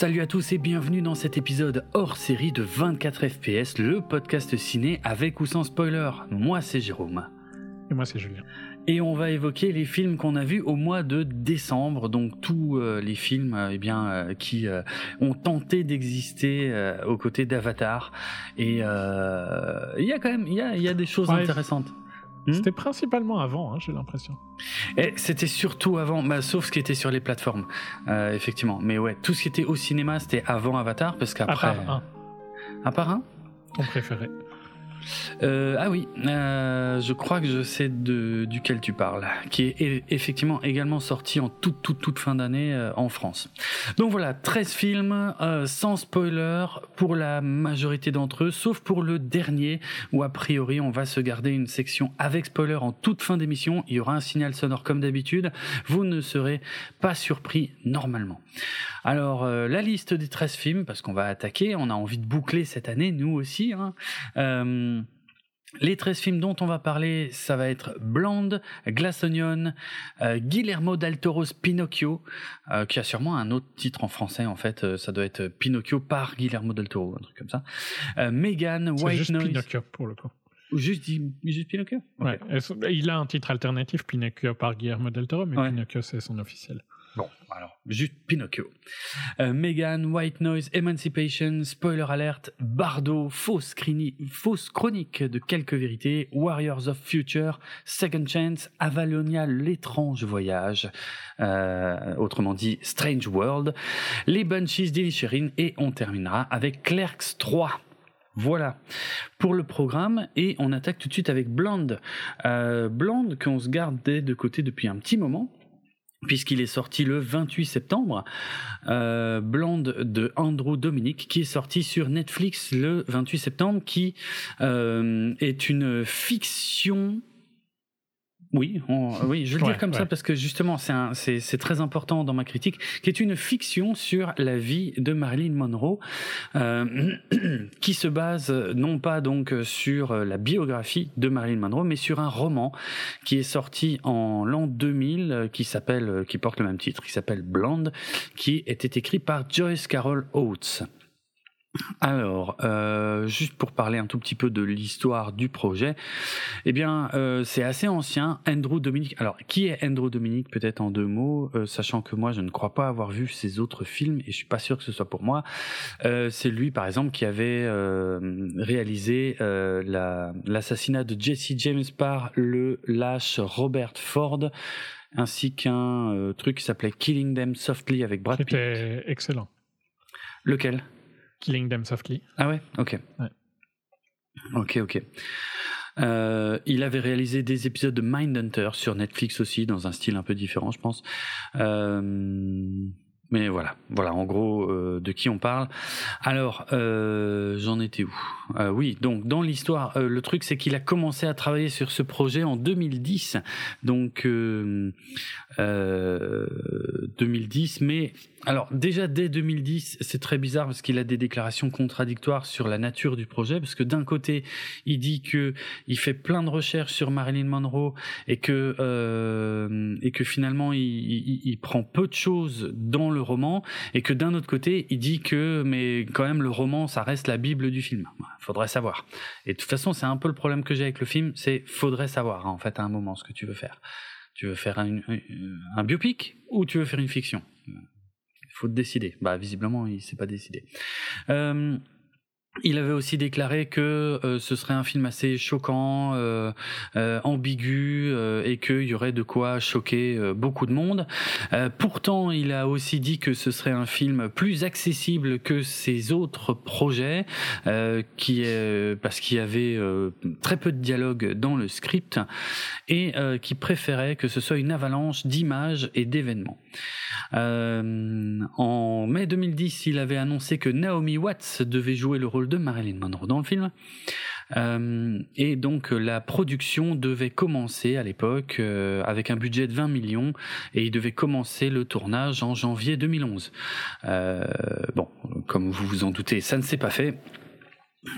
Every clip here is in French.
Salut à tous et bienvenue dans cet épisode hors série de 24 FPS, le podcast ciné avec ou sans spoiler. Moi c'est Jérôme. Et moi c'est Julien. Et on va évoquer les films qu'on a vus au mois de décembre, donc tous euh, les films euh, eh bien, euh, qui ont tenté d'exister aux côtés d'Avatar. Et il y a quand même il y a, y a des choses intéressantes. Hmm? C'était principalement avant, hein, j'ai l'impression. C'était surtout avant, bah, sauf ce qui était sur les plateformes, euh, effectivement. Mais ouais, tout ce qui était au cinéma, c'était avant Avatar, parce qu'après. À part un. À part un? Ton préféré euh, ah oui, euh, je crois que je sais de, duquel tu parles, qui est effectivement également sorti en toute toute toute fin d'année euh, en France. Donc voilà, 13 films sans spoiler pour la majorité d'entre eux, sauf pour le dernier où a priori on va se garder une section avec spoiler en toute fin d'émission. Il y aura un signal sonore comme d'habitude. Vous ne serez pas surpris normalement. Alors la liste des 13 films, parce qu'on va attaquer, on a envie de boucler cette année, nous aussi. Hein. Les 13 films dont on va parler, ça va être Blonde, Glass Onion, euh, Guillermo del Toro's Pinocchio, euh, qui a sûrement un autre titre en français en fait, euh, ça doit être Pinocchio par Guillermo del Toro, un truc comme ça. Megan, White juste Noise. Pinocchio pour le coup. Juste, juste Pinocchio? Ouais. Il a un titre alternatif, Pinocchio par Guillermo del Toro, mais Pinocchio c'est son officiel. Bon, alors, juste Pinocchio. Euh, Megan, White Noise, Emancipation, Spoiler Alert, Bardo, fausse, fausse chronique de quelques vérités, Warriors of Future, Second Chance, Avalonia, l'étrange voyage, euh, autrement dit Strange World, les Bunchies d'Inisherin et on terminera avec Clerks 3. Voilà pour le programme et on attaque tout de suite avec Blonde. Euh, Blonde qu'on se gardait de côté depuis un petit moment puisqu'il est sorti le 28 septembre, euh, Blonde de Andrew Dominic, qui est sorti sur Netflix le 28 septembre, qui euh, est une fiction oui, oui, je veux le dire comme ça parce que justement, c'est très important dans ma critique, qui est une fiction sur la vie de Marilyn Monroe, euh, qui se base non pas donc sur la biographie de Marilyn Monroe, mais sur un roman qui est sorti en l'an 2000, qui s'appelle, qui porte le même titre, qui s'appelle Blonde, qui était écrit par Joyce Carol Oates. Alors, euh, juste pour parler un tout petit peu de l'histoire du projet, eh bien, euh, c'est assez ancien. Andrew Dominic. Alors, qui est Andrew Dominic Peut-être en deux mots, euh, sachant que moi, je ne crois pas avoir vu ses autres films et je suis pas sûr que ce soit pour moi. c'est lui, par exemple, qui avait réalisé l'assassinat de Jesse James par le lâche Robert Ford, ainsi qu'un truc qui s'appelait Killing Them Softly avec Brad Pitt. C'était excellent. Lequel? Killing Them Softly. Ah ouais? Ok. Ok, ok. Euh, il avait réalisé des épisodes de Mindhunter sur Netflix aussi, dans un style un peu différent, je pense. Euh, mais voilà, voilà en gros euh, de qui on parle. Alors, j'en étais où? Oui, donc dans l'histoire, le truc c'est qu'il a commencé à travailler sur ce projet en 2010, donc 2010. Mais alors déjà dès 2010, c'est très bizarre parce qu'il a des déclarations contradictoires sur la nature du projet, parce que d'un côté, il dit que il fait plein de recherches sur Marilyn Monroe et que et que finalement il, prend peu de choses dans le roman et que d'un autre côté il dit que mais quand même le roman ça reste la bible du film faudrait savoir et de toute façon c'est un peu le problème que j'ai avec le film c'est faudrait savoir en fait à un moment ce que tu veux faire tu veux faire un, biopic ou tu veux faire une fiction? Il faut te décider. Bah visiblement il s'est pas décidé. Euh, il avait aussi déclaré que euh, ce serait un film assez choquant, euh, euh, ambigu et qu'il y aurait de quoi choquer beaucoup de monde. pourtant, il a aussi dit que ce serait un film plus accessible que ses autres projets, qui parce qu'il y avait très peu de dialogue dans le script et qui préférait que ce soit une avalanche d'images et d'événements. en mai 2010, il avait annoncé que Naomi Watts devait jouer le rôle de Marilyn Monroe dans le film. Euh, et donc la production devait commencer à l'époque euh, avec un budget de 20 millions et il devait commencer le tournage en janvier 2011. Euh, bon, comme vous vous en doutez, ça ne s'est pas fait.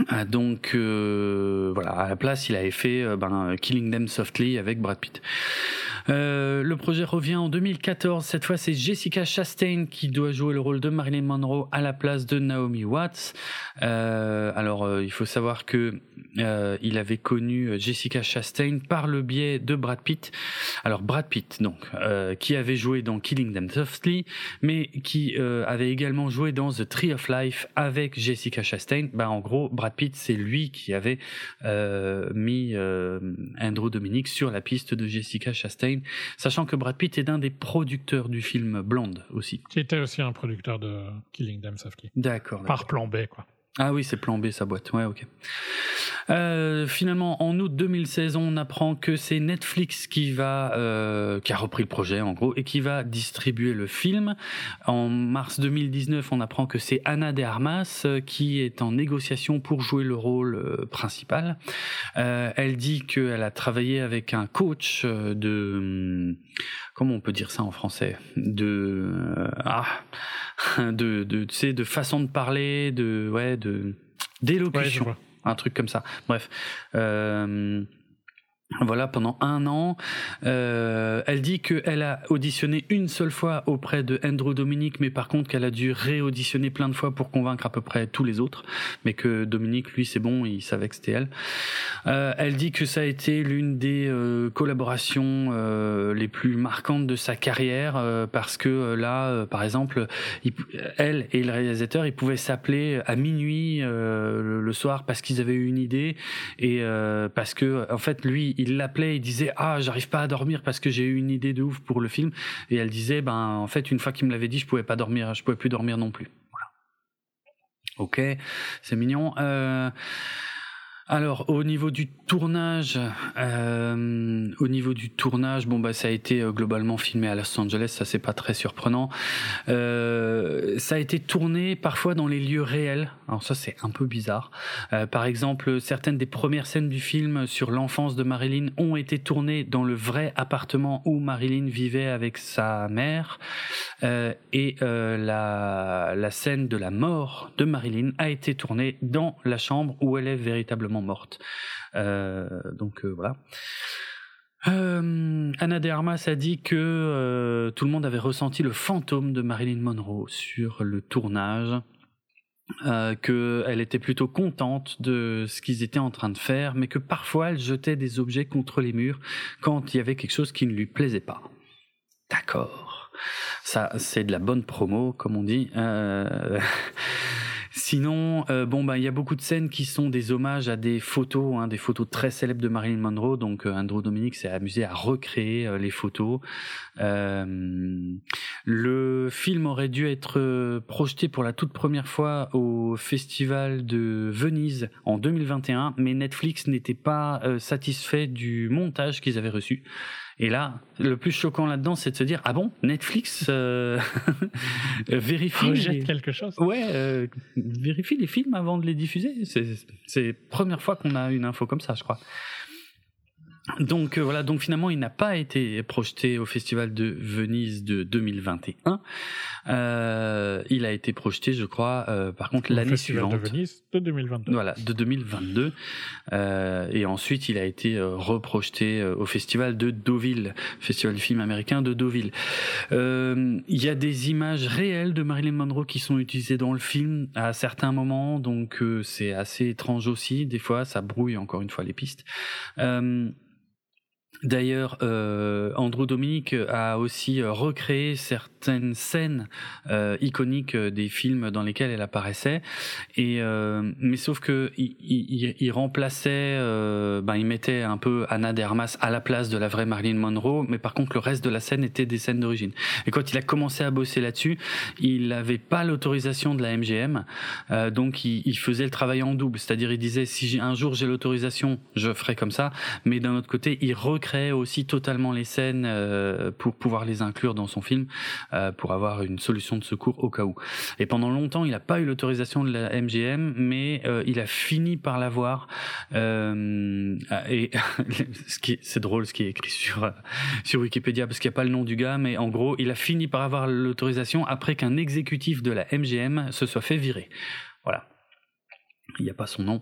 Ah, donc euh, voilà, à la place, il avait fait euh, ben, Killing Them Softly avec Brad Pitt. Euh, le projet revient en 2014. Cette fois, c'est Jessica Chastain qui doit jouer le rôle de Marilyn Monroe à la place de Naomi Watts. Alors, il faut savoir que il avait connu Jessica Chastain par le biais de Brad Pitt. Alors, Brad Pitt, donc, qui avait joué dans Killing Them Softly, mais qui avait également joué dans The Tree of Life avec Jessica Chastain. Ben, en gros, Brad Pitt, c'est lui qui avait mis Andrew Dominic sur la piste de Jessica Chastain sachant que Brad Pitt est un des producteurs du film Blonde aussi. Qui était aussi un producteur de Killing Them Softly. D'accord. Par plan B, quoi. Ah oui, c'est plan B sa boîte. Ouais, ok. Euh, finalement, en août 2016, on apprend que c'est Netflix qui va, euh, qui a repris le projet en gros et qui va distribuer le film. En mars 2019, on apprend que c'est Anna de Armas euh, qui est en négociation pour jouer le rôle principal. Elle dit qu'elle a travaillé avec un coach de, hum, comment on peut dire ça en français, de, ah de, de, sais, de façon de parler, de, ouais, de, d'élocution. Un truc comme ça. Bref. Euh, voilà, pendant un an, euh, elle dit qu'elle a auditionné une seule fois auprès de Andrew Dominique, mais par contre qu'elle a dû réauditionner plein de fois pour convaincre à peu près tous les autres, mais que Dominique, lui, c'est bon, il savait que c'était elle. Euh, elle dit que ça a été l'une des euh, collaborations euh, les plus marquantes de sa carrière, euh, parce que là, par exemple, elle et le réalisateur, ils pouvaient s'appeler à minuit le, soir parce qu'ils avaient eu une idée et parce que, en fait, lui, il l'appelait, il disait ah j'arrive pas à dormir parce que j'ai eu une idée de ouf pour le film et elle disait ben en fait une fois qu'il me l'avait dit je pouvais pas dormir, je pouvais plus dormir non plus. Voilà. Ok, c'est mignon. Euh, alors au niveau du tournage, euh, au niveau du tournage, bon bah ça a été euh, globalement filmé à Los Angeles, ça c'est pas très surprenant. Euh, ça a été tourné parfois dans les lieux réels, alors ça c'est un peu bizarre. Euh, par exemple, certaines des premières scènes du film sur l'enfance de Marilyn ont été tournées dans le vrai appartement où Marilyn vivait avec sa mère, euh, et la, la scène de la mort de Marilyn a été tournée dans la chambre où elle est véritablement morte. Euh, donc euh, voilà. Euh, Anna de Armas a dit que euh, tout le monde avait ressenti le fantôme de Marilyn Monroe sur le tournage. Qu'elle était plutôt contente de ce qu'ils étaient en train de faire, mais que parfois elle jetait des objets contre les murs quand il y avait quelque chose qui ne lui plaisait pas. D'accord. Ça, c'est de la bonne promo, comme on dit. Sinon, euh, bon bah il y a beaucoup de scènes qui sont des hommages à des photos, hein, des photos très célèbres de Marilyn Monroe. Donc euh, Andrew Dominic s'est amusé à recréer euh, les photos. Le film aurait dû être projeté pour la toute première fois au Festival de Venise en 2021, mais Netflix n'était pas satisfait du montage qu'ils avaient reçu. Et là, le plus choquant là-dedans, c'est de se dire ah bon, Netflix euh, vérifie rejette quelque chose. Ouais, euh, vérifie les films avant de les diffuser. C'est la première fois qu'on a une info comme ça, je crois. Donc euh, voilà, donc finalement il n'a pas été projeté au Festival de Venise de 2021. Euh, il a été projeté, je crois, euh, par contre l'année suivante. de Venise de 2022. Voilà, de 2022. Euh, et ensuite il a été euh, reprojeté euh, au Festival de Deauville, Festival du film américain de Deauville. Il y a des images réelles de Marilyn Monroe qui sont utilisées dans le film à certains moments, donc c'est assez étrange aussi. Des fois, ça brouille encore une fois les pistes. D'ailleurs, euh, Andrew Dominic a aussi euh, recréé certaines scènes euh, iconiques euh, des films dans lesquels elle apparaissait, et euh, mais sauf que il, il, il remplaçait, euh, ben il mettait un peu Anna de Armas à la place de la vraie Marilyn Monroe, mais par contre le reste de la scène était des scènes d'origine. Et quand il a commencé à bosser là-dessus, il n'avait pas l'autorisation de la MGM, donc il, il, faisait le travail en double, c'est-à-dire il disait si un jour j'ai l'autorisation, je ferai comme ça, mais d'un autre côté il recrée aussi totalement les scènes pour pouvoir les inclure dans son film, euh, pour avoir une solution de secours au cas où. Et pendant longtemps, il n'a pas eu l'autorisation de la MGM, mais euh, il a fini par l'avoir. Euh, et ce qui c'est drôle, ce qui est écrit sur sur Wikipédia, parce qu'il n'y a pas le nom du gars, mais en gros, il a fini par avoir l'autorisation après qu'un exécutif de la MGM se soit fait virer. Voilà. Il n'y a pas son nom,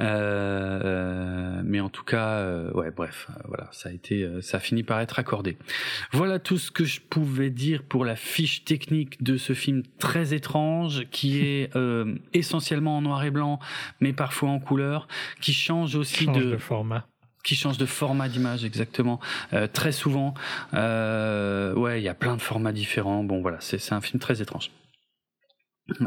euh, mais en tout cas, euh, ouais, bref, euh, voilà, ça a été, ça a fini par être accordé. Voilà tout ce que je pouvais dire pour la fiche technique de ce film très étrange, qui est essentiellement en noir et blanc, mais parfois en couleur, qui change aussi de, format. qui change de format d'image exactement très souvent. Ouais il y a plein de formats différents. Bon voilà c'est un film très étrange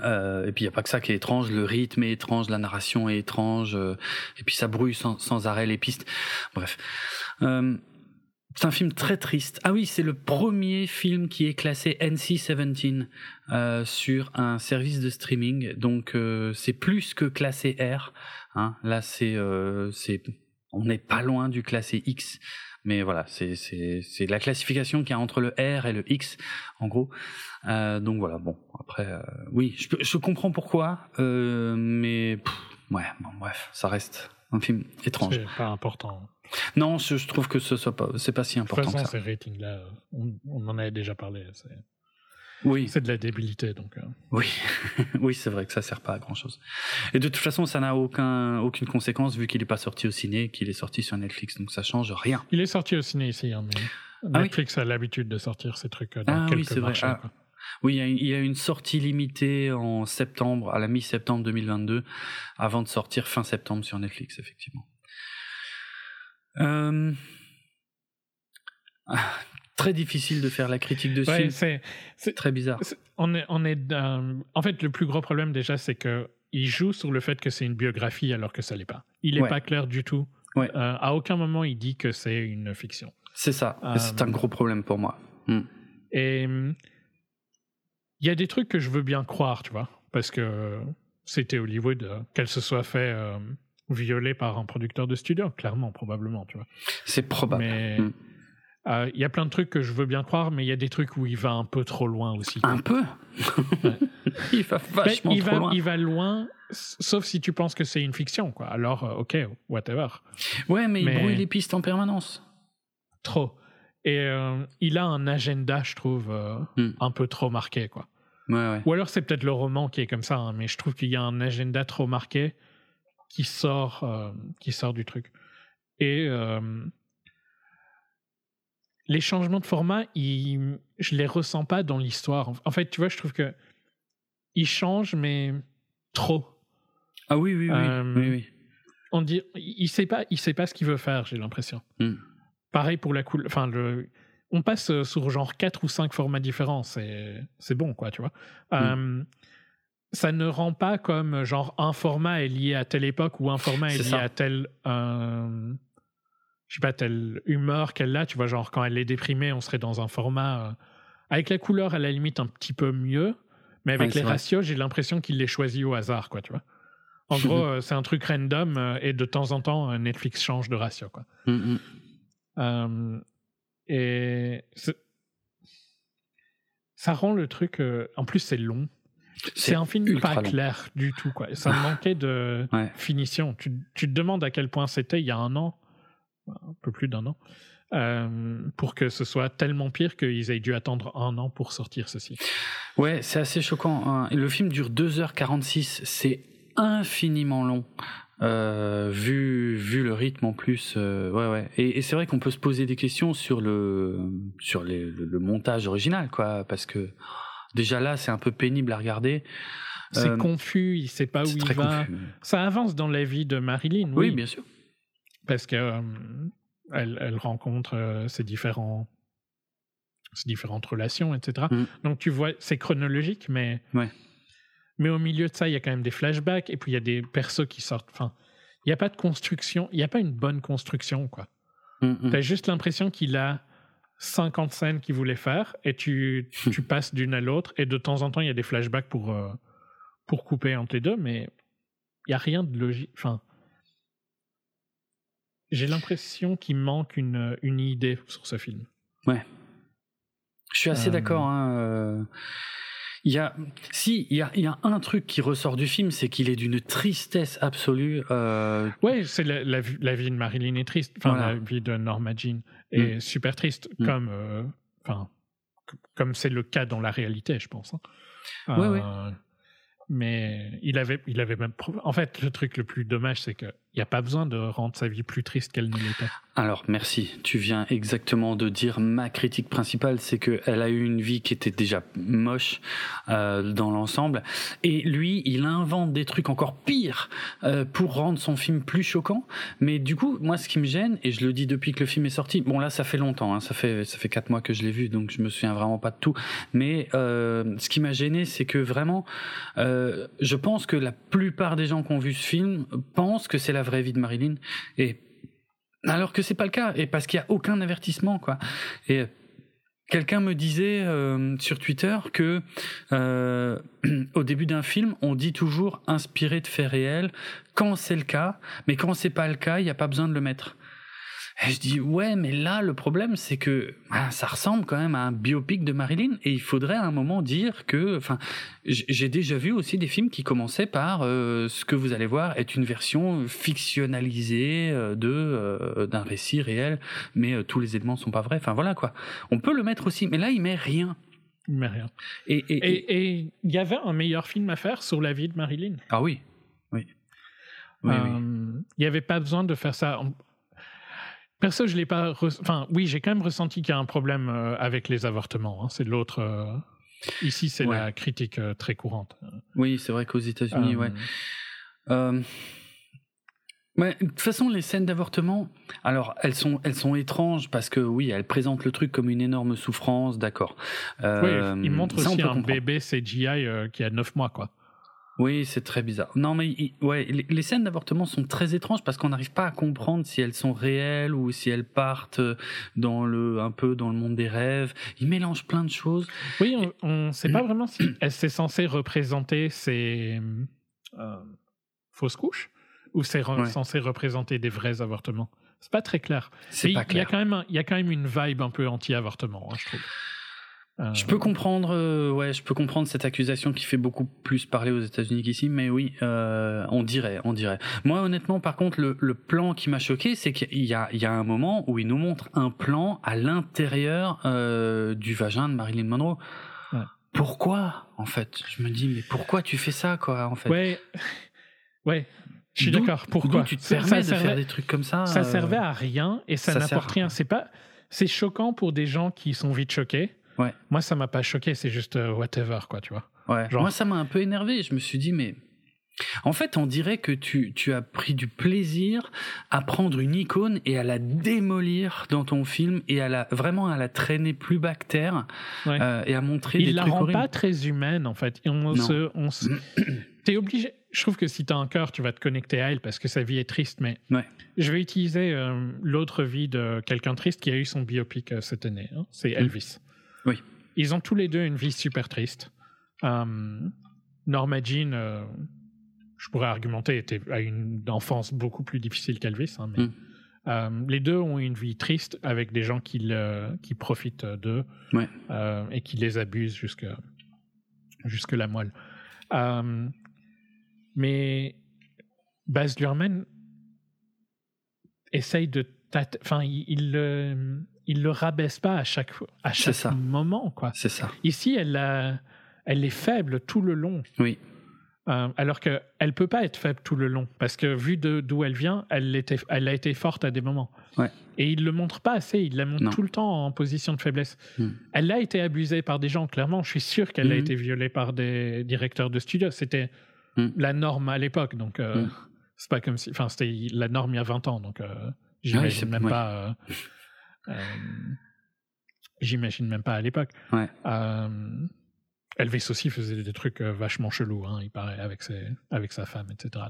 euh, et puis il y a pas que ça qui est étrange, le rythme est étrange, la narration est étrange, euh, et puis ça brouille sans, arrêt les pistes. Bref, euh, c'est un film très triste. Ah oui, c'est le premier film qui est classé NC-17 euh, sur un service de streaming, donc euh, c'est plus que classé R. Hein. Là, c'est c'est on n'est pas loin du classé X. Mais voilà, c'est c'est la classification qu'il y a entre le R et le X, en gros. Euh, donc voilà, bon, après, euh, oui, je, je, comprends pourquoi, euh, mais ouais, bon, bref, ça reste un film étrange. C'est pas important. Non, je, je, trouve que ce soit pas, c'est pas si important. De toute façon, ces ratings-là, on, on, en avait déjà parlé. Oui. C'est de la débilité, donc. Euh. Oui, oui, c'est vrai que ça sert pas à grand chose. Et de toute façon, ça n'a aucun, aucune conséquence vu qu'il n'est pas sorti au ciné, qu'il est sorti sur Netflix, donc ça change rien. Il est sorti au ciné ici, hein, mais ah Netflix a l'habitude de sortir ces trucs dans ah, quelques oui, marchés. Vrai. Ah. Oui, il y, a, une sortie limitée en septembre, à la mi-septembre 2022, avant de sortir fin septembre sur Netflix, effectivement. Euh très difficile de faire la critique de ouais, C'est très bizarre. on est, on est en fait, le plus gros problème déjà, c'est que il joue sur le fait que c'est une biographie alors que ça l'est pas. Il n'est pas clair du tout. Ouais. Euh, à aucun moment il dit que c'est une fiction. C'est ça. c'est un euh, gros problème pour moi. Hmm. Et il y a des trucs que je veux bien croire, tu vois, parce que c'était Hollywood, euh, qu'elle se soit fait violer par un producteur de studio, clairement, probablement, tu vois. C'est probable. Mais. Il y a plein de trucs que je veux bien croire, mais il y a des trucs où il va un peu trop loin aussi. Un peu? Il va vachement il trop loin. Il va loin, sauf si tu penses que c'est une fiction, quoi. Alors, euh, ok, whatever. Ouais, mais, il brouille les pistes en permanence. Trop. Et euh, il a un agenda, je trouve, euh, hmm. un peu trop marqué, quoi. Ouais, ouais. Ou alors c'est peut-être le roman qui est comme ça, hein, mais je trouve qu'il y a un agenda trop marqué qui sort, qui sort du truc. Et les changements de format, ils, je les ressens pas dans l'histoire. En fait, tu vois, je trouve que ils changent, mais trop. Ah oui, oui, oui. Euh, oui, On dit, il sait pas, il sait pas ce qu'il veut faire. J'ai l'impression. Hmm. Pareil pour la couleur. Enfin, le, on passe sur genre quatre ou cinq formats différents. C'est, bon, quoi, tu vois. Euh, ça ne rend pas comme genre un format est lié à telle époque ou un format est, lié à tel euh, je sais pas, telle humeur qu'elle a, tu vois, genre quand elle est déprimée, on serait dans un format euh, avec la couleur à la limite un petit peu mieux, mais avec les ratios, j'ai l'impression qu'il les choisit au hasard, quoi, tu vois. En gros, euh, c'est un truc random euh, et de temps en temps, Netflix change de ratio, quoi. Mm, et ça rend le truc. en plus, c'est long. C'est un film pas clair du tout, quoi. Ça manquait de finition. Tu, tu, te demandes à quel point c'était il y a un an un peu plus d'un an, euh, pour que ce soit tellement pire qu'ils aient dû attendre un an pour sortir ceci. Ouais, c'est assez choquant. Hein. Le film dure 2h46, c'est infiniment long. Euh, vu vu le rythme en plus euh, ouais ouais. Et, c'est vrai qu'on peut se poser des questions sur le sur le, montage original quoi parce que déjà là c'est un peu pénible à regarder. C'est confus il sait pas où il va. ça avance dans la vie de Marilyn oui bien sûr. Parce que euh, elle, rencontre euh, ces différents ces différentes relations, etc. Mm. Donc tu vois, c'est chronologique, mais mais au milieu de ça, il y a quand même des flashbacks et puis il y a des persos qui sortent. Enfin, il n'y a pas de construction, il n'y a pas une bonne construction, quoi. Mm, mm. Tu as juste l'impression qu'il a 50 scènes qu'il voulait faire et tu, tu passes d'une à l'autre et de temps en temps, il y a des flashbacks pour, euh, pour couper entre les deux, mais il n'y a rien de logique. Enfin, j'ai l'impression qu'il manque une, une idée sur ce film. Ouais. Je suis assez euh, d'accord. Hein, euh. Il y a, si, il y a, il y a un truc qui ressort du film, c'est qu'il est d'une tristesse absolue. Euh... Ouais, c'est la, la, vie de Marilyn est triste. Enfin, la vie de Norma Jean est mm. super triste, mm. comme, euh, enfin, comme c'est le cas dans la réalité, je pense. Hein. Ouais, ouais. mais il avait, il avait même. En fait, le truc le plus dommage, c'est qu'il n'y a pas besoin de rendre sa vie plus triste qu'elle ne l'était. Alors, merci. Tu viens exactement de dire ma critique principale, c'est qu'elle a eu une vie qui était déjà moche euh, dans l'ensemble. Et lui, il invente des trucs encore pires euh, pour rendre son film plus choquant. Mais du coup, moi, ce qui me gêne, et je le dis depuis que le film est sorti, bon là, ça fait longtemps, hein, ça fait ça fait quatre mois que je l'ai vu, donc je me souviens vraiment pas de tout. Mais euh, ce qui m'a gêné, c'est que vraiment, euh, je pense que la plupart des gens qui ont vu ce film pensent que c'est la vraie vie de Marilyn. Et alors que c'est pas le cas et parce qu'il y a aucun avertissement quoi. Et quelqu'un me disait euh, sur Twitter que euh, au début d'un film on dit toujours inspiré de faits réels. Quand c'est le cas mais quand c'est pas le cas il n'y a pas besoin de le mettre et je dis ouais, mais là le problème c'est que bah, ça ressemble quand même à un biopic de Marilyn et il faudrait à un moment dire que, enfin, j'ai déjà vu aussi des films qui commençaient par euh, ce que vous allez voir est une version fictionnalisée euh, de euh, d'un récit réel, mais tous les éléments sont pas vrais. Enfin voilà quoi. On peut le mettre aussi, mais là il met rien. Il met rien. Et il y avait un meilleur film à faire sur la vie de Marilyn. Ah oui, oui. oui, oui. Il n'y avait pas besoin de faire ça. Perso, je l'ai pas. Enfin, oui, j'ai quand même ressenti qu'il y a un problème euh, avec les avortements. Hein. C'est l'autre. Euh, ici, c'est la critique euh, très courante. Oui, c'est vrai qu'aux États-Unis, ouais. Ouais, de toute façon, les scènes d'avortement, alors elles sont, elles sont étranges parce que oui, elles présentent le truc comme une énorme souffrance, d'accord. oui, ils montrent aussi un bébé CGI qui a 9 mois, quoi. Oui, c'est très bizarre. Non, mais ouais, les, scènes d'avortement sont très étranges parce qu'on n'arrive pas à comprendre si elles sont réelles ou si elles partent euh, dans le un peu dans le monde des rêves. Ils mélangent plein de choses. Oui, on ne sait pas vraiment si c'est censé représenter ces euh, fausses couches ou c'est censé représenter des vrais avortements. C'est pas très clair. Il y a quand même il y a quand même une vibe un peu anti-avortement, hein, je trouve. Euh, je peux comprendre, euh, ouais, je peux comprendre cette accusation qui fait beaucoup plus parler aux États-Unis qu'ici, mais oui, euh, on dirait, on dirait. Moi, honnêtement, par contre, le, le plan qui m'a choqué, c'est qu'il y a, il y a un moment où il nous montre un plan à l'intérieur du vagin de Marilyn Monroe. Pourquoi, en fait? Je me dis, mais pourquoi tu fais ça, quoi, en fait? Ouais, ouais. Je suis d'accord. Pourquoi? tu te permets de faire des trucs comme ça Ça servait à rien et ça, ça n'apporte rien. C'est pas, c'est choquant pour des gens qui sont vite choqués moi, ça m'a pas choqué, c'est juste euh, whatever, quoi, tu vois. Ouais. Moi, ça m'a un peu énervé. Je me suis dit, mais. En fait, on dirait que tu, tu as pris du plaisir à prendre une icône et à la démolir dans ton film et à la vraiment à la traîner plus bas que terre euh, et à montrer Il des la rend pas très humaine en fait. on se, on se... T'es obligé. Je trouve que si t'as un cœur, tu vas te connecter à elle parce que sa vie est triste. Mais ouais. je vais utiliser euh, l'autre vie de quelqu'un triste qui a eu son biopic cette année. Hein. C'est Elvis. Oui. Ils ont tous les deux une vie super triste. Euh, Norma Jean, euh, je pourrais argumenter, était, a une enfance beaucoup plus difficile qu'Elvis. Hein, mais, mm. euh, les deux ont une vie triste avec des gens qui, qui profitent d'eux et qui les abusent jusque, jusque la moelle. mais Baz Luhrmann essaye de... Enfin, il, il il le rabaisse pas à chaque, à chaque moment. quoi. C'est ça. Ici, elle, elle est faible tout le long. Oui. Euh, alors qu'elle ne peut pas être faible tout le long, parce que vu d'où elle vient, elle, était, elle a été forte à des moments. Ouais. Et il ne le montre pas assez, il la montre tout le temps en position de faiblesse. Hmm. Elle a été abusée par des gens, clairement. Je suis sûr qu'elle a hmm. été violée par des directeurs de studio. C'était hmm. la norme à l'époque, donc euh, c'est pas comme si. Enfin, c'était la norme il y a 20 ans, donc euh, j'imagine même pas. Euh, j'imagine même pas à l'époque. Ouais. Euh, Elvis aussi faisait des trucs euh, vachement chelous, hein, il paraît, avec, ses, avec sa femme, etc.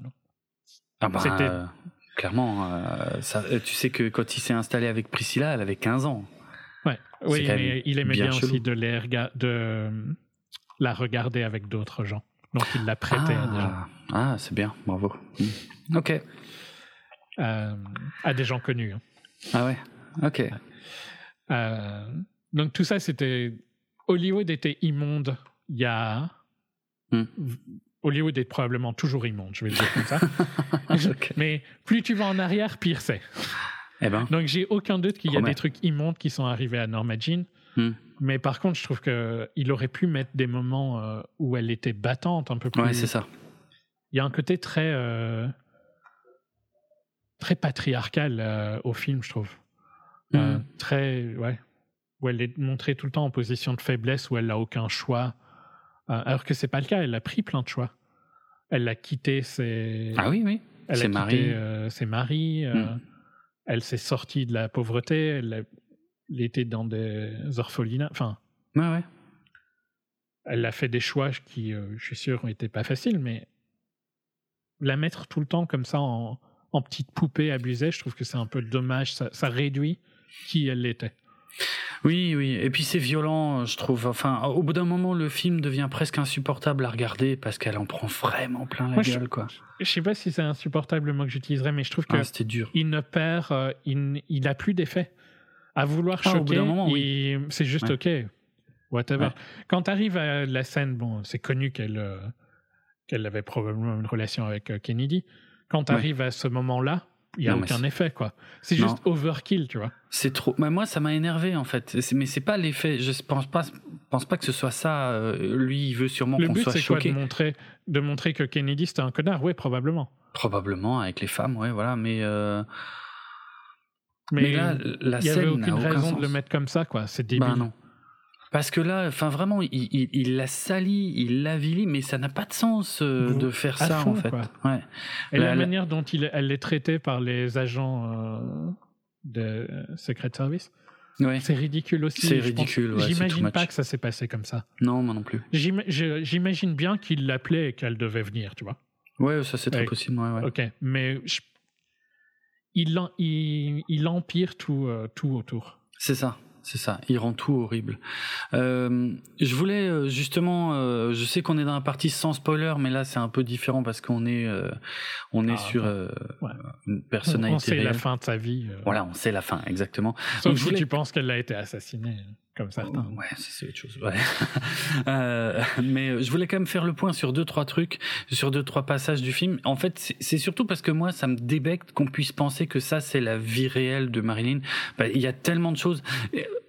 ah bah, clairement, ça, tu sais que quand il s'est installé avec Priscilla, elle avait 15 ans. Ouais. Oui, mais il aimait bien, aussi de, les de la regarder avec d'autres gens. Donc il l'a prêté ah, à des gens. Ah, c'est bien, bravo. Hmm. Ok. à des gens connus. Hein. Ah ouais ok. Euh, donc tout ça, c'était. Hollywood était immonde il y a. Hmm. Hollywood est probablement toujours immonde, je vais le dire comme ça. Mais plus tu vas en arrière, pire c'est. Eh ben. Donc j'ai aucun doute qu'il y a des trucs immondes qui sont arrivés à Norma Jean. Hmm. Mais par contre, je trouve qu'il aurait pu mettre des moments euh, où elle était battante un peu plus. Ouais, c'est ça. Il y a un côté très. Euh, très patriarcal euh, au film, je trouve. Mm. très. Ouais. Où elle est montrée tout le temps en position de faiblesse, où elle n'a aucun choix. alors que c'est pas le cas, elle a pris plein de choix. Elle a quitté ses. Ah oui, oui. Elle a quitté ses maris. Mm. Elle s'est sortie de la pauvreté. Elle a était dans des orphelinats. Enfin. Ouais, ouais. Elle a fait des choix qui, euh, je suis sûr, n'étaient pas faciles, mais la mettre tout le temps comme ça en, en petite poupée abusée, je trouve que c'est un peu dommage. Ça, ça réduit qui elle était. Oui, oui. Et puis c'est violent, je trouve. Enfin, au bout d'un moment, le film devient presque insupportable à regarder parce qu'elle en prend vraiment plein la gueule, je, quoi. Je sais pas si c'est insupportable le mot que j'utiliserais, mais je trouve que ah, c'était dur. Il ne perd, euh, il, il a plus d'effet à vouloir ah, choquer. oui. C'est juste ok. Whatever. Quand tu arrives à la scène, bon, c'est connu qu'elle euh, qu'elle avait probablement une relation avec euh, Kennedy. Quand tu arrives à ce moment-là, il n'y a aucun effet, quoi. C'est juste overkill, tu vois. C'est trop. Mais moi, ça m'a énervé, en fait. Mais c'est pas l'effet. Je pense pas, pense pas que ce soit ça. Euh, lui, il veut sûrement qu'on soit choqué. Le but, c'est de montrer, de montrer que Kennedy, c'était un connard? Oui, probablement. Probablement, avec les femmes, ouais, voilà. Mais. Mais, là, la il n'y avait aucune raison de le mettre comme ça, quoi. C'est débile. Bah non. Parce que là, enfin vraiment, il, il, il l'a sali, il l'avilit, mais ça n'a pas de sens euh, de faire ça en fait. Ouais. Et la, manière dont il, elle est traitée par les agents euh, de Secret Service, ouais. c'est ridicule aussi. C'est ridicule. Ouais, J'imagine pas que ça s'est passé comme ça. Non, moi non plus. J'imagine bien qu'il l'appelait et qu'elle devait venir, tu vois. Ouais, ça c'est très possible. Ok, mais je il, il empire tout, euh, tout autour. C'est ça. C'est ça, il rend tout horrible. Euh, je voulais euh, justement, euh, je sais qu'on est dans la partie sans spoiler, mais là c'est un peu différent parce qu'on est, euh, on est ah, sur ouais. une personnalité. On sait la fin de sa vie. Voilà, on sait la fin exactement. Sauf Donc, si tu penses qu'elle a été assassinée comme certains. Ouais, c'est autre chose. Ouais. euh, mais je voulais quand même faire le point sur deux trois trucs, sur deux trois passages du film. En fait, c'est surtout parce que moi, ça me débecte qu'on puisse penser que ça c'est la vie réelle de Marilyn. Bah, il y a tellement de choses.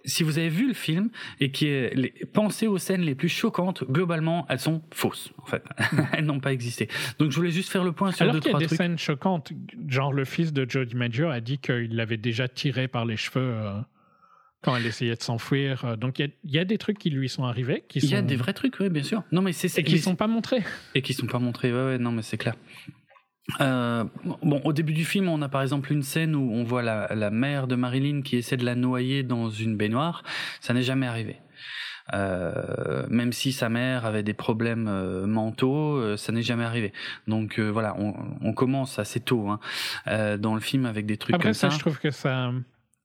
Si vous avez vu le film et qui est pensez aux scènes les plus choquantes, globalement, elles sont fausses. En fait, elles n'ont pas existé. Donc je voulais juste faire le point sur Alors deux trois trucs. Il y a des scènes choquantes, genre le fils de Joe DiMaggio a dit qu'il l'avait déjà tiré par les cheveux. Euh quand elle essayait de s'enfuir. Euh, donc il y, a des trucs qui lui sont arrivés. Il y a des vrais trucs, oui, bien sûr. Non, mais c'est et qui ne sont pas montrés. Et qui sont pas montrés, ouais, ouais, non, mais c'est clair. Euh, bon, au début du film, on a par exemple une scène où on voit la, la mère de Marilyn qui essaie de la noyer dans une baignoire. Ça n'est jamais arrivé. Euh, même si sa mère avait des problèmes euh, mentaux, euh, ça n'est jamais arrivé. Donc voilà, on, on, commence assez tôt hein, dans le film avec des trucs Après, comme ça. Après, je trouve que ça,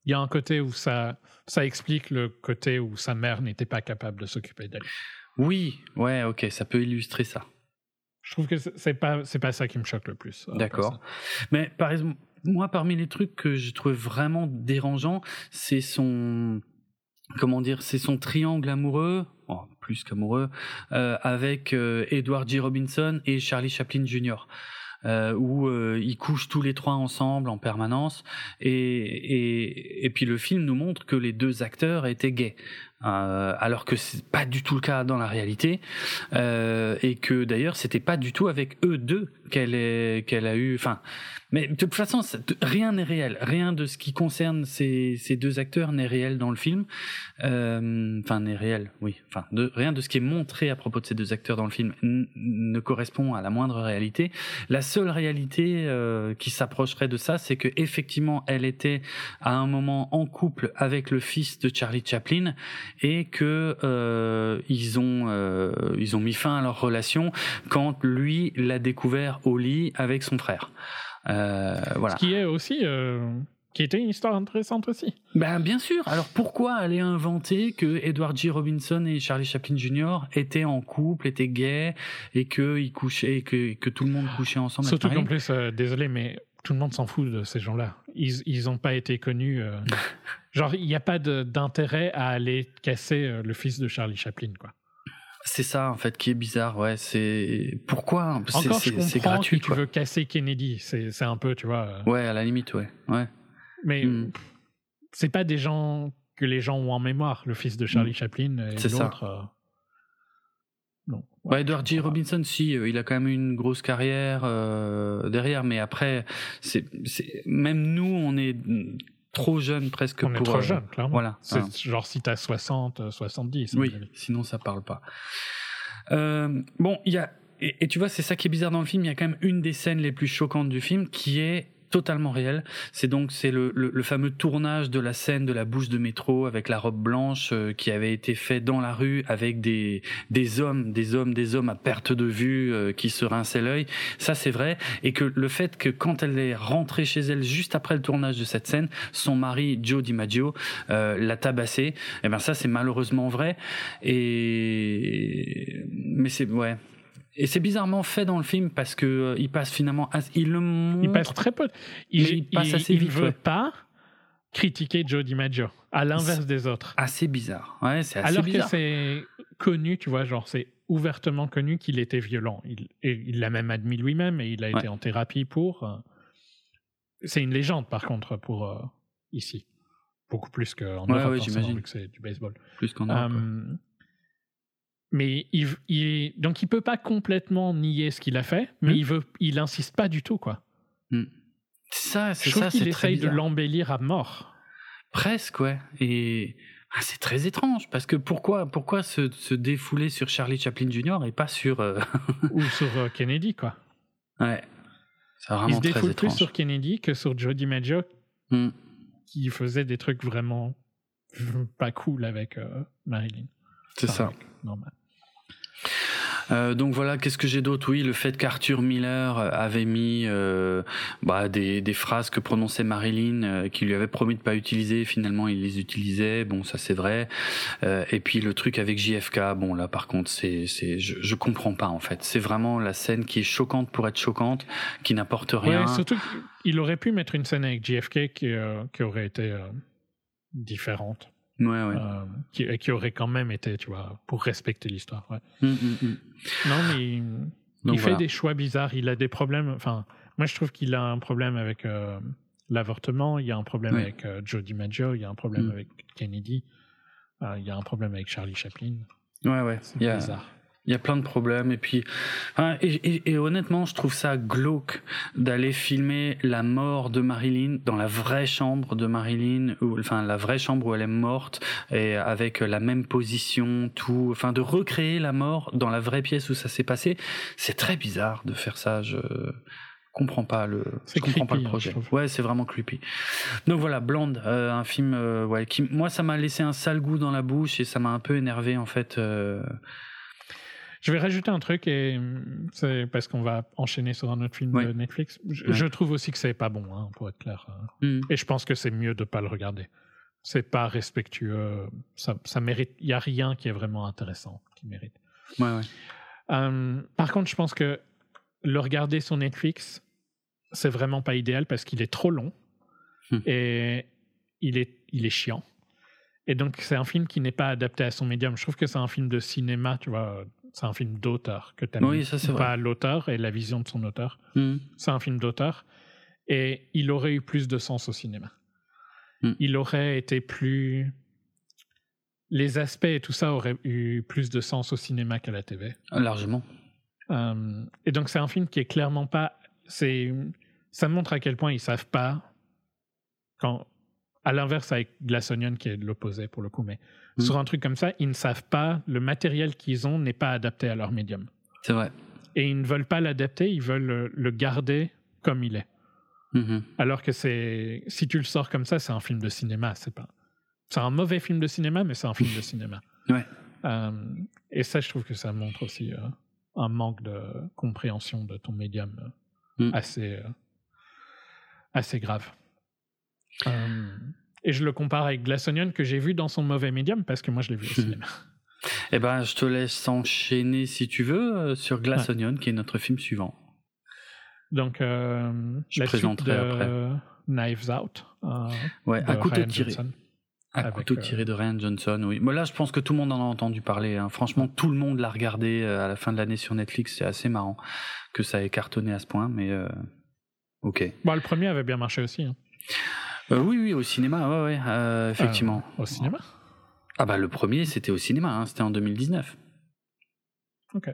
il y a un côté où ça, ça explique le côté où sa mère n'était pas capable de s'occuper d'elle. Oui, ouais, ok, ça peut illustrer ça. Je trouve que c'est pas c'est pas ça qui me choque le plus. D'accord. Mais par exemple, moi, parmi les trucs que je trouve vraiment dérangeant, c'est son comment dire, c'est son triangle amoureux, oh, plus qu'amoureux, euh, avec euh, Edward G. Robinson et Charlie Chaplin Jr où euh, ils couchent tous les trois ensemble en permanence. Et, et, et puis le film nous montre que les deux acteurs étaient gays. Euh, alors que c'est pas du tout le cas dans la réalité euh, et que d'ailleurs c'était pas du tout avec eux deux qu'elle qu'elle a eu enfin mais de toute façon rien n'est réel. Rien de ce qui concerne ces, ces deux acteurs n'est réel dans le film. Euh, enfin n'est réel oui. Enfin rien de ce qui est montré à propos de ces deux acteurs dans le film ne correspond à la moindre réalité. La seule réalité euh, qui s'approcherait de ça c'est que effectivement elle était à un moment en couple avec le fils de Charlie Chaplin et que euh, ils ont euh, ils ont mis fin à leur relation quand lui l'a découvert au lit avec son frère. Euh, voilà. Ce qui est aussi qui était une histoire intéressante aussi. Ben bien sûr. Alors pourquoi aller inventer que Edward G. Robinson et Charlie Chaplin Jr. étaient en couple, étaient gays et que ils couchaient, que que tout le monde couchait ensemble. Surtout qu'en plus, désolé, mais tout le monde s'en fout de ces gens-là. Ils ils n'ont pas été connus. Euh, genre, il n'y a pas d'intérêt à aller casser euh, le fils de Charlie Chaplin, quoi. C'est ça en fait qui est bizarre, ouais. C'est pourquoi c'est gratuit. Que tu veux casser Kennedy, c'est un peu, tu vois. Euh. Ouais, à la limite, ouais, ouais. Mais hmm. c'est pas des gens que les gens ont en mémoire, le fils de Charlie mm. Chaplin et l'autre. Euh, non. Edward G. Robinson, si, euh, il a quand même une grosse carrière euh, derrière, mais après, c'est, même nous, on est trop jeune presque on pour. est trop jeune, clairement. Voilà. C'est genre si t'as 60, 70. Oui, sinon ça parle pas. bon, il y a. et tu vois, c'est ça qui est bizarre dans le film. Il y a quand même une des scènes les plus choquantes du film qui est totalement réel. C'est donc c'est le, le, fameux tournage de la scène de la bouche de métro avec la robe blanche euh, qui avait été fait dans la rue avec des des hommes, des hommes, des hommes à perte de vue euh, qui se rinçaient l'œil. Ça c'est vrai et que le fait que quand elle est rentrée chez elle juste après le tournage de cette scène, son mari Joe DiMaggio euh, l'a tabassé. Et eh ben ça c'est malheureusement vrai et mais c'est ouais et c'est bizarrement fait dans le film parce que euh, il passe finalement, il le montre, il passe très peu. Il, il passe assez vite. Il veut pas critiquer Joe DiMaggio, à l'inverse des autres. Assez bizarre. Ouais, c'est assez Alors bizarre. que c'est connu, tu vois, genre c'est ouvertement connu qu'il était violent. Il, il l'a même admis lui-même et il a été en thérapie pour. Euh, c'est une légende par contre pour euh, ici, beaucoup plus qu'en ouais, Europe, ouais, j'imagine que c'est du baseball. Plus qu'en Europe mais il, il, donc il peut pas complètement nier ce qu'il a fait, mais hmm. il veut, il insiste pas du tout quoi. Hmm. Ça, c'est ça, c'est essaye de l'embellir à mort. Presque, ouais. Et ah, c'est très étrange parce que pourquoi, pourquoi se, se, défouler sur Charlie Chaplin Jr. et pas sur euh, ou sur euh, Kennedy quoi. Ouais. C'est vraiment il se défoule plus sur Kennedy que sur Jody Maggio hmm. qui faisait des trucs vraiment pas cool avec euh, Marilyn. C'est ça. Normal. Euh, donc voilà, qu'est-ce que j'ai d'autre? Oui, le fait qu'Arthur Miller euh, avait mis euh, bah, des, des, phrases que prononçait Marilyn, euh, qui lui avait promis de pas utiliser, finalement il les utilisait. Bon, ça c'est vrai. Euh, et puis le truc avec JFK, bon là par contre c'est, c'est, je, je comprends pas en fait. C'est vraiment la scène qui est choquante pour être choquante, qui n'apporte rien. Ouais, surtout qu'il aurait pu mettre une scène avec JFK qui, qui aurait été différente. Ouais, ouais. Euh, qui, qui, aurait quand même été, tu vois, pour respecter l'histoire. Ouais. Hum, hum, hum. Non, mais il, fait des choix bizarres. Il a des problèmes. Enfin, moi, je trouve qu'il a un problème avec euh, l'avortement. Il y a un problème avec euh, Joe DiMaggio. Il y a un problème avec Kennedy. il y a un problème avec Charlie Chaplin. Ouais, ouais. C'est bizarre. Il y a plein de problèmes et puis et, honnêtement, je trouve ça glauque d'aller filmer la mort de Marilyn dans la vraie chambre de Marilyn, ou enfin la vraie chambre où elle est morte et avec la même position, tout, enfin de recréer la mort dans la vraie pièce où ça s'est passé. C'est très bizarre de faire ça. Je comprends pas le je comprends pas le projet. ouais, c'est vraiment creepy. Donc voilà, Blonde, euh, un film euh, ouais qui moi ça m'a laissé un sale goût dans la bouche et ça m'a un peu énervé en fait. Euh, je vais rajouter un truc et mm, c'est parce qu'on va enchaîner sur un autre film de Netflix. Je, trouve aussi que c'est pas bon, hein, pour être clair. Mm. Et je pense que c'est mieux de pas le regarder. C'est pas respectueux. Ça, ça mérite. Il y a rien qui est vraiment intéressant qui mérite. Ouais, ouais. Euh, par contre, je pense que le regarder sur Netflix, c'est vraiment pas idéal parce qu'il est trop long hmm. et il est, il est chiant. Et donc, c'est un film qui n'est pas adapté à son médium. Je trouve que c'est un film de cinéma, tu vois, c'est un film d'auteur que tu Oui, ça c'est Pas l'auteur et la vision de son auteur. Hmm. C'est un film d'auteur. Et il aurait eu plus de sens au cinéma. Hmm. Il aurait été plus. Les aspects et tout ça auraient eu plus de sens au cinéma qu'à la TV. Largement. Euh, et donc, c'est un film qui est clairement pas. C'est, ça montre à quel point ils savent pas. Quand, à l'inverse avec Glass Onion, qui est l'opposé pour le coup, mais mm. sur un truc comme ça, ils ne savent pas, le matériel qu'ils ont n'est pas adapté à leur médium. C'est vrai. Et ils ne veulent pas l'adapter, ils veulent le, garder comme il est. Mm-hmm. Alors que c'est, si tu le sors comme ça, c'est un film de cinéma, c'est pas. C'est un mauvais film de cinéma, mais c'est un film de cinéma. Ouais. Euh, et ça, je trouve que ça montre aussi euh, un manque de compréhension de ton médium euh, mm. assez, assez grave. Euh, et je le compare avec Glass Onion que j'ai vu dans son mauvais médium parce que moi je l'ai vu au cinéma. Eh ben, je te laisse enchaîner si tu veux euh, sur Glass Onion, qui est notre film suivant. Donc, euh, je la présenterai de après. Knives Out. ouais, à couteau tiré. à couteau tiré de Ryan Johnson, oui. Mais là, je pense que tout le monde en a entendu parler. Hein. Franchement, tout le monde l'a regardé à la fin de l'année sur Netflix. C'est assez marrant que ça ait cartonné à ce point, mais ok. Bon, le premier avait bien marché aussi. Hein. Oui, oui, au cinéma, ouais, ouais, effectivement. au cinéma? Ah bah le premier, c'était au cinéma, hein, c'était en 2019. Ok.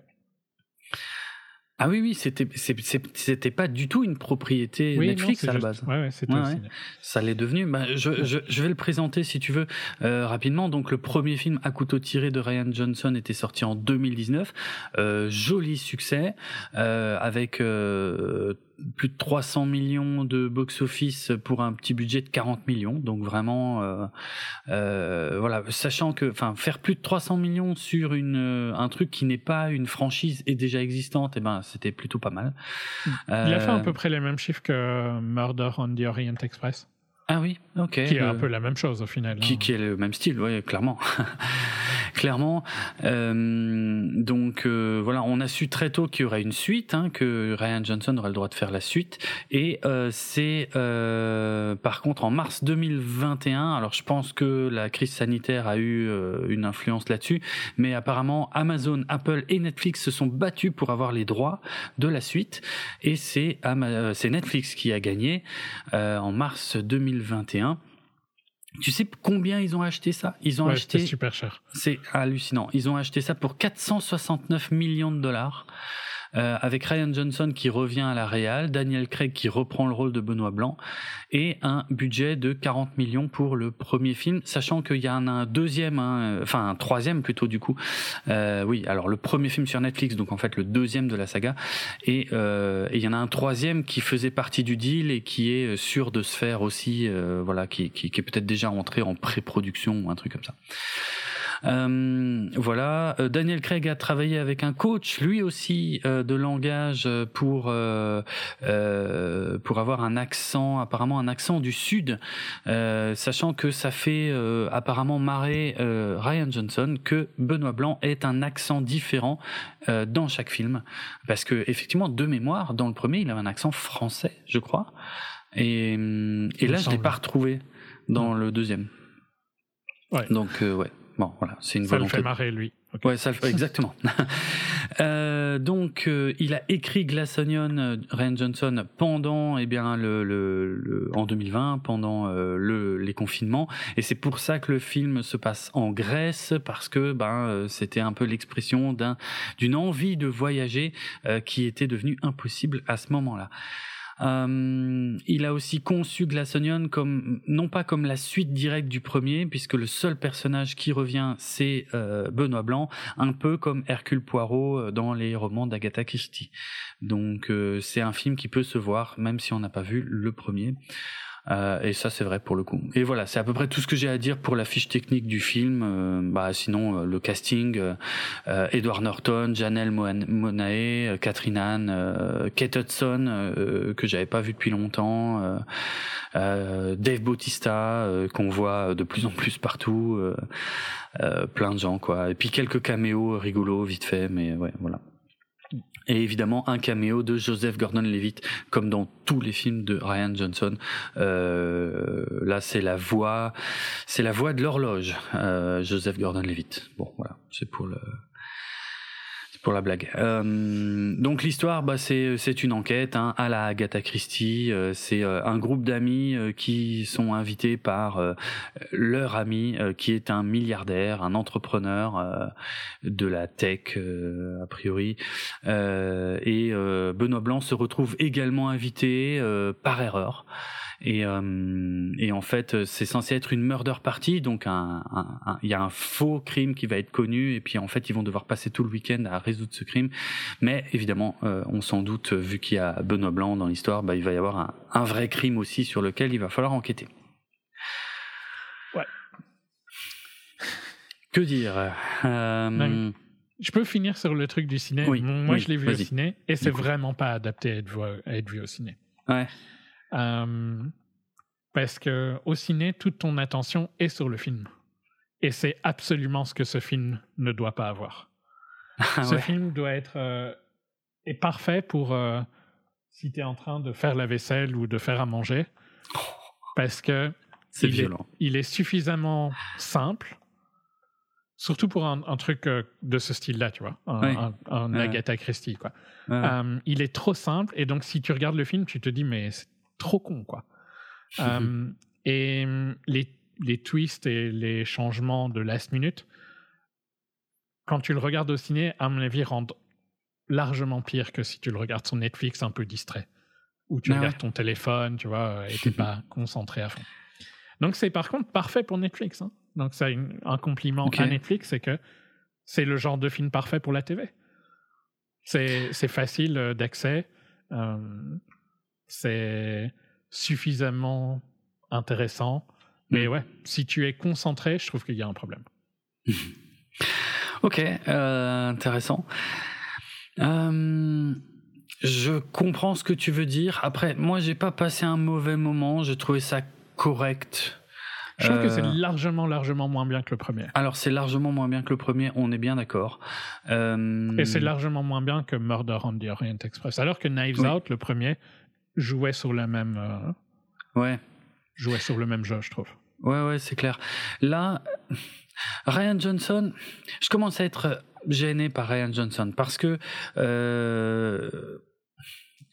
Ah oui, oui, c'était c'était pas du tout une propriété Netflix à la base. Ouais, ouais, Ça l'est devenu. Bah, je, je, je, vais le présenter si tu veux euh, rapidement. Donc le premier film à couteau tiré de Ryan Johnson était sorti en 2019. Euh, joli succès euh, avec euh, plus de 300 millions de box-office pour un petit budget de 40 millions. Donc vraiment, euh, euh, voilà, sachant que, enfin, faire plus de 300 millions sur une euh, un truc qui n'est pas une franchise et déjà existante, et eh ben, c'était plutôt pas mal. Il a fait à peu près les mêmes chiffres que Murder on the Orient Express. Ah oui, ok. Qui est un peu la même chose au final. Qui, hein. qui est le même style, oui, clairement. clairement. Euh, donc euh, voilà, on a su très tôt qu'il y aurait une suite, hein, que Ryan Johnson aurait le droit de faire la suite. Et euh, c'est euh, par contre en mars 2021. Alors je pense que la crise sanitaire a eu euh, une influence là-dessus, mais apparemment Amazon, Apple et Netflix se sont battus pour avoir les droits de la suite. Et c'est c'est Netflix qui a gagné en mars 2021 2021. Tu sais combien ils ont acheté ça? Ils ont acheté super cher. C'est hallucinant. Ils ont acheté ça pour 469 millions de dollars. Euh, avec Ryan Johnson qui revient à la Real, Daniel Craig qui reprend le rôle de Benoît Blanc, et un budget de 40 millions pour le premier film, sachant qu'il y a un deuxième, hein, enfin un troisième plutôt du coup. Euh, oui, alors le premier film sur Netflix, donc en fait le deuxième de la saga, et, euh, il y en a un troisième qui faisait partie du deal et qui est sûr de se faire aussi, euh, voilà, qui, qui, qui est peut-être déjà entré en pré-production ou un truc comme ça. Euh, voilà, euh, Daniel Craig a travaillé avec un coach, lui aussi euh, de langage pour pour avoir un accent, apparemment un accent du sud, sachant que ça fait apparemment marrer Ryan Johnson que Benoît Blanc est un accent différent dans chaque film, parce que effectivement de mémoire dans le premier il avait un accent français, je crois, et, et là je l'ai pas retrouvé dans le deuxième. Ouais. Donc ouais. Bon, voilà, c'est une ça volonté. Ça le fait marrer, lui. Ouais, ça le fait, exactement. euh, donc, euh, il a écrit Glass Onion, euh, Ryan Johnson, pendant, eh bien, le, le, le en 2020, pendant euh, le, les confinements, et c'est pour ça que le film se passe en Grèce, parce que, ben, c'était un peu l'expression d'un, d'une envie de voyager qui était devenue impossible à ce moment-là. Euh, il a aussi conçu Glass Onion comme non pas comme la suite directe du premier, puisque le seul personnage qui revient c'est euh, Benoît Blanc, un peu comme Hercule Poirot euh, dans les romans d'Agatha Christie. Donc c'est un film qui peut se voir même si on n'a pas vu le premier. Euh, et ça, c'est vrai pour le coup. Et voilà, c'est à peu près tout ce que j'ai à dire pour la fiche technique du film. Euh, bah, sinon, euh, le casting, euh, Edward Norton, Janelle Monae, Catherine Anne, Kate Hudson, que j'avais pas vu depuis longtemps, Dave Bautista, qu'on voit de plus en plus partout, plein de gens, quoi. Et puis quelques caméos rigolos, vite fait, mais ouais, voilà et évidemment un caméo de Joseph Gordon-Levitt comme dans tous les films de Ryan Johnson. Euh, là c'est la voix c'est la voix de l'horloge euh, Joseph Gordon-Levitt. Bon voilà c'est pour le pour la blague. Euh, donc l'histoire, bah, c'est c'est une enquête hein, à la Agatha Christie. Euh, c'est euh, un groupe d'amis euh, qui sont invités par leur ami qui est un milliardaire, un entrepreneur de la tech a priori. et Benoît Blanc se retrouve également invité par erreur. Et, euh, et en fait, c'est censé être une murder party, donc il un, un, y a un faux crime qui va être connu, et puis en fait, ils vont devoir passer tout le week-end à résoudre ce crime. Mais évidemment, euh, on s'en doute, vu qu'il y a Benoît Blanc dans l'histoire, bah, il va y avoir un, un vrai crime aussi sur lequel il va falloir enquêter. Ouais. Que dire? Euh... Je peux finir sur le truc du ciné. Oui, Moi, oui, je l'ai vu au ciné et c'est vraiment pas adapté à être, vu, à être vu au ciné. Ouais. Euh, parce que au ciné, toute ton attention est sur le film. Et c'est absolument ce que ce film ne doit pas avoir. Ah, ce ouais. film doit être euh, est parfait pour euh, si tu es en train de faire la vaisselle ou de faire à manger. Parce que C'est il, est, violent. il est suffisamment simple, surtout pour un, un truc euh, de ce style-là, tu vois, un. Agatha Christie, quoi. Il est trop simple et donc si tu regardes le film, tu te dis mais c'est trop con quoi. Euh, Et hum, les, les twists et les changements de last minute, quand tu le regardes au ciné, à mon avis, rendent largement pire que si tu le regardes sur Netflix un peu distrait. Ou tu Ah regardes ouais. ton téléphone, tu vois, et t'es pas concentré à fond. Donc c'est par contre parfait pour Netflix. hein. Donc c'est une- un compliment à Netflix, c'est que c'est le genre de film parfait pour la TV. C'est c'est facile euh, d'accès, euh, c'est suffisamment intéressant. Mais Mm. ouais, si tu es concentré, je trouve qu'il y a un problème. Ok, euh, intéressant. Euh, je comprends ce que tu veux dire. Après, moi, j'ai pas passé un mauvais moment. J'ai trouvé ça correct. Je trouve que Euh, c'est largement, largement moins bien que le premier. Alors, c'est largement moins bien que le premier. On est bien d'accord. Euh, Et c'est largement moins bien que Murder on the Orient Express. Alors que Knives Oui. Out, le premier, jouait sur la même, euh, Ouais. jouait sur le même jeu, je trouve. Ouais, ouais, c'est clair. Là, Ryan Johnson, je commence à être gêné par Ryan Johnson parce que euh,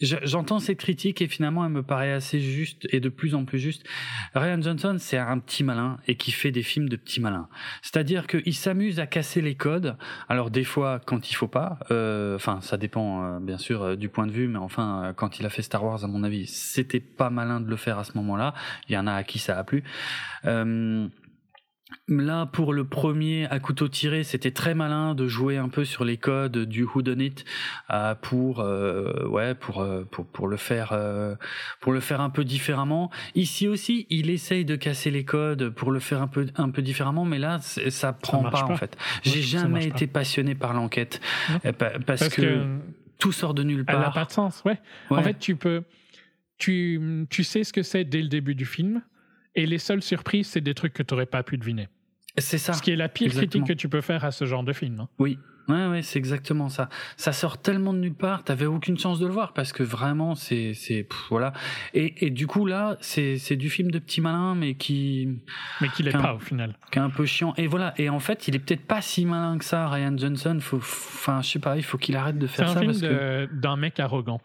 j'entends cette critique et finalement elle me paraît assez juste et de plus en plus juste. Ryan Johnson, c'est un petit malin et qui fait des films de petits malins. C'est-à-dire qu'il s'amuse à casser les codes. Alors des fois quand il faut pas, euh, enfin ça dépend euh, bien sûr euh, du point de vue, mais enfin euh, quand il a fait Star Wars, à mon avis, c'était pas malin de le faire à ce moment-là. Il y en a à qui ça a plu. Là, pour le premier à couteau tiré, c'était très malin de jouer un peu sur les codes du whodunit euh, pour, euh, ouais, pour, euh, pour pour le faire, euh, pour le faire un peu différemment. Ici aussi, il essaye de casser les codes pour le faire un peu un peu différemment, mais là, ça prend pas, pas. en fait. J'ai jamais pas. été passionné par l'enquête parce, Parce que, que tout sort de nulle elle n'a part. pas de sens, ouais. En Ouais. fait, tu peux, tu, tu sais ce que c'est dès le début du film, et les seules surprises, c'est des trucs que tu n'aurais pas pu deviner. c'est ça. Ce qui est la pire exactement. critique que tu peux faire à ce genre de film. hein. Oui, ouais, ouais, c'est exactement ça. Ça sort tellement de nulle part, t'avais aucune chance de le voir parce que vraiment, c'est, c'est, voilà. Et, et du coup là, c'est, c'est du film de petit malin, mais qui, Mais qu'il n'est Qu'un- pas au final. qui est un peu chiant. Et voilà. Et en fait, il est peut-être pas si malin que ça, Ryan Johnson. Faut, enfin, je sais pas, il faut qu'il arrête de C'est faire un ça film parce que de- d'un mec arrogant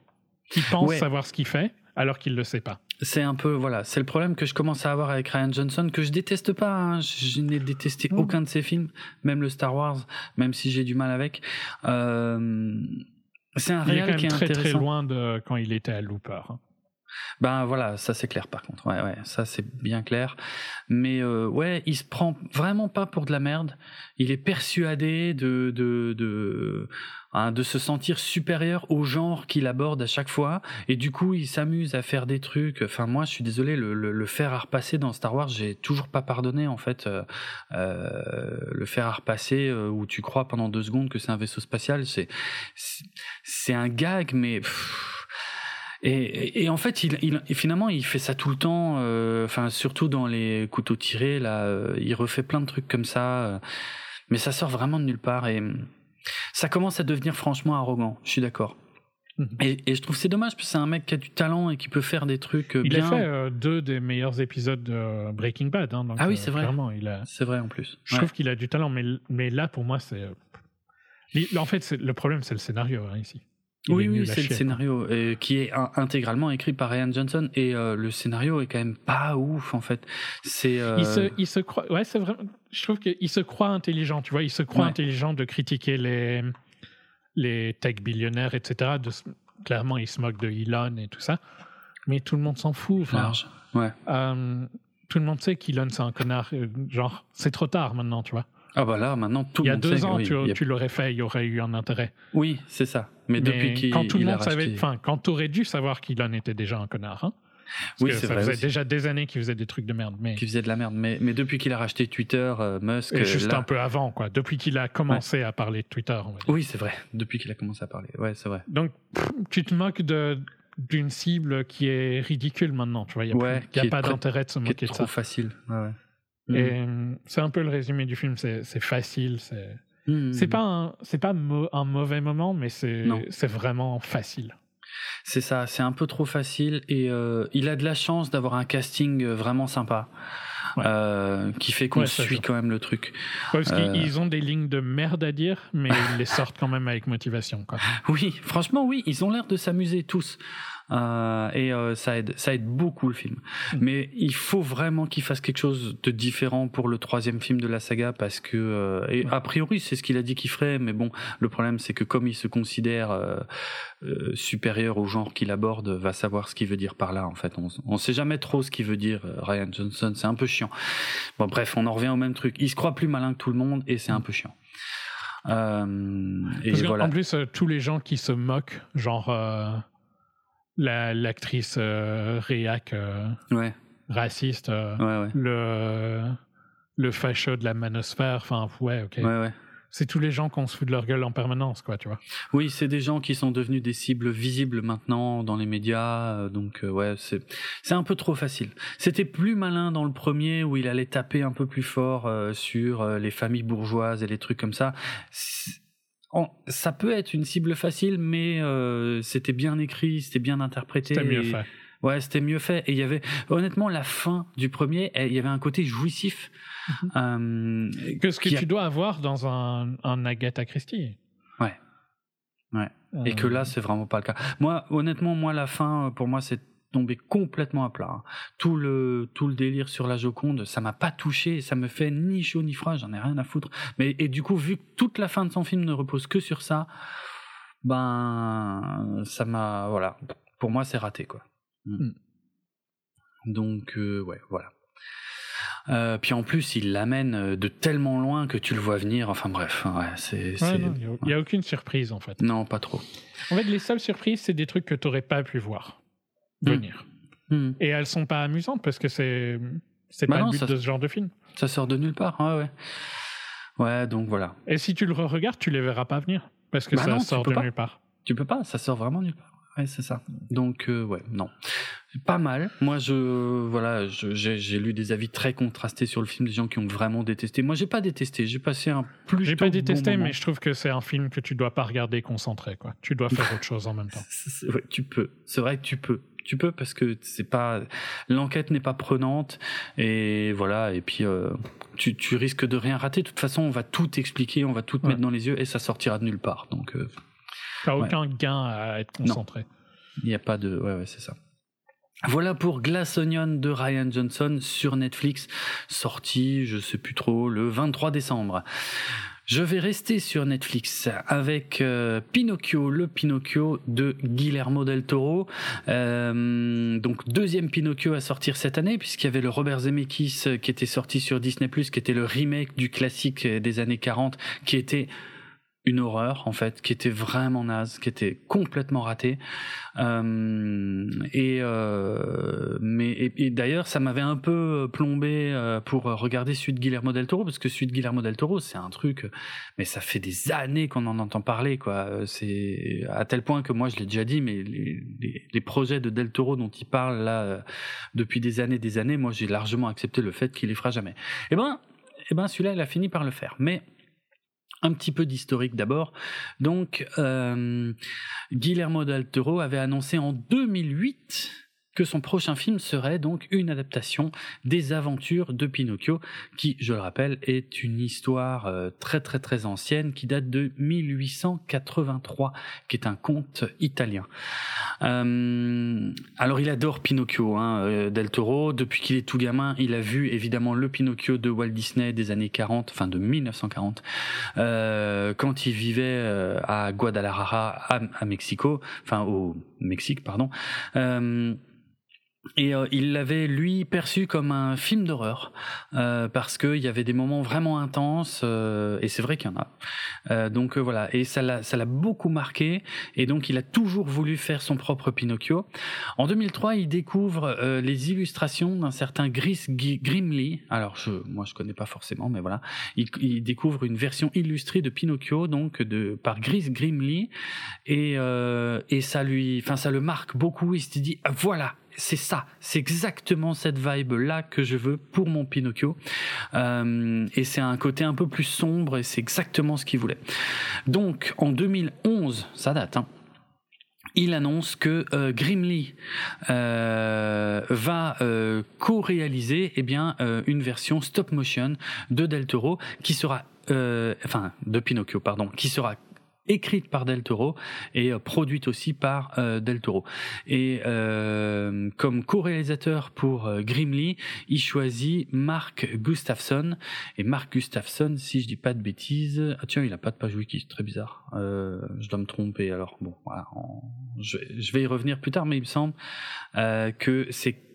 qui pense Ouais. savoir ce qu'il fait alors qu'il ne le sait pas. C'est un peu, voilà, c'est le problème que je commence à avoir avec Ryan Johnson, que je déteste pas. hein. Je, n'ai détesté Mm. aucun de ses films, même le Star Wars, même si j'ai du mal avec. Euh, c'est un réel qui est très intéressant. très loin de quand il était à Looper. hein. Ben voilà, ça c'est clair par contre. Ouais, ouais, ça c'est bien clair. Mais euh, ouais, il se prend vraiment pas pour de la merde. Il est persuadé de de de hein, de se sentir supérieur au genre qu'il aborde à chaque fois, et du coup il s'amuse à faire des trucs. Enfin moi, je suis désolé, le le, le fer à repasser dans Star Wars, j'ai toujours pas pardonné en fait. Euh, euh, le fer à repasser euh, où tu crois pendant deux secondes que c'est un vaisseau spatial, c'est c'est- un gag, mais pff, et, et, et en fait, il, il, finalement, il fait ça tout le temps. euh, Enfin, surtout dans les couteaux tirés, là, euh, il refait plein de trucs comme ça. euh, mais ça sort vraiment de nulle part et hum, ça commence à devenir franchement arrogant. Je suis d'accord. Mhm. Et, et je trouve c'est dommage parce que c'est un mec qui a du talent et qui peut faire des trucs Il bien. a fait euh, deux des meilleurs épisodes de Breaking Bad. hein, donc, Ah oui, c'est vrai. Il a... C'est vrai en plus. Je Ouais. trouve qu'il a du talent, mais, mais là, pour moi, c'est. il- En fait, le problème, c'est le scénario hein, ici. Il Oui, oui, c'est le scénario euh, qui est in- intégralement écrit par Ryan Johnson et euh, le scénario est quand même pas ouf en fait. C'est euh, Il, se, il se croit. Ouais, c'est vrai. Je trouve qu'il se croit intelligent, tu vois. Il se croit Ouais. intelligent de critiquer les, les tech billionnaires, etc. De, clairement, il se moque de Elon et tout ça. Mais tout le monde s'en fout. enfin, large. Ouais. tout le monde sait qu'Elon, c'est un connard. Genre, c'est trop tard maintenant, tu vois. Ah bah là maintenant tout il y le a monde deux sait ans, oui, tu, il y a- tu l'aurais fait, il y aurait eu un intérêt. Oui, c'est ça. Mais, depuis qu'il quand tout le monde savait, enfin, quand t'aurais dû savoir qu'Elon était déjà un connard, hein, parce Oui, c'est ça vrai faisait aussi. déjà des années qu'il faisait des trucs de merde, mais qui faisait de la merde. Mais, mais depuis qu'il a racheté Twitter, euh, Musk, et juste là- un peu avant, quoi. Depuis qu'il a commencé à parler de Twitter, on va dire. Oui, c'est vrai. Depuis qu'il a commencé à parler. Ouais, c'est vrai. Donc, pff, tu te moques de d'une cible qui est ridicule maintenant, tu vois. Il n'y a, Ouais, plus- il y a pas très- d'intérêt de se Qui est moquer de trop ça. facile. Ouais. Et euh, c'est un peu le résumé du film. C'est c'est facile. C'est C'est pas un c'est pas un mauvais moment, mais c'est c'est vraiment facile. C'est ça, c'est un peu trop facile et euh, il a de la chance d'avoir un casting euh, vraiment sympa Ouais. euh, qui fait qu'on Ouais, suit quand même le truc. Ouais, parce Euh. qu'ils ont des lignes de merde à dire, mais ils les sortent quand même avec motivation. Quoi. Oui, franchement, oui, ils ont l'air de s'amuser tous. Euh, et euh, ça aide, ça aide beaucoup le film. Mm. Mais il faut vraiment qu'il fasse quelque chose de différent pour le troisième film de la saga parce que, euh, et a priori, c'est ce qu'il a dit qu'il ferait. Mais bon, le problème, c'est que comme il se considère supérieur au genre qu'il aborde, va savoir ce qu'il veut dire par là. En fait, on, on sait jamais trop ce qu'il veut dire. Ryan Johnson, c'est un peu chiant. Bon, bref, on en revient au même truc. Il se croit plus malin que tout le monde et c'est un peu chiant. et voilà. En plus, tous les gens qui se moquent, genre l'actrice euh, réac euh, raciste, euh, le le facho de la manosphère, enfin ouais, ok. C'est tous les gens qu'on se fout de leur gueule en permanence, quoi, tu vois. Oui, c'est des gens qui sont devenus des cibles visibles maintenant dans les médias, donc ouais, c'est c'est un peu trop facile. C'était plus malin dans le premier où il allait taper un peu plus fort sur les familles bourgeoises et les trucs comme ça ça peut être une cible facile, mais euh, c'était bien écrit, c'était bien interprété. C'était mieux fait. Ouais, c'était mieux fait. Et il y avait, honnêtement, la fin du premier, il y avait un côté jouissif. Mhm. Euh, que ce que tu dois avoir dans un, un Agatha Christie. Ouais. Ouais. Et que là, euh. c'est vraiment pas le cas. Moi, honnêtement, moi, la fin, pour moi, c'est tombé complètement à plat. Hein. Tout le tout le délire sur la Joconde, ça m'a pas touché, ça me fait ni chaud ni froid, j'en ai rien à foutre. Mais et du coup, vu que toute la fin de son film ne repose que sur ça, ben ça m'a voilà. Pour moi, c'est raté quoi. Mm. Mm. Donc euh, ouais, voilà. Euh, puis en plus, il l'amène euh, de tellement loin que tu le vois venir. Enfin bref, ouais, c'est. Il n'y a, aucune surprise en fait. Non, pas trop. En fait, les seules surprises, c'est des trucs que tu n'aurais pas pu voir. Hmm. venir. Hmm. Et elles sont pas amusantes parce que c'est c'est bah pas le but de ce genre de film. Ça sort de nulle part, ouais, ouais. Ouais, donc voilà. Et si tu le regardes, tu les verras pas venir parce que bah ça sort de nulle part. Tu peux pas, ça sort vraiment nulle part. Ouais, c'est ça. Donc euh, ouais, non. Pas mal. Moi, je voilà, j'ai lu des avis très contrastés sur le film, des gens qui ont vraiment détesté. Moi, j'ai pas détesté. J'ai passé un plus. J'ai pas détesté, mais je trouve que c'est un film que tu dois pas regarder concentré. Quoi. Tu dois faire autre chose en même temps. Ouais, tu peux. C'est vrai que tu peux tu peux parce que c'est pas l'enquête n'est pas prenante et voilà et puis euh, tu, tu, risques de rien rater. De toute façon, on va tout expliquer, on va tout te mettre dans les yeux et ça sortira de nulle part. Donc, euh, t'as aucun gain à être concentré. Il n'y a pas de ouais ouais c'est ça. Voilà pour Glass Onion de Ryan Johnson sur Netflix, sorti, je sais plus trop, le 23 décembre. Je vais rester sur Netflix avec euh, Pinocchio, le Pinocchio de Guillermo del Toro. Euh, donc deuxième Pinocchio à sortir cette année puisqu'il y avait le Robert Zemeckis euh, qui était sorti sur Disney+, qui était le remake du classique des années 40, qui était une horreur en fait qui était vraiment naze qui était complètement ratée. Euh, et euh, mais et, d'ailleurs ça m'avait un peu plombé euh, pour regarder Suite Guillermo del Toro parce que Suite Guillermo del Toro c'est un truc mais ça fait des années qu'on en entend parler quoi. C'est à tel point que moi je l'ai déjà dit mais les, les, les, projets de del Toro dont il parle là depuis des années des années moi j'ai largement accepté le fait qu'il les fera jamais. Et eh ben et eh ben celui-là il a fini par le faire. Mais un petit peu d'historique d'abord. Donc, euh, Guillermo del Toro avait annoncé en 2008 que son prochain film serait donc une adaptation des aventures de Pinocchio, qui, je le rappelle, est une histoire euh, très très très ancienne qui date de 1883, qui est un conte italien. Euh, alors il adore Pinocchio, hein, euh, Del Toro. Depuis qu'il est tout gamin, il a vu évidemment le Pinocchio de Walt Disney des années 40, enfin de 1940, quand il vivait à Guadalajara, à, Mexico, enfin au Mexique, pardon. Et euh, il l'avait lui perçu comme un film d'horreur euh, parce qu'il y avait des moments vraiment intenses euh, et c'est vrai qu'il y en a. Euh, donc euh, voilà et ça l'a ça l'a beaucoup marqué et donc il a toujours voulu faire son propre Pinocchio. En 2003, il découvre les illustrations d'un certain Gris Grimley. Alors je moi je connais pas forcément mais voilà il, il découvre une version illustrée de Pinocchio donc de par Gris Grimley et et ça lui enfin ça le marque beaucoup. Il se dit voilà c'est ça, c'est exactement cette vibe là que je veux pour mon Pinocchio. Euh, et c'est un côté un peu plus sombre et c'est exactement ce qu'il voulait. Donc en 2011, ça date. Hein, il annonce que euh, Grimly euh, va co-réaliser eh bien une version stop motion de Del Toro qui sera enfin de Pinocchio pardon qui sera écrite par Del Toro et produite aussi par Del Toro. Et comme co-réalisateur pour Grimly, il choisit Mark Gustafson. Et Mark Gustafson, si je dis pas de bêtises, ah tiens, il a pas de page wiki, c'est très bizarre. je dois me tromper. Alors bon, voilà, je, je, vais y revenir plus tard, mais il me semble que c'est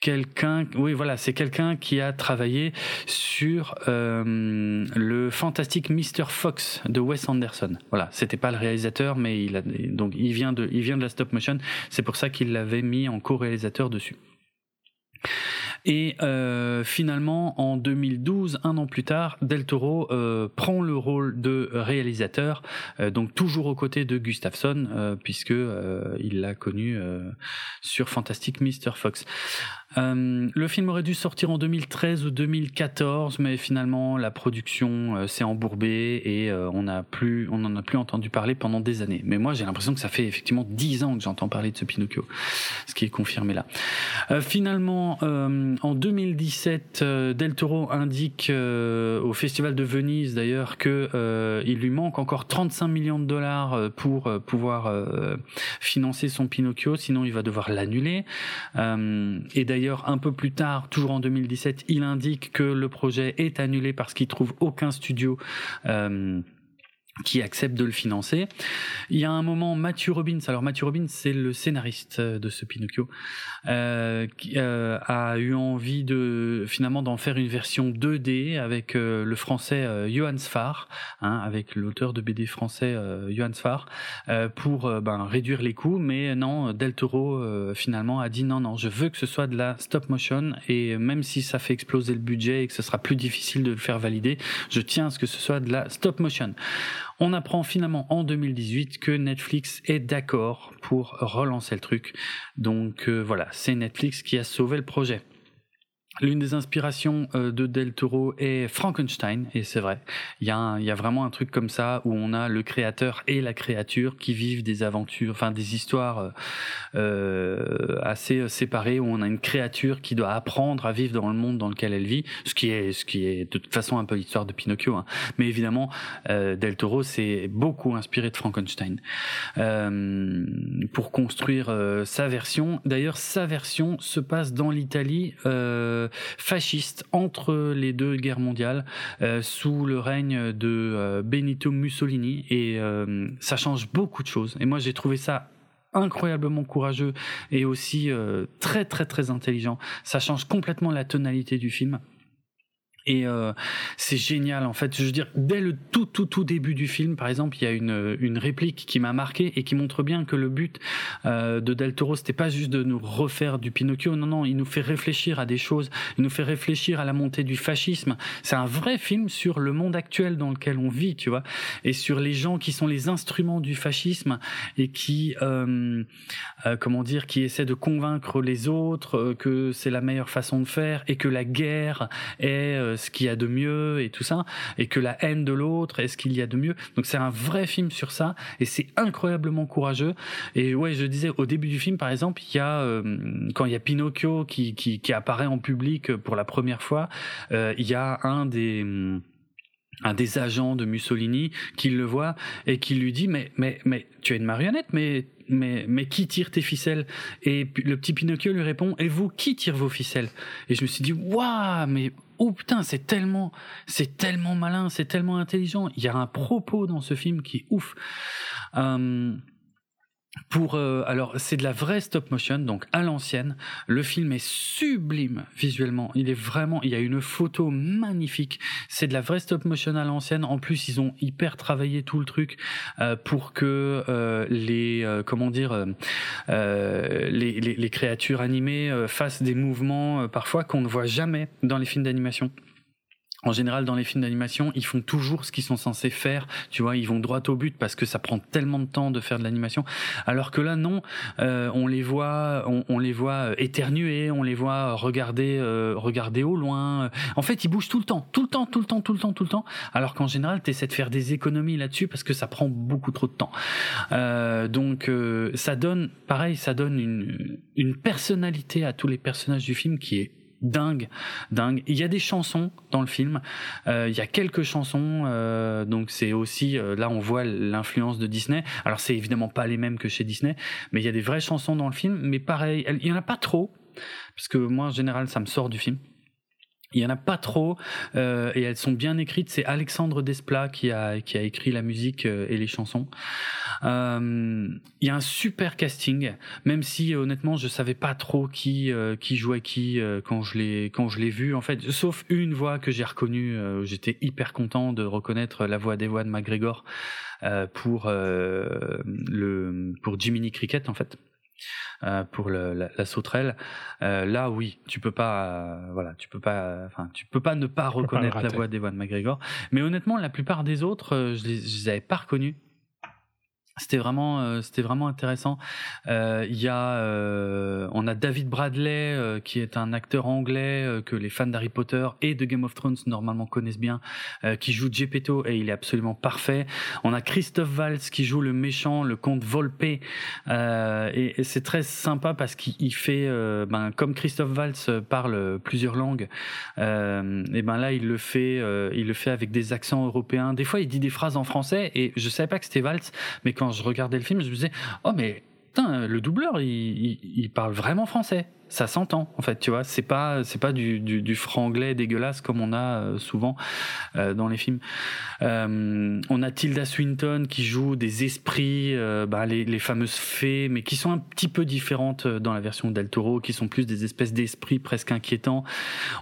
quelqu'un, oui voilà, c'est quelqu'un qui a travaillé sur euh, le fantastique Mr Fox de Wes Anderson. Voilà, c'était pas le réalisateur, mais il vient de la stop motion. C'est pour ça qu'il l'avait mis en co-réalisateur dessus. Et euh, finalement, en 2012, un an plus tard, Del Toro euh, prend le rôle de réalisateur, donc toujours aux côtés de Gustafsson, puisque il l'a connu sur Fantastic Mr. Fox. Euh, le film aurait dû sortir en 2013 ou 2014, mais finalement la production euh, s'est embourbée et euh, on a plus, on en a plus entendu parler pendant des années. Mais moi j'ai l'impression que ça fait effectivement dix ans que j'entends parler de ce Pinocchio, ce qui est confirmé là. finalement, en 2017, Del Toro indique au Festival de Venise d'ailleurs que il lui manque encore 35 millions de dollars pour pouvoir financer son Pinocchio, sinon il va devoir l'annuler. et d'ailleurs D'ailleurs, un peu plus tard, toujours en 2017, il indique que le projet est annulé parce qu'il trouve aucun studio euh, qui accepte de le financer. Il y a un moment, Matthew Robbins, alors Matthew Robbins, c'est le scénariste de ce Pinocchio, euh, qui euh, a eu envie de finalement d'en faire une version 2D avec euh, le français euh, Johan Sfar, hein, avec l'auteur de BD français euh, Johan Sfar, pour ben, réduire les coûts. Mais non, Del Toro finalement a dit non, non, je veux que ce soit de la stop motion et même si ça fait exploser le budget et que ce sera plus difficile de le faire valider, je tiens à ce que ce soit de la stop motion. On apprend finalement en 2018 que Netflix est d'accord pour relancer le truc. Donc euh, voilà, c'est Netflix qui a sauvé le projet. L'une des inspirations euh, de Del Toro est Frankenstein, et c'est vrai. Il y, a y a vraiment un truc comme ça où on a le créateur et la créature qui vivent des aventures, enfin des histoires euh, euh assez séparées où on a une créature qui doit apprendre à vivre dans le monde dans lequel elle vit, ce qui est, ce qui est de toute façon un peu l'histoire de Pinocchio. Hein. Mais évidemment, euh, Del Toro s'est beaucoup inspiré de Frankenstein euh, pour construire sa version. D'ailleurs, sa version se passe dans l'Italie. Euh, fasciste entre les deux guerres mondiales euh, sous le règne de euh, Benito Mussolini et euh, ça change beaucoup de choses. Et moi j'ai trouvé ça incroyablement courageux et aussi très très très intelligent. Ça change complètement la tonalité du film. Et euh, c'est génial en fait. Je veux dire, dès le tout tout tout début du film, par exemple, il y a une, une réplique qui m'a marqué et qui montre bien que le but euh, de Del Toro, c'était pas juste de nous refaire du Pinocchio. Non, non, il nous fait réfléchir à des choses. Il nous fait réfléchir à la montée du fascisme. C'est un vrai film sur le monde actuel dans lequel on vit, tu vois, et sur les gens qui sont les instruments du fascisme et qui, euh, euh comment dire, qui essaient de convaincre les autres euh, que c'est la meilleure façon de faire et que la guerre est euh, ce qu'il y a de mieux et tout ça, et que la haine de l'autre est ce qu'il y a de mieux. Donc c'est un vrai film sur ça, et c'est incroyablement courageux. Et ouais, je disais au début du film, par exemple, il y a euh, quand il y a Pinocchio qui, qui, apparaît en public pour la première fois, euh, il y a un des un des agents de Mussolini qui le voit et qui lui dit mais mais mais tu es une marionnette mais mais mais qui tire tes ficelles? Et le petit Pinocchio lui répond et vous qui tire vos ficelles? Et je me suis dit waouh mais oh putain c'est tellement c'est tellement malin c'est tellement intelligent. Il y a un propos dans ce film qui ouf. Euh, pour euh, alors c'est de la vraie stop motion donc à l'ancienne. Le film est sublime visuellement. Il est vraiment il y a une photo magnifique. C'est de la vraie stop motion à l'ancienne. En plus ils ont hyper travaillé tout le truc euh, pour que euh, les euh, comment dire euh, les, les, les, créatures animées fassent des mouvements parfois qu'on ne voit jamais dans les films d'animation en général, dans les films d'animation, ils font toujours ce qu'ils sont censés faire. Tu vois, ils vont droit au but parce que ça prend tellement de temps de faire de l'animation. Alors que là, non, euh, on les voit, on, on, les voit éternuer, on les voit regarder, euh, regarder au loin. En fait, ils bougent tout le temps, tout le temps, tout le temps, tout le temps, tout le temps. Alors qu'en général, tu essaies de faire des économies là-dessus parce que ça prend beaucoup trop de temps. Euh, donc, euh, ça donne, pareil, ça donne une, une personnalité à tous les personnages du film qui est dingue, dingue. Il y a des chansons dans le film. Euh, il y a quelques chansons, euh, donc c'est aussi euh, là on voit l'influence de Disney. Alors c'est évidemment pas les mêmes que chez Disney, mais il y a des vraies chansons dans le film. Mais pareil, il y en a pas trop parce que moi en général ça me sort du film. Il y en a pas trop euh, et elles sont bien écrites. C'est Alexandre Desplat qui a écrit la musique euh, et les chansons. Euh, il y a un super casting, même si honnêtement je savais pas trop qui jouait qui quand je l'ai vu en fait, sauf une voix que j'ai reconnue. J'étais hyper content de reconnaître la voix d'Ewan McGregor pour pour Jiminy Cricket en fait. Euh, pour le, la, la, sauterelle. Euh, là, oui, tu peux pas, euh, voilà, tu peux pas, enfin, tu peux pas ne pas reconnaître la voix d'Ewan McGregor. Mais honnêtement, la plupart des autres, je les, je les avais pas reconnus. C'était vraiment, euh, c'était vraiment intéressant. Euh, il y a, euh, on a David Bradley qui est un acteur anglais que les fans d'Harry Potter et de Game of Thrones normalement connaissent bien, qui joue Gepetto et il est absolument parfait. On a Christophe Valls qui joue le méchant, le comte Volpe, et, et c'est très sympa parce qu'il fait, ben comme Christophe Valls parle plusieurs langues, et ben là il le fait, il le fait avec des accents européens. Des fois il dit des phrases en français et je savais pas que c'était Valls, mais quand quand je regardais le film, je me disais, oh mais putain, le doubleur, il, il parle vraiment français ça s'entend en fait tu vois. C'est pas c'est pas du, du, du, franglais dégueulasse comme on a euh, souvent euh, dans les films. Euh, on a Tilda Swinton qui joue des esprits bah, les, fameuses fées mais qui sont un petit peu différentes dans la version Del Toro qui sont plus des espèces d'esprits presque inquiétants.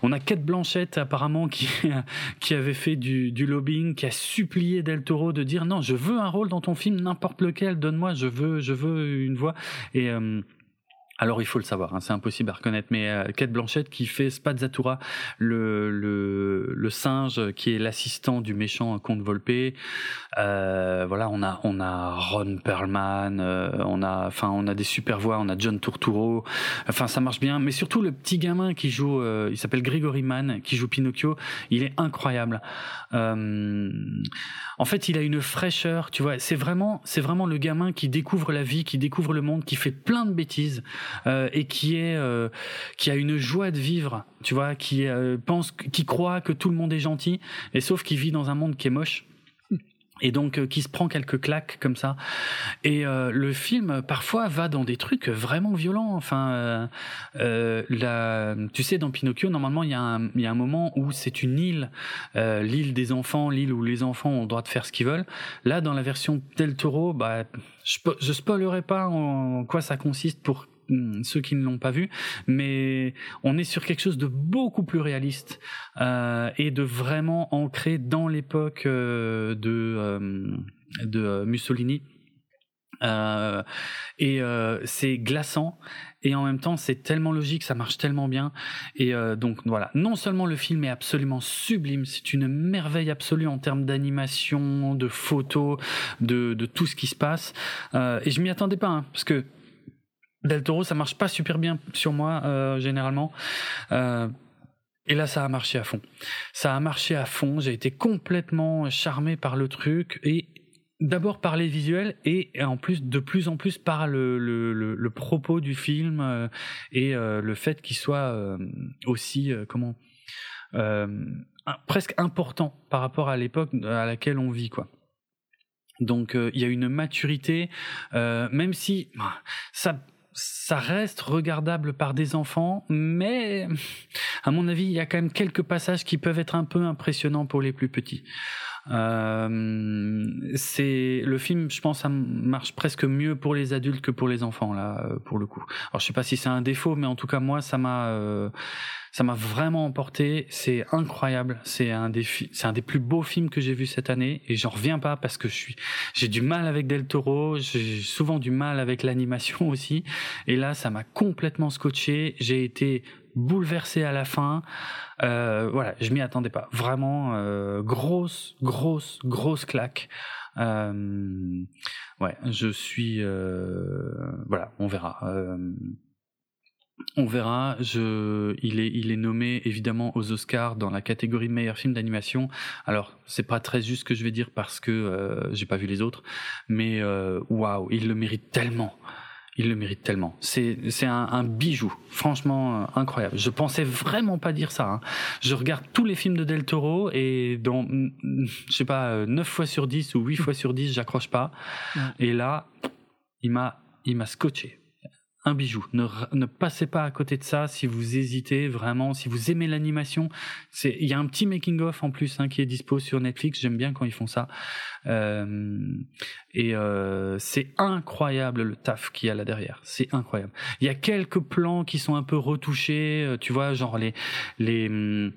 On a Kate Blanchett apparemment qui qui avait fait du, lobbying qui a supplié Del Toro de dire non je veux un rôle dans ton film n'importe lequel donne-moi je veux je veux une voix alors il faut le savoir, hein, c'est impossible à reconnaître, mais euh, Kate Blanchett qui fait Spazzatura, le, le, le singe qui est l'assistant du méchant comte Volpe. Euh, voilà, on a on a Ron Perlman, euh, on a enfin on a des super voix, on a John Turturro. Enfin ça marche bien, mais surtout le petit gamin qui joue, euh, il s'appelle Gregory Mann, qui joue Pinocchio, il est incroyable. Euh, en fait, il a une fraîcheur, tu vois. C'est vraiment c'est vraiment le gamin qui découvre la vie, qui découvre le monde, qui fait plein de bêtises. Euh, et qui est euh, qui a une joie de vivre, tu vois, qui euh, pense, qui croit que tout le monde est gentil, et sauf qu'il vit dans un monde qui est moche et donc qui se prend quelques claques comme ça. Et le film parfois va dans des trucs vraiment violents. Enfin, tu sais, dans Pinocchio, normalement, il y, a un, y a un moment où c'est une île, l'île des enfants, l'île où les enfants ont le droit de faire ce qu'ils veulent. Là, dans la version Del Toro, bah, je, je spoilerai pas en quoi ça consiste pour ceux qui ne l'ont pas vu, mais on est sur quelque chose de beaucoup plus réaliste euh, et de vraiment ancré dans l'époque euh, de, euh, Mussolini. Et c'est glaçant et en même temps c'est tellement logique, ça marche tellement bien et donc voilà. Non seulement le film est absolument sublime, c'est une merveille absolue en termes d'animation, de photos, de, de tout ce qui se passe. et je m'y attendais pas hein, parce que Del Toro, ça marche pas super bien sur moi euh, généralement. Euh, et là, ça a marché à fond. Ça a marché à fond. J'ai été complètement charmé par le truc et d'abord par les visuels et en plus de plus en plus par le, le, le, propos du film euh, et euh, le fait qu'il soit euh, aussi comment presque important par rapport à l'époque à laquelle on vit quoi. Donc il y a une maturité, même si bah, ça ça reste regardable par des enfants, mais à mon avis, il y a quand même quelques passages qui peuvent être un peu impressionnants pour les plus petits. Euh, c'est le film, je pense, ça marche presque mieux pour les adultes que pour les enfants là, pour le coup. Alors je sais pas si c'est un défaut, mais en tout cas moi, ça m'a, euh, ça m'a vraiment emporté. C'est incroyable. C'est un des, c'est un des plus beaux films que j'ai vu cette année, et j'en reviens pas parce que je suis, j'ai du mal avec Del Toro, j'ai souvent du mal avec l'animation aussi, et là, ça m'a complètement scotché. J'ai été bouleversé à la fin. Euh, voilà, je m'y attendais pas. Vraiment euh, grosse, grosse, grosse claque. Euh, ouais, je suis. Euh, voilà, on verra. Euh, on verra. Je, il est, il est nommé évidemment aux Oscars dans la catégorie meilleur film d'animation. Alors, c'est pas très juste ce que je vais dire parce que j'ai pas vu les autres, mais waouh, il le mérite tellement Il le mérite tellement. C'est c'est un, un, bijou, franchement euh, incroyable. Je pensais vraiment pas dire ça. Hein. Je regarde tous les films de Del Toro et dans je sais pas 9 fois sur 10 ou 8 fois sur 10, j'accroche pas. Et là, il m'a il m'a scotché un bijou. Ne, ne, passez pas à côté de ça si vous hésitez vraiment, si vous aimez l'animation. C'est, il y a un petit making of en plus hein, qui est dispo sur Netflix. J'aime bien quand ils font ça. Euh, et euh, c'est incroyable le taf qu'il y a là derrière. C'est incroyable. Il y a quelques plans qui sont un peu retouchés. Euh, tu vois, genre les les hum,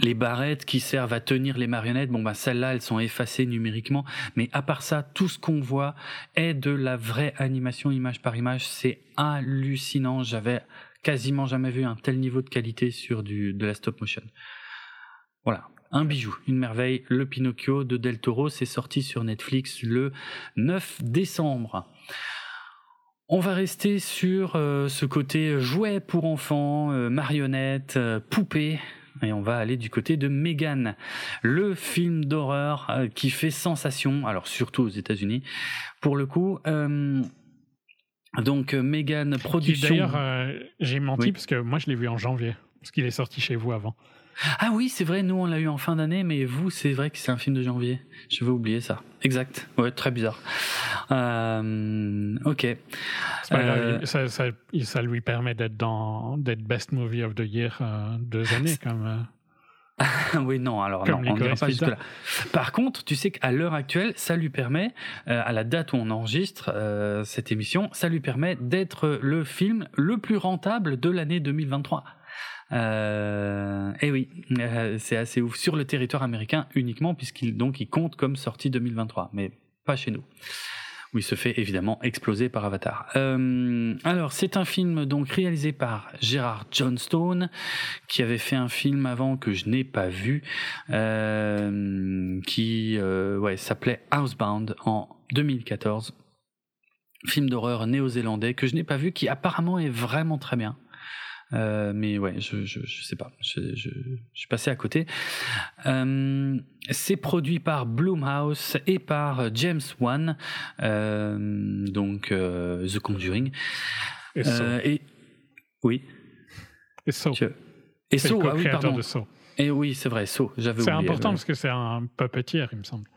les barrettes qui servent à tenir les marionnettes, bon bah celles-là elles sont effacées numériquement, mais à part ça, tout ce qu'on voit est de la vraie animation image par image. C'est hallucinant. J'avais quasiment jamais vu un tel niveau de qualité sur du de la stop motion. Voilà, un bijou, une merveille. Le Pinocchio de Del Toro, c'est sorti sur Netflix le 9 décembre. On va rester sur euh, ce côté jouet pour enfants, euh, marionnettes, euh, poupées et on va aller du côté de Megan, le film d'horreur euh, qui fait sensation, alors surtout aux États-Unis. Pour le coup, euh, donc euh, Megan production. D'ailleurs, j'ai menti parce que moi je l'ai vu en janvier, parce qu'il est sorti chez vous avant. Ah oui, c'est vrai, nous on l'a eu en fin d'année, mais vous, c'est vrai que c'est un film de janvier. Je vais oublier ça. Exact. Ouais, très bizarre. Euh, ok. Euh, ça, ça, ça, lui permet d'être dans d'être Best Movie of the Year euh, deux années comme. oui, non, alors non, on pas jusque-là. Par contre, tu sais qu'à l'heure actuelle, ça lui permet, euh, à la date où on enregistre euh, cette émission, ça lui permet d'être le film le plus rentable de l'année 2023. Euh, et eh oui, euh, c'est assez ouf sur le territoire américain uniquement puisqu'il il compte comme sortie 2023, mais pas chez nous. Où il se fait évidemment exploser par Avatar. Euh, alors c'est un film donc réalisé par Gerard Johnstone qui avait fait un film avant que je n'ai pas vu euh, qui ouais s'appelait Housebound en 2014 film d'horreur néo-zélandais que je n'ai pas vu qui apparemment est vraiment très bien. Euh, mais ouais, je, je, je sais pas, je, je, je suis passé à côté. Euh, c'est produit par Bloomhouse et par James Wan, euh, donc The Conjuring. Et, et oui. Et So. Et So, ah oui, pardon. De so. Et oui, c'est vrai, So, j'avais oublié. C'est important parce que c'est un puppeteer, il me semble.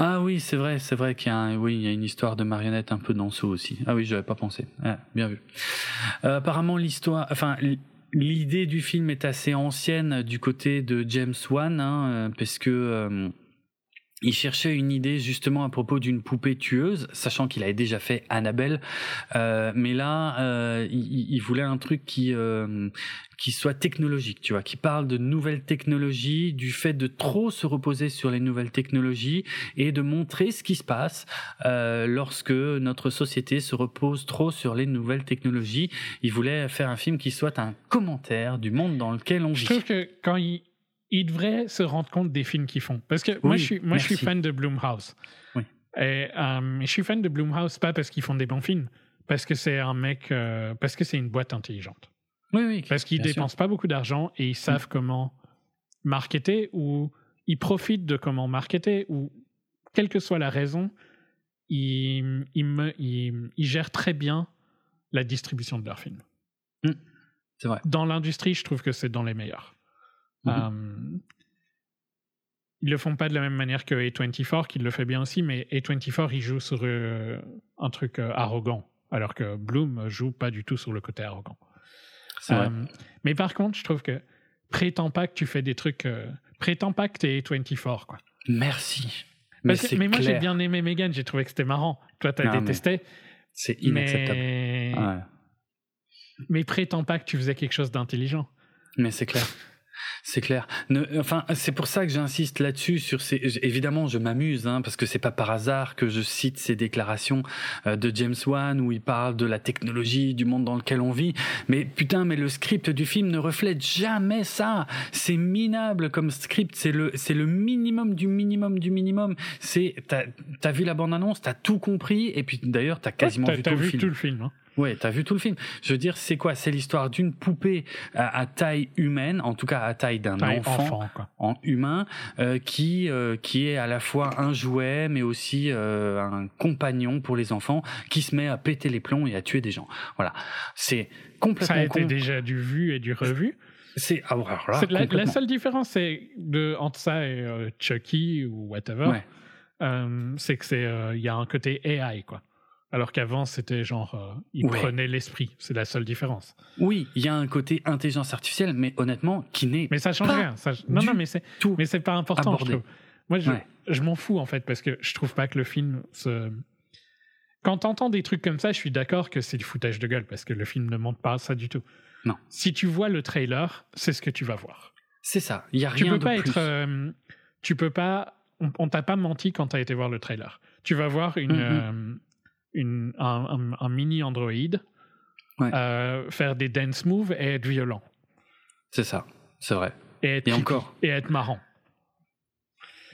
Ah oui, c'est vrai, c'est vrai qu'il y a, une histoire de marionnette un peu dans ce aussi. Ah oui, j'avais pas pensé. Ah, bien vu. Euh, apparemment, l'histoire, enfin, l'idée du film est assez ancienne du côté de James Wan, hein, euh, parce que euh, il cherchait une idée justement à propos d'une poupée tueuse, sachant qu'il avait déjà fait Annabelle, euh, mais là, euh, il, il, voulait un truc qui euh, qui soit technologique, tu vois, qui parle de nouvelles technologies, du fait de trop se reposer sur les nouvelles technologies et de montrer ce qui se passe euh, lorsque notre société se repose trop sur les nouvelles technologies. Il voulait faire un film qui soit un commentaire du monde dans lequel on vit. Je trouve que quand il ils devraient se rendre compte des films qu'ils font. Parce que oui, moi, je suis, moi je suis fan de Blumhouse. Oui. Et euh, je suis fan de Blumhouse pas parce qu'ils font des bons films, parce que c'est un mec, euh, parce que c'est une boîte intelligente. Oui, oui. Parce qu'ils dépensent pas beaucoup d'argent et ils savent oui. comment marketer ou ils profitent de comment marketer ou quelle que soit la raison, ils, ils, me, ils, ils gèrent très bien la distribution de leurs films. Mmh. C'est vrai. Dans l'industrie, je trouve que c'est dans les meilleurs. Mm -hmm. ils le font pas de la même manière que A24, qui le fait bien aussi, mais A24, il joue sur euh, un truc euh, arrogant, alors que Bloom joue pas du tout sur le côté arrogant. Mais par contre, je trouve que prétends pas que tu fais des trucs. Prétends pas que t'es A24, quoi. Merci. Mais, mais moi, j'ai bien aimé Megan, j'ai trouvé que c'était marrant. Toi, t'as détesté. C'est inacceptable. Mais... Ouais. mais prétends pas que tu faisais quelque chose d'intelligent. Mais c'est clair. C'est clair. Ne, enfin, c'est pour ça que j'insiste là-dessus. Sur ces, évidemment, je m'amuse hein, parce que c'est pas par hasard que je cite ces déclarations euh, de James Wan où il parle de la technologie, du monde dans lequel on vit. Mais putain, mais le script du film ne reflète jamais ça. C'est minable comme script. C'est le, c'est le minimum du minimum du minimum. C'est, t'as, as vu la bande annonce, t'as tout compris et puis d'ailleurs t'as quasiment ouais, vu, tout, vu le film. tout le film. Hein. Ouais, t'as vu tout le film. Je veux dire, c'est quoi? C'est l'histoire d'une poupée à, taille humaine, en tout cas à taille d'un enfant, en humain, euh, qui euh, qui est à la fois un jouet, mais aussi euh, un compagnon pour les enfants, qui se met à péter les plombs et à tuer des gens. Voilà, c'est complètement. Ça a été déjà du vu et du revu. C'est ah, la, la, seule différence, c'est de entre ça et Chucky ou whatever. c'est que c'est il y a un côté AI quoi. Alors qu'avant, c'était genre, euh, il prenait l'esprit. C'est la seule différence. Oui, il y a un côté intelligence artificielle, mais honnêtement, qui n'est. Mais ça change rien. Non, non, mais c'est tout. Mais c'est pas important. Je Moi, je, je m'en fous en fait parce que je trouve pas que le film se. Quand t'entends des trucs comme ça, je suis d'accord que c'est du foutage de gueule parce que le film ne montre pas ça du tout. Non. Si tu vois le trailer, c'est ce que tu vas voir. C'est ça. Il y a rien tu peux pas Être, euh, tu peux pas. On, t'a pas menti quand t'as été voir le trailer. Tu vas voir une. Mm-hmm. Euh, une, un, mini Android, euh, faire des dance moves et être violent. C'est ça, c'est vrai. Et être, encore. et être marrant.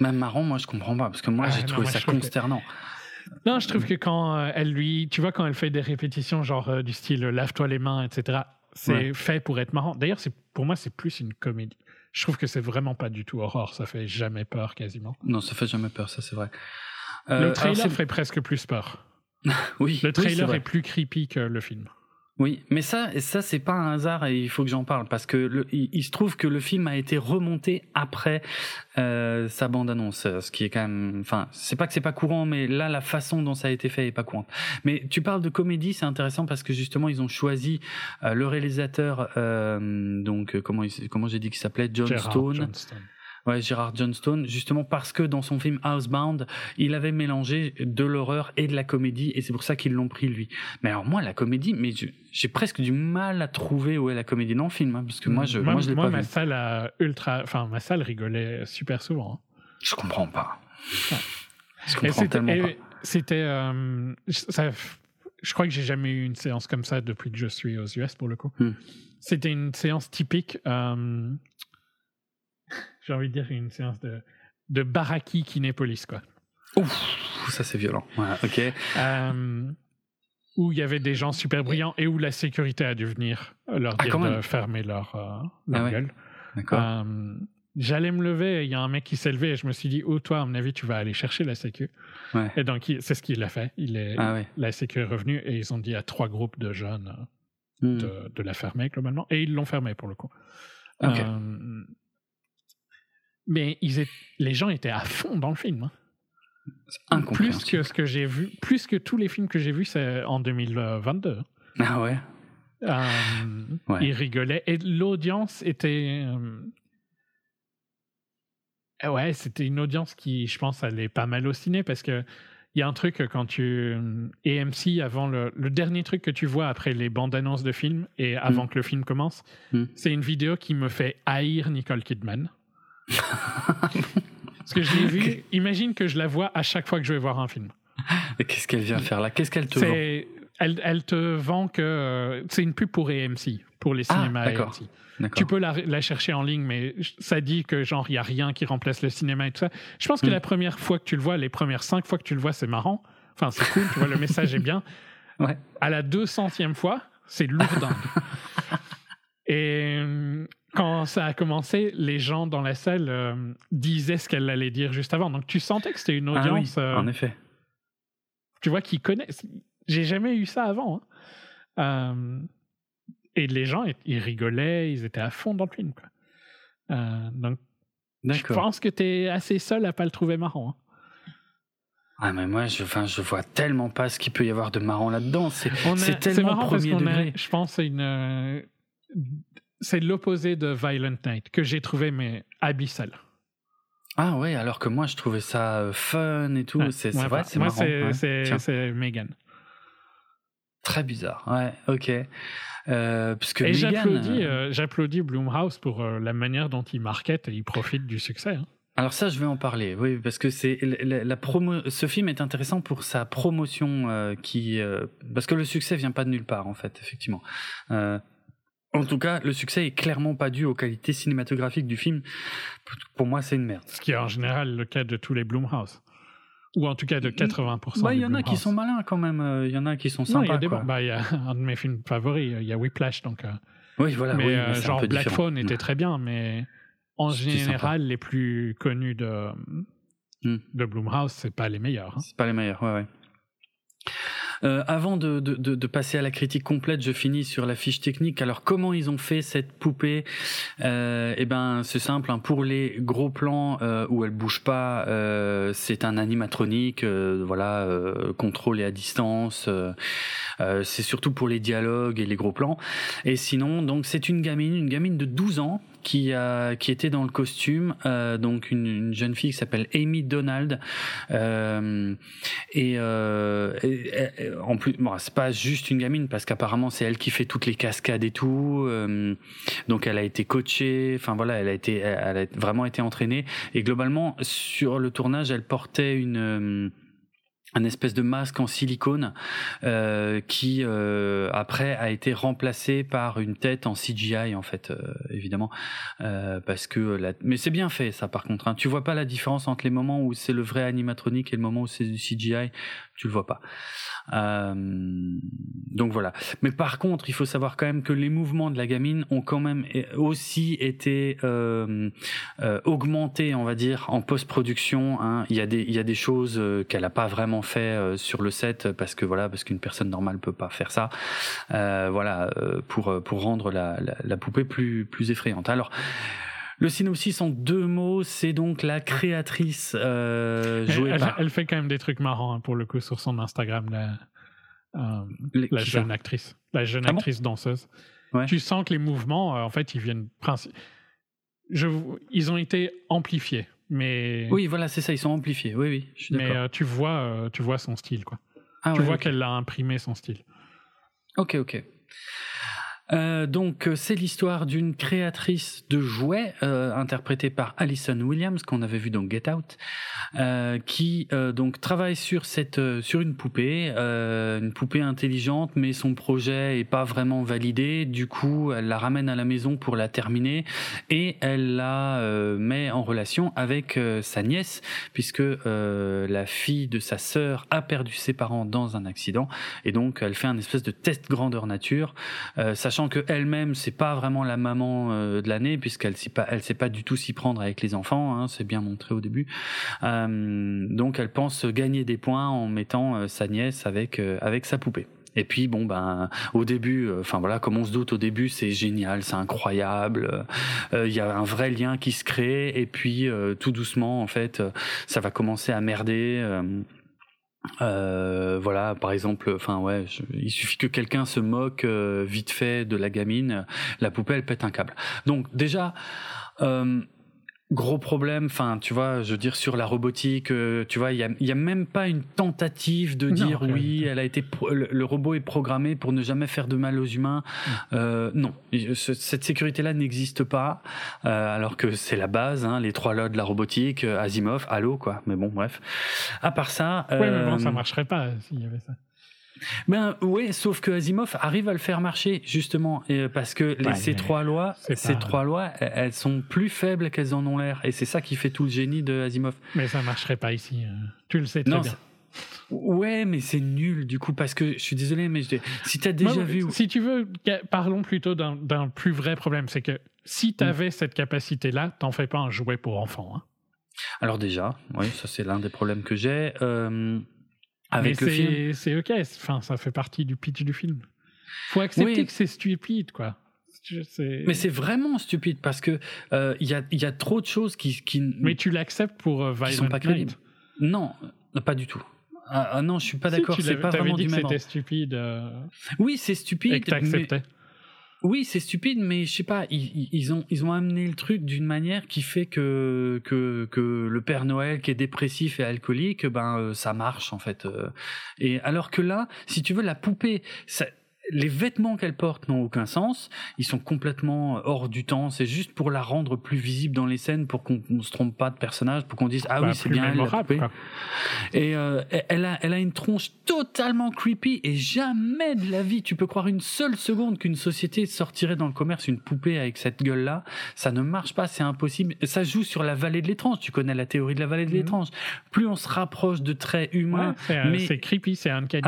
Même marrant, moi je comprends pas, parce que moi j'ai trouvé ça consternant. Non, je trouve que quand euh, elle lui, tu vois, quand elle fait des répétitions genre euh, du style lave-toi les mains, etc., c'est fait pour être marrant. D'ailleurs, c'est pour moi, c'est plus une comédie. Je trouve que c'est vraiment pas du tout horreur, ça fait jamais peur quasiment. Non, ça fait jamais peur, ça c'est vrai. le trailer fait presque plus peur. oui. Le trailer est, plus creepy que le film. Oui, mais ça, ça c'est pas un hasard et il faut que j'en parle parce que le, il, se trouve que le film a été remonté après euh, sa bande-annonce, ce qui est quand même, enfin, c'est pas que c'est pas courant, mais là la façon dont ça a été fait est pas courante. Mais tu parles de comédie, c'est intéressant parce que justement ils ont choisi euh, le réalisateur, euh, donc comment comment j'ai dit qu'il s'appelait? John Stone. Ouais, Gérard Johnstone, justement parce que dans son film Housebound, il avait mélangé de l'horreur et de la comédie, et c'est pour ça qu'ils l'ont pris lui. Mais alors moi, la comédie, mais j'ai presque du mal à trouver où est la comédie dans le film, hein, parce que moi, je, moi, je l'ai pas ma vu. salle a ultra, enfin ma salle rigolait super souvent. Hein. Je comprends pas. Je comprends tellement pas. C'était, euh, je crois que j'ai jamais eu une séance comme ça depuis que je suis aux US pour le coup. Hmm. C'était une séance typique. Euh, j'ai envie de dire, une séance de, de Baraki Kinépolis, quoi. Ouf, ça c'est violent. ok. Euh, où il y avait des gens super brillants et où la sécurité a dû venir leur ah, dire de fermer leur, euh, leur ah gueule. D'accord. Euh, j'allais me lever, il y a un mec qui s'est levé et je me suis dit, oh, toi, à mon avis, tu vas aller chercher la sécu. Ouais. Et donc, c'est ce qu'il a fait. Il est, ah, La sécu est revenue et ils ont dit à trois groupes de jeunes hmm. de, de, la fermer globalement. Et ils l'ont fermé pour le coup. Okay mais ils les gens étaient à fond dans le film. Hein. Plus que ce que j'ai vu, plus que tous les films que j'ai vus c'est en 2022. Ah ouais? Euh, Ils rigolaient et l'audience était. Euh, ouais, c'était une audience qui, je pense, allait pas mal au ciné parce que il y a un truc quand tu AMC avant le, le, dernier truc que tu vois après les bandes annonces de films et avant mm. que le film commence, mm. c'est une vidéo qui me fait haïr Nicole Kidman. Parce que je l'ai vu, imagine que je la vois à chaque fois que je vais voir un film. Et qu'est-ce qu'elle vient faire là? Qu'est-ce qu'elle te vend? Elle, elle, te vend que euh, c'est une pub pour AMC, pour les ah, cinémas AMC. Tu peux la, la, chercher en ligne, mais ça dit que genre il y a rien qui remplace le cinéma et tout ça. Je pense que hmm. la première fois que tu le vois, les premières cinq fois que tu le vois, c'est marrant. Enfin, c'est cool, tu vois, le message est bien. Ouais. À la 200e fois, c'est lourdingue. et quand ça a commencé, les gens dans la salle euh, disaient ce qu'elle allait dire juste avant. Donc tu sentais que c'était une ah audience. Ah en effet. Tu vois, qui connaissent. J'ai jamais eu ça avant. Hein. Euh, et les gens, ils rigolaient, ils étaient à fond dans le film. Quoi. Euh, donc, je pense que tu es assez seul à pas le trouver marrant. Hein. Ah mais moi je, enfin, je vois tellement pas ce qu'il peut y avoir de marrant là-dedans. C'est tellement marrant premier degré. je pense c'est une c'est l'opposé de Violent Night que j'ai trouvé mais abyssal. Ah ouais, alors que moi je trouvais ça euh, fun et tout. c'est vrai, c'est marrant. Moi c'est Megan. Très bizarre. Ouais, ok. Euh, parce que et j'applaudis, euh, j'applaudis Bloomhouse pour la manière dont il market et il profite du succès. Hein. Alors ça, je vais en parler, oui, parce que c'est la, promo. Ce film est intéressant pour sa promotion, qui parce que le succès vient pas de nulle part en fait, effectivement. En tout cas, le succès est clairement pas dû aux qualités cinématographiques du film. Pour moi, c'est une merde. Ce qui est en général le cas de tous les Blumhouse. Ou en tout cas de 80%. Bah, il y en a qui sont malins quand même. Il y en a qui sont sympas. Il y, a bah, y a un de mes films favoris, il y a Whiplash. Donc, oui, voilà. Mais genre Black Phone était très bien, mais en général, les plus connus de, hmm. de Blumhouse, c'est pas les meilleurs. Hein. C'est pas les meilleurs, ouais, ouais. Euh, avant de, de, de, passer à la critique complète, je finis sur la fiche technique. Alors comment ils ont fait cette poupée? Euh, Eh ben c'est simple. Hein. Pour les gros plans euh, où elle bouge pas, euh, c'est un animatronique, euh, voilà, euh, contrôlé à distance. c'est surtout pour les dialogues et les gros plans. Et sinon, donc c'est une gamine, une gamine de 12 ans qui a qui était dans le costume, euh, donc une, une, jeune fille qui s'appelle Amy Donald. Euh, et, euh, en plus, bon, c'est pas juste une gamine parce qu'apparemment c'est elle qui fait toutes les cascades et tout. Euh, donc elle a été coachée. Enfin voilà, elle a été, elle a vraiment été entraînée. Et globalement sur le tournage, elle portait une un espèce de masque en silicone euh, qui euh, après a été remplacé par une tête en CGI en fait euh, évidemment euh, parce que la... mais c'est bien fait ça par contre hein. tu vois pas la différence entre les moments où c'est le vrai animatronique et le moment où c'est du CGI tu le vois pas donc voilà. Mais par contre, il faut savoir quand même que les mouvements de la gamine ont quand même aussi été euh, euh, augmentés, on va dire, en post-production. Hein. Il y a des il y a des choses euh, qu'elle a pas vraiment fait euh, sur le set parce que voilà, parce qu'une personne normale peut pas faire ça. voilà, pour pour rendre la, la, la poupée plus plus effrayante. Alors le synopsis en deux mots, c'est donc la créatrice euh, jouée elle, par... elle, fait quand même des trucs marrants hein, pour le coup sur son Instagram, la, euh, la jeune actrice, la jeune ah actrice danseuse. Ouais. Tu sens que les mouvements, euh, en fait, ils viennent Je, ils ont été amplifiés, mais. Oui, voilà, c'est ça, ils sont amplifiés. Oui, oui, je suis Mais euh, tu vois, tu vois son style, quoi. Ah, tu ouais, vois okay. qu'elle a imprimé son style. Ok, ok. Euh, donc euh, c'est l'histoire d'une créatrice de jouets euh, interprétée par Alison Williams qu'on avait vu dans Get Out, qui donc travaille sur cette sur une poupée, une poupée intelligente, mais son projet est pas vraiment validé. Du coup, elle la ramène à la maison pour la terminer et elle la met en relation avec sa nièce puisque la fille de sa sœur a perdu ses parents dans un accident et donc elle fait un espèce de test grandeur nature, sachant que elle-même c'est pas vraiment la maman euh, de l'année puisqu'elle sait pas elle sait pas du tout s'y prendre avec les enfants hein, c'est bien montré au début euh, donc elle pense gagner des points en mettant euh, sa nièce avec avec sa poupée et puis bon ben au début, enfin voilà, comme on se doute au début, c'est génial, c'est incroyable. Il y a un vrai lien qui se crée et puis tout doucement en fait, ça va commencer à merder. Euh, voilà, par exemple, enfin ouais, je, il suffit que quelqu'un se moque euh, vite fait de la gamine, la poupée elle pète un câble. Donc déjà, euh, gros problème enfin tu vois je veux dire sur la robotique euh, tu vois il y a, a même pas une tentative de dire oui elle a été le, le, robot est programmé pour ne jamais faire de mal aux humains. Mm. euh, non. Cette sécurité là n'existe pas euh, alors que c'est la base hein, les trois lois de la robotique euh, Asimov Halo quoi. Mais bon bref. À part ça ouais, mais bon ça marcherait pas s'il y avait ça ben ouais, sauf que Asimov arrive à le faire marcher justement et parce que les, ouais, ces trois lois, ces pas... trois lois, elles sont plus faibles qu'elles en ont l'air et c'est ça qui fait tout le génie de Asimov. Mais ça marcherait pas ici. Tu le sais très non, bien. Ouais, mais c'est nul du coup parce que je suis désolé, mais je... si t'as déjà Moi, vu, si tu veux, parlons plutôt d'un plus vrai problème, c'est que si t'avais mm. cette capacité-là, t'en fais pas un jouet pour enfants. Hein. Alors déjà, oui, ça c'est l'un des problèmes que j'ai. Euh, avec Mais le film. C'est ok, enfin, ça fait partie du pitch du film. Faut accepter oui. que c'est stupide, quoi. Mais c'est vraiment stupide parce que il euh, y, a, y a trop de choses qui. qui Mais tu l'acceptes pour euh, Violent sont pas crédibles. Non, pas du tout. Ah, ah, non, je suis pas si, d'accord. C'est pas vraiment dit du que. C'était stupide. Euh... Oui, c'est stupide. Et que t'acceptais. Mais... Oui, c'est stupide, mais je sais pas, ils, ont ils ont amené le truc d'une manière qui fait que que que le Père Noël qui est dépressif et alcoolique, ben euh, ça marche en fait. Euh. Et alors que là, si tu veux, la poupée, ça, les vêtements qu'elle porte n'ont aucun sens. Ils sont complètement hors du temps. C'est juste pour la rendre plus visible dans les scènes, pour qu'on ne se trompe pas de personnage, pour qu'on dise ah Bah, oui c'est bien elle. quoi. Et euh, elle a, elle a une tronche totalement creepy et jamais de la vie tu peux croire une seule seconde qu'une société sortirait dans le commerce une poupée avec cette gueule-là. Ça ne marche pas, c'est impossible. Ça joue sur la vallée de l'étrange. Tu connais la théorie de la vallée de Mhm. l'étrange. Plus on se rapproche de traits humains, Ouais, euh, mais- c'est creepy, c'est uncanny.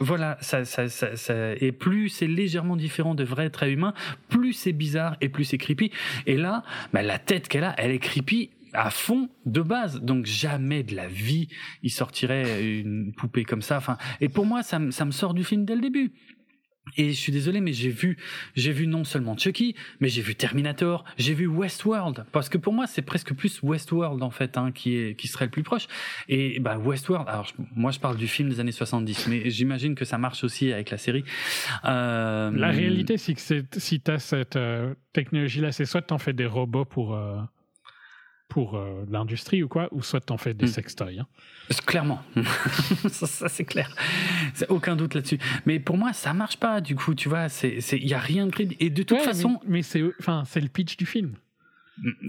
Voilà, ça, ça, ça, ça- et plus c'est légèrement différent de vrais traits humains, plus c'est bizarre et plus c'est creepy. Et là, bah, la tête qu'elle a, elle est creepy à fond de base. Donc jamais de la vie, il sortirait une poupée comme ça. Enfin, et pour moi, ça, ça me sort du film dès le début. Et je suis désolé, mais j'ai vu, j'ai vu non seulement Chucky, mais j'ai vu Terminator, j'ai vu Westworld, parce que pour moi c'est presque plus Westworld en fait, hein, qui est, qui serait le plus proche. Et bah Westworld, alors moi je parle du film des années 70, mais j'imagine que ça marche aussi avec la série. Euh, La réalité, c'est que si tu as cette euh, technologie-là, c'est soit tu en fais des robots pour, euh, pour euh, l'industrie ou quoi, ou soit tu en fais des Hmm. sextoys. hein. Clairement, ça, ça, c'est clair, c'est aucun doute là-dessus. Mais pour moi, ça marche pas. Du coup, tu vois, c'est, il y a rien de crédible. Et de toute Ouais, façon, mais, mais c'est enfin, c'est le pitch du film.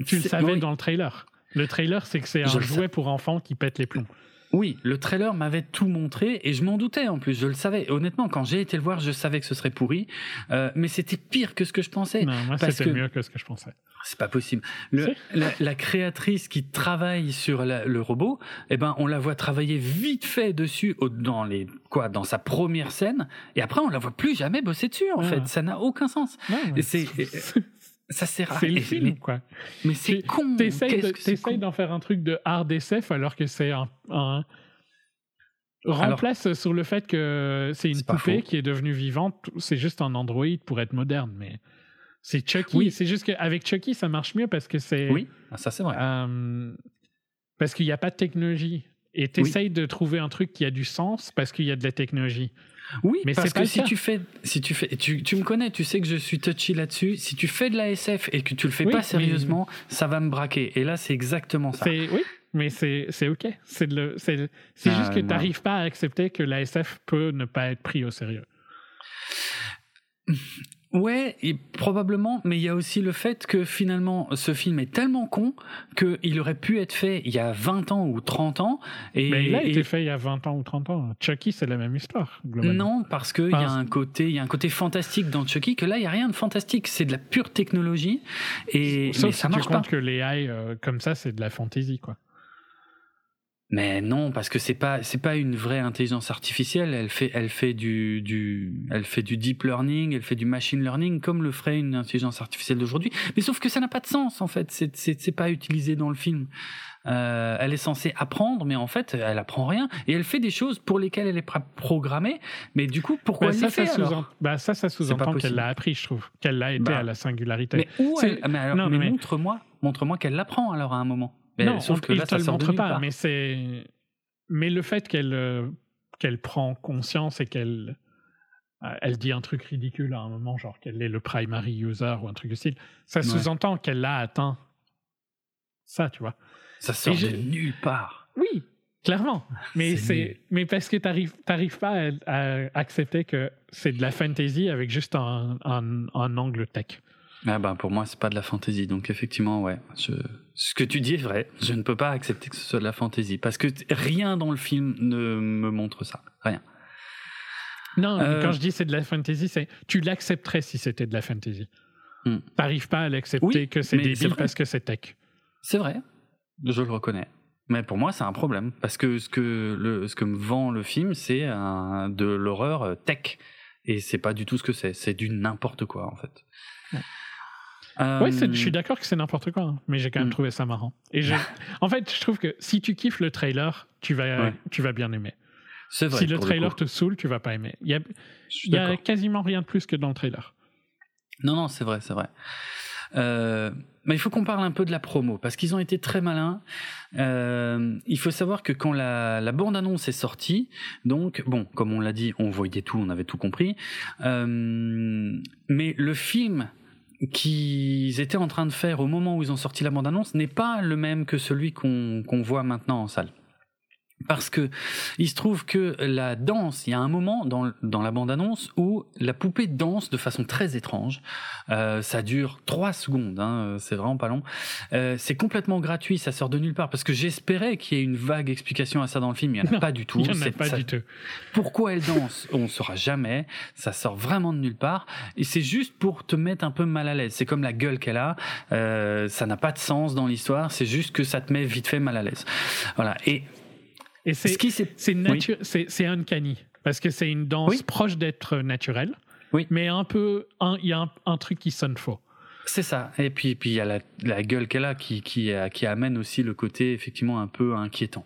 Tu le savais oui. dans le trailer. Le trailer, c'est que c'est un jouet pour enfants qui pète les plombs. Oui, le trailer m'avait tout montré et je m'en doutais en plus, je le savais. Honnêtement, quand j'ai été le voir, je savais que ce serait pourri, euh, mais c'était pire que ce que je pensais. Non, moi, c'était que- mieux que ce que je pensais. C'est pas possible. Le- la, la créatrice qui travaille sur la- le robot, eh ben, on la voit travailler vite fait dessus au- dans les quoi, dans sa première scène, et après on la voit plus jamais bosser dessus. En Ah. fait, ça n'a aucun sens. Non, c'est Ça sert à c'est le film, quoi. mais c'est con. T'essayes de- d'en faire un truc de hard SF alors que c'est un, un- remplace sur le fait que c'est une poupée qui est devenue vivante. C'est juste un androïde pour être moderne, mais c'est Chucky. Oui. C'est juste qu'avec Chucky, ça marche mieux parce que c'est Oui, ah, ça c'est vrai. euh, parce qu'il n'y a pas de technologie. Et t'essayes de trouver un truc qui a du sens parce qu'il y a de la technologie. Oui, Mais parce que si cas. tu fais, si tu fais, tu, tu me connais, tu sais que je suis touchy là-dessus. Si tu fais de la SF et que tu le fais Oui, pas mais- sérieusement, ça va me braquer. Et là, c'est exactement ça. Oui, mais c'est c'est ok. C'est de le- c'est c'est Ah, juste que non. t'arrives pas à accepter que la SF peut ne pas être pris au sérieux. Ouais, et probablement, mais il y a aussi le fait que finalement, ce film est tellement con qu'il aurait pu être fait il y a 20 ans ou 30 ans. Et, Mais il a et- été fait il y a 20 ans ou 30 ans. Chucky, c'est la même histoire. globalement. Non, parce qu'il y a un côté, y a un côté fantastique dans Chucky que là, il y a rien de fantastique. C'est de la pure technologie et Sauf mais si ça tu marche pas. que les AI euh, comme ça, c'est de la fantasy, quoi. Mais non, parce que c'est pas c'est pas une vraie intelligence artificielle. Elle fait elle fait du du elle fait du deep learning, elle fait du machine learning comme le ferait une intelligence artificielle d'aujourd'hui. Mais sauf que ça n'a pas de sens en fait. C'est c'est c'est pas utilisé dans le film. Euh, elle est censée apprendre, mais en fait, elle apprend rien et elle fait des choses pour lesquelles elle est programmée. Mais du coup, pourquoi Bah, elle ça, fait ça alors? bah, ça, ça sous-entend qu'elle l'a appris, je trouve. Qu'elle l'a été Bah, à la singularité. Mais où elle mais mais- montre-moi, montre-moi qu'elle l'apprend alors à un moment. Mais non, sauf on- que il là, te ça le sort montre pas, part. mais c'est. Mais le fait qu'elle euh, qu'elle prend conscience et qu'elle euh, elle dit un truc ridicule à un moment, genre qu'elle est le primary user ou un truc du style, ça Ouais. sous-entend qu'elle l'a atteint. Ça, tu vois. Ça sort de nulle part. Oui, clairement. Mais C'est mais parce que t'arrives t'arrives pas à, à accepter que c'est de la fantasy avec juste un, un, un angle tech. Ah ben pour moi c'est pas de la fantaisie. Donc effectivement ouais je... ce que tu dis est vrai. Je ne peux pas accepter que ce soit de la fantaisie. Parce que rien dans le film ne me montre ça. Rien. Non, Euh, quand je dis c'est de la fantasy, c'est tu l'accepterais si c'était de la fantasy. Hmm. T'arrives pas à l'accepter Oui, que c'est débile parce que c'est tech. c'est vrai. Je le reconnais. Mais pour moi c'est un problème. Parce que ce que le ce que me vend le film c'est de l'horreur euh, tech. Et c'est pas du tout ce que c'est. C'est du n'importe quoi en fait. Ouais. Euh, c'est- je suis d'accord que c'est n'importe quoi, hein, mais j'ai quand même Hmm. trouvé ça marrant. Et en fait, je trouve que si tu kiffes le trailer, tu vas, Ouais. tu vas bien aimer. c'est vrai si le trailer te saoule, tu vas pas aimer. Il y a, y quasiment rien de plus que dans le trailer. Non, non, c'est vrai, c'est vrai. Euh, mais il faut qu'on parle un peu de la promo, parce qu'ils ont été très malins. Euh, il faut savoir que quand la, la bande-annonce est sortie, donc, bon, comme on l'a dit, on voyait tout, on avait tout compris. Euh, mais le film qu'ils étaient en train de faire au moment où ils ont sorti la bande-annonce n'est pas le même que celui qu'on qu'on voit maintenant en salle. Parce que il se trouve que la danse, il y a un moment dans, dans la bande-annonce où la poupée danse de façon très étrange. Euh, ça dure trois secondes, hein, c'est vraiment pas long. Euh, c'est complètement gratuit, ça sort de nulle part parce que j'espérais qu'il y ait une vague explication à ça dans le film. Il n'y en a pas du tout. Il n'y en a pas du tout. Pourquoi elle danse On ne saura jamais. Ça sort vraiment de nulle part et c'est juste pour te mettre un peu mal à l'aise. C'est comme la gueule qu'elle a. Euh, ça n'a pas de sens dans l'histoire. C'est juste que ça te met vite fait mal à l'aise. Voilà. Et et c'est c'est uncanny parce que c'est une danse proche d'être naturelle. Oui. Mais un peu il y a un, truc qui sonne faux. C'est ça. Et puis puis il y a la, la gueule qu'elle a qui qui qui amène aussi le côté effectivement un peu inquiétant.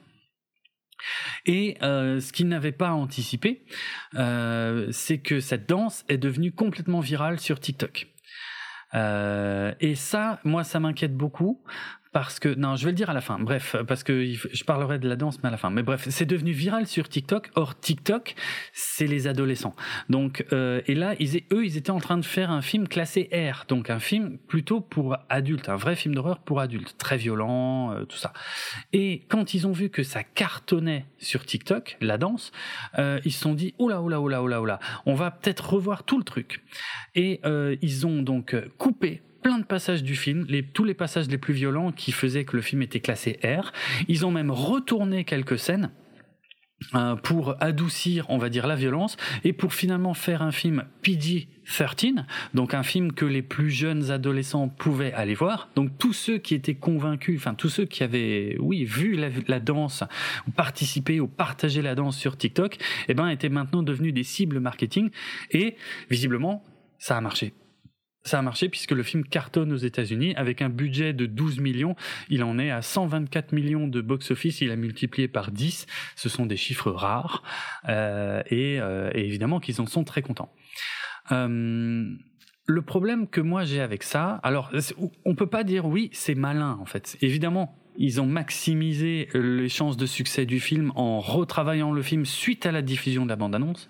Et euh, ce qu'il n'avait pas anticipé, euh, c'est que cette danse est devenue complètement virale sur TikTok. Euh, et ça, moi, ça m'inquiète beaucoup parce que non, je vais le dire à la fin. Bref, parce que je parlerai de la danse mais à la fin. Mais bref, c'est devenu viral sur TikTok. Or TikTok, c'est les adolescents. Donc euh, et là, ils, eux, ils étaient en train de faire un film classé R, donc un film plutôt pour adultes, un vrai film d'horreur pour adultes, très violent, euh, tout ça. Et quand ils ont vu que ça cartonnait sur TikTok, la danse, euh, ils se sont dit oula oula oula oula oula, on va peut-être revoir tout le truc. Et euh, ils ont donc coupé plein de passages du film, les, tous les passages les plus violents qui faisaient que le film était classé R. Ils ont même retourné quelques scènes euh, pour adoucir, on va dire, la violence et pour finalement faire un film PG-13, donc un film que les plus jeunes adolescents pouvaient aller voir. Donc tous ceux qui étaient convaincus, enfin tous ceux qui avaient, oui, vu la, danse ou participé ou partagé la danse sur TikTok, eh ben étaient maintenant devenus des cibles marketing et visiblement ça a marché. Ça a marché puisque le film cartonne aux États-Unis avec un budget de 12 millions. Il en est à 124 millions de box-office. Il a multiplié par 10. Ce sont des chiffres rares euh, et, euh, et, évidemment qu'ils en sont très contents. Euh, le problème que moi j'ai avec ça, alors on peut pas dire oui c'est malin en fait. Évidemment ils ont maximisé les chances de succès du film en retravaillant le film suite à la diffusion de la bande-annonce.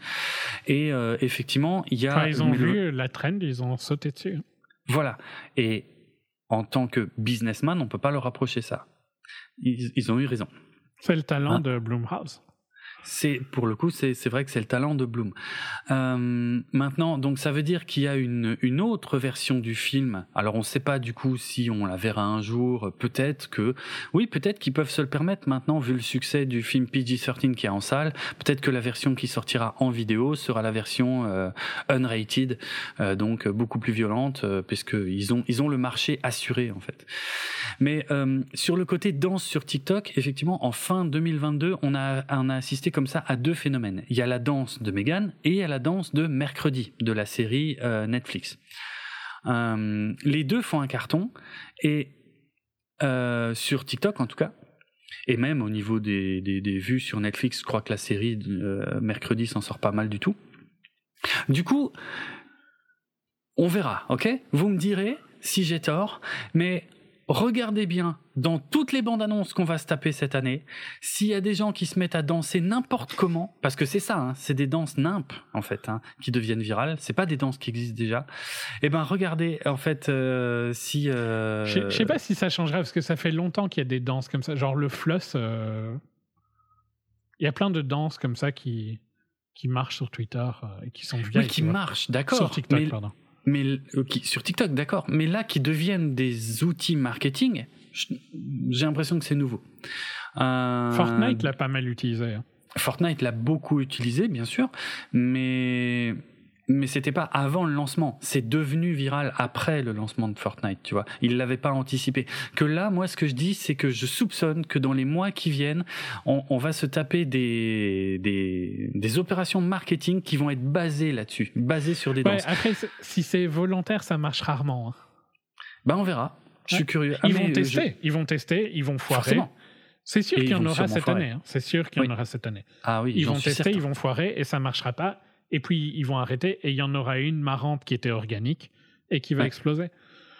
Et euh, effectivement, il y a... ils ont vu la trend, ils ont sauté dessus. Voilà. Et en tant que businessman, on peut pas leur rapprocher ça. Ils, ont eu raison. C'est le talent hein de Blumhouse. C'est pour le coup, c'est vrai que c'est le talent de Bloom. Euh, maintenant, donc ça veut dire qu'il y a une, une autre version du film. Alors on ne sait pas du coup si on la verra un jour. Peut-être que, oui, peut-être qu'ils peuvent se le permettre maintenant vu le succès du film PG-13 qui est en salle. Peut-être que la version qui sortira en vidéo sera la version euh, unrated, euh, donc beaucoup plus violente, euh, puisque ils ont ils ont le marché assuré en fait. Mais euh, sur le côté danse sur TikTok, effectivement, en fin 2022, on a on a assisté comme ça à deux phénomènes. Il y a la danse de Megan et il y a la danse de Mercredi de la série euh, Netflix. Euh, les deux font un carton et euh, sur TikTok en tout cas. Et même au niveau des, des, vues sur Netflix, je crois que la série Mercredi s'en sort pas mal du tout. Du coup, on verra, ok? Vous me direz si j'ai tort, mais regardez bien dans toutes les bandes annonces qu'on va se taper cette année, s'il y a des gens qui se mettent à danser n'importe comment, parce que c'est ça, hein, c'est des danses nimp en fait hein, qui deviennent virales. C'est pas des danses qui existent déjà. Eh ben regardez en fait euh, si. Euh... Je sais pas si ça changerait parce que ça fait longtemps qu'il y a des danses comme ça, genre le floss. Euh, il y a plein de danses comme ça qui qui marchent sur Twitter euh, et qui sont vieilles. Oui, qui marchent, d'accord. Sur TikTok, pardon mais euh, sur TikTok, d'accord, mais là qui deviennent des outils marketing, j'ai l'impression que c'est nouveau. Euh, Fortnite l'a pas mal utilisé. Hein. Fortnite l'a beaucoup utilisé, bien sûr, mais mais c'était pas avant le lancement. C'est devenu viral après le lancement de Fortnite, tu vois. Il l'avait pas anticipé. Que là, moi, ce que je dis, c'est que je soupçonne que dans les mois qui viennent, on, va se taper des, des, des opérations marketing qui vont être basées là-dessus, basées sur des danses. Après, si c'est volontaire, ça marche rarement. Hein. Bah, on verra. Je suis curieux. Ils vont tester. Ils vont tester. Ils vont foirer. C'est sûr qu'il y en aura cette année. Hein. C'est sûr qu'il y en aura cette année. Ah oui. Ils vont tester, ils vont foirer et ça marchera pas et puis ils vont arrêter et il y en aura une marrante qui était organique et qui va exploser.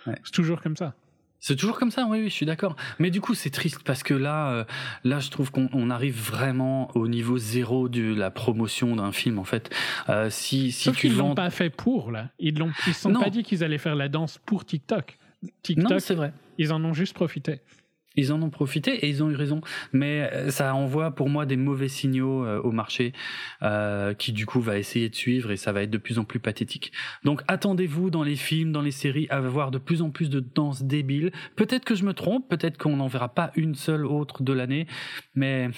C'est toujours comme ça. C'est toujours comme ça, oui, oui, je suis d'accord. Mais du coup, c'est triste parce que là, euh, là, je trouve qu'on arrive vraiment au niveau zéro de la promotion d'un film, en fait. Euh, si, si Sauf qu'ils l'ont pas fait pour là. Ils l'ont, ils sont pas dit qu'ils allaient faire la danse pour TikTok. TikTok, non, c'est vrai. Ils en ont juste profité. Ils en ont profité et ils ont eu raison. Mais euh, ça envoie pour moi des mauvais signaux euh, au marché euh, qui du coup va essayer de suivre et ça va être de plus en plus pathétique. Donc attendez-vous dans les films, dans les séries à voir de plus en plus de danses débiles. Peut-être que je me trompe, peut-être qu'on n'en verra pas une seule autre de l'année, mais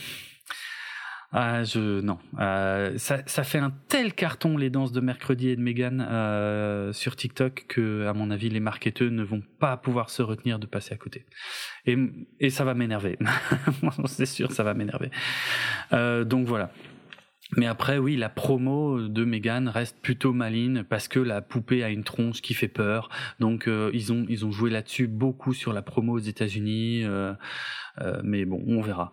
ah, je non. Euh, ça, ça, fait un tel carton les danses de mercredi et de Megan euh, sur TikTok que, à mon avis, les marketeurs ne vont pas pouvoir se retenir de passer à côté. Et, et ça va m'énerver. C'est sûr, ça va m'énerver. Euh, donc voilà. Mais après, oui, la promo de Megan reste plutôt maligne parce que la poupée a une tronche qui fait peur. Donc euh, ils ont ils ont joué là-dessus beaucoup sur la promo aux États-Unis. Euh, euh, mais bon, on verra.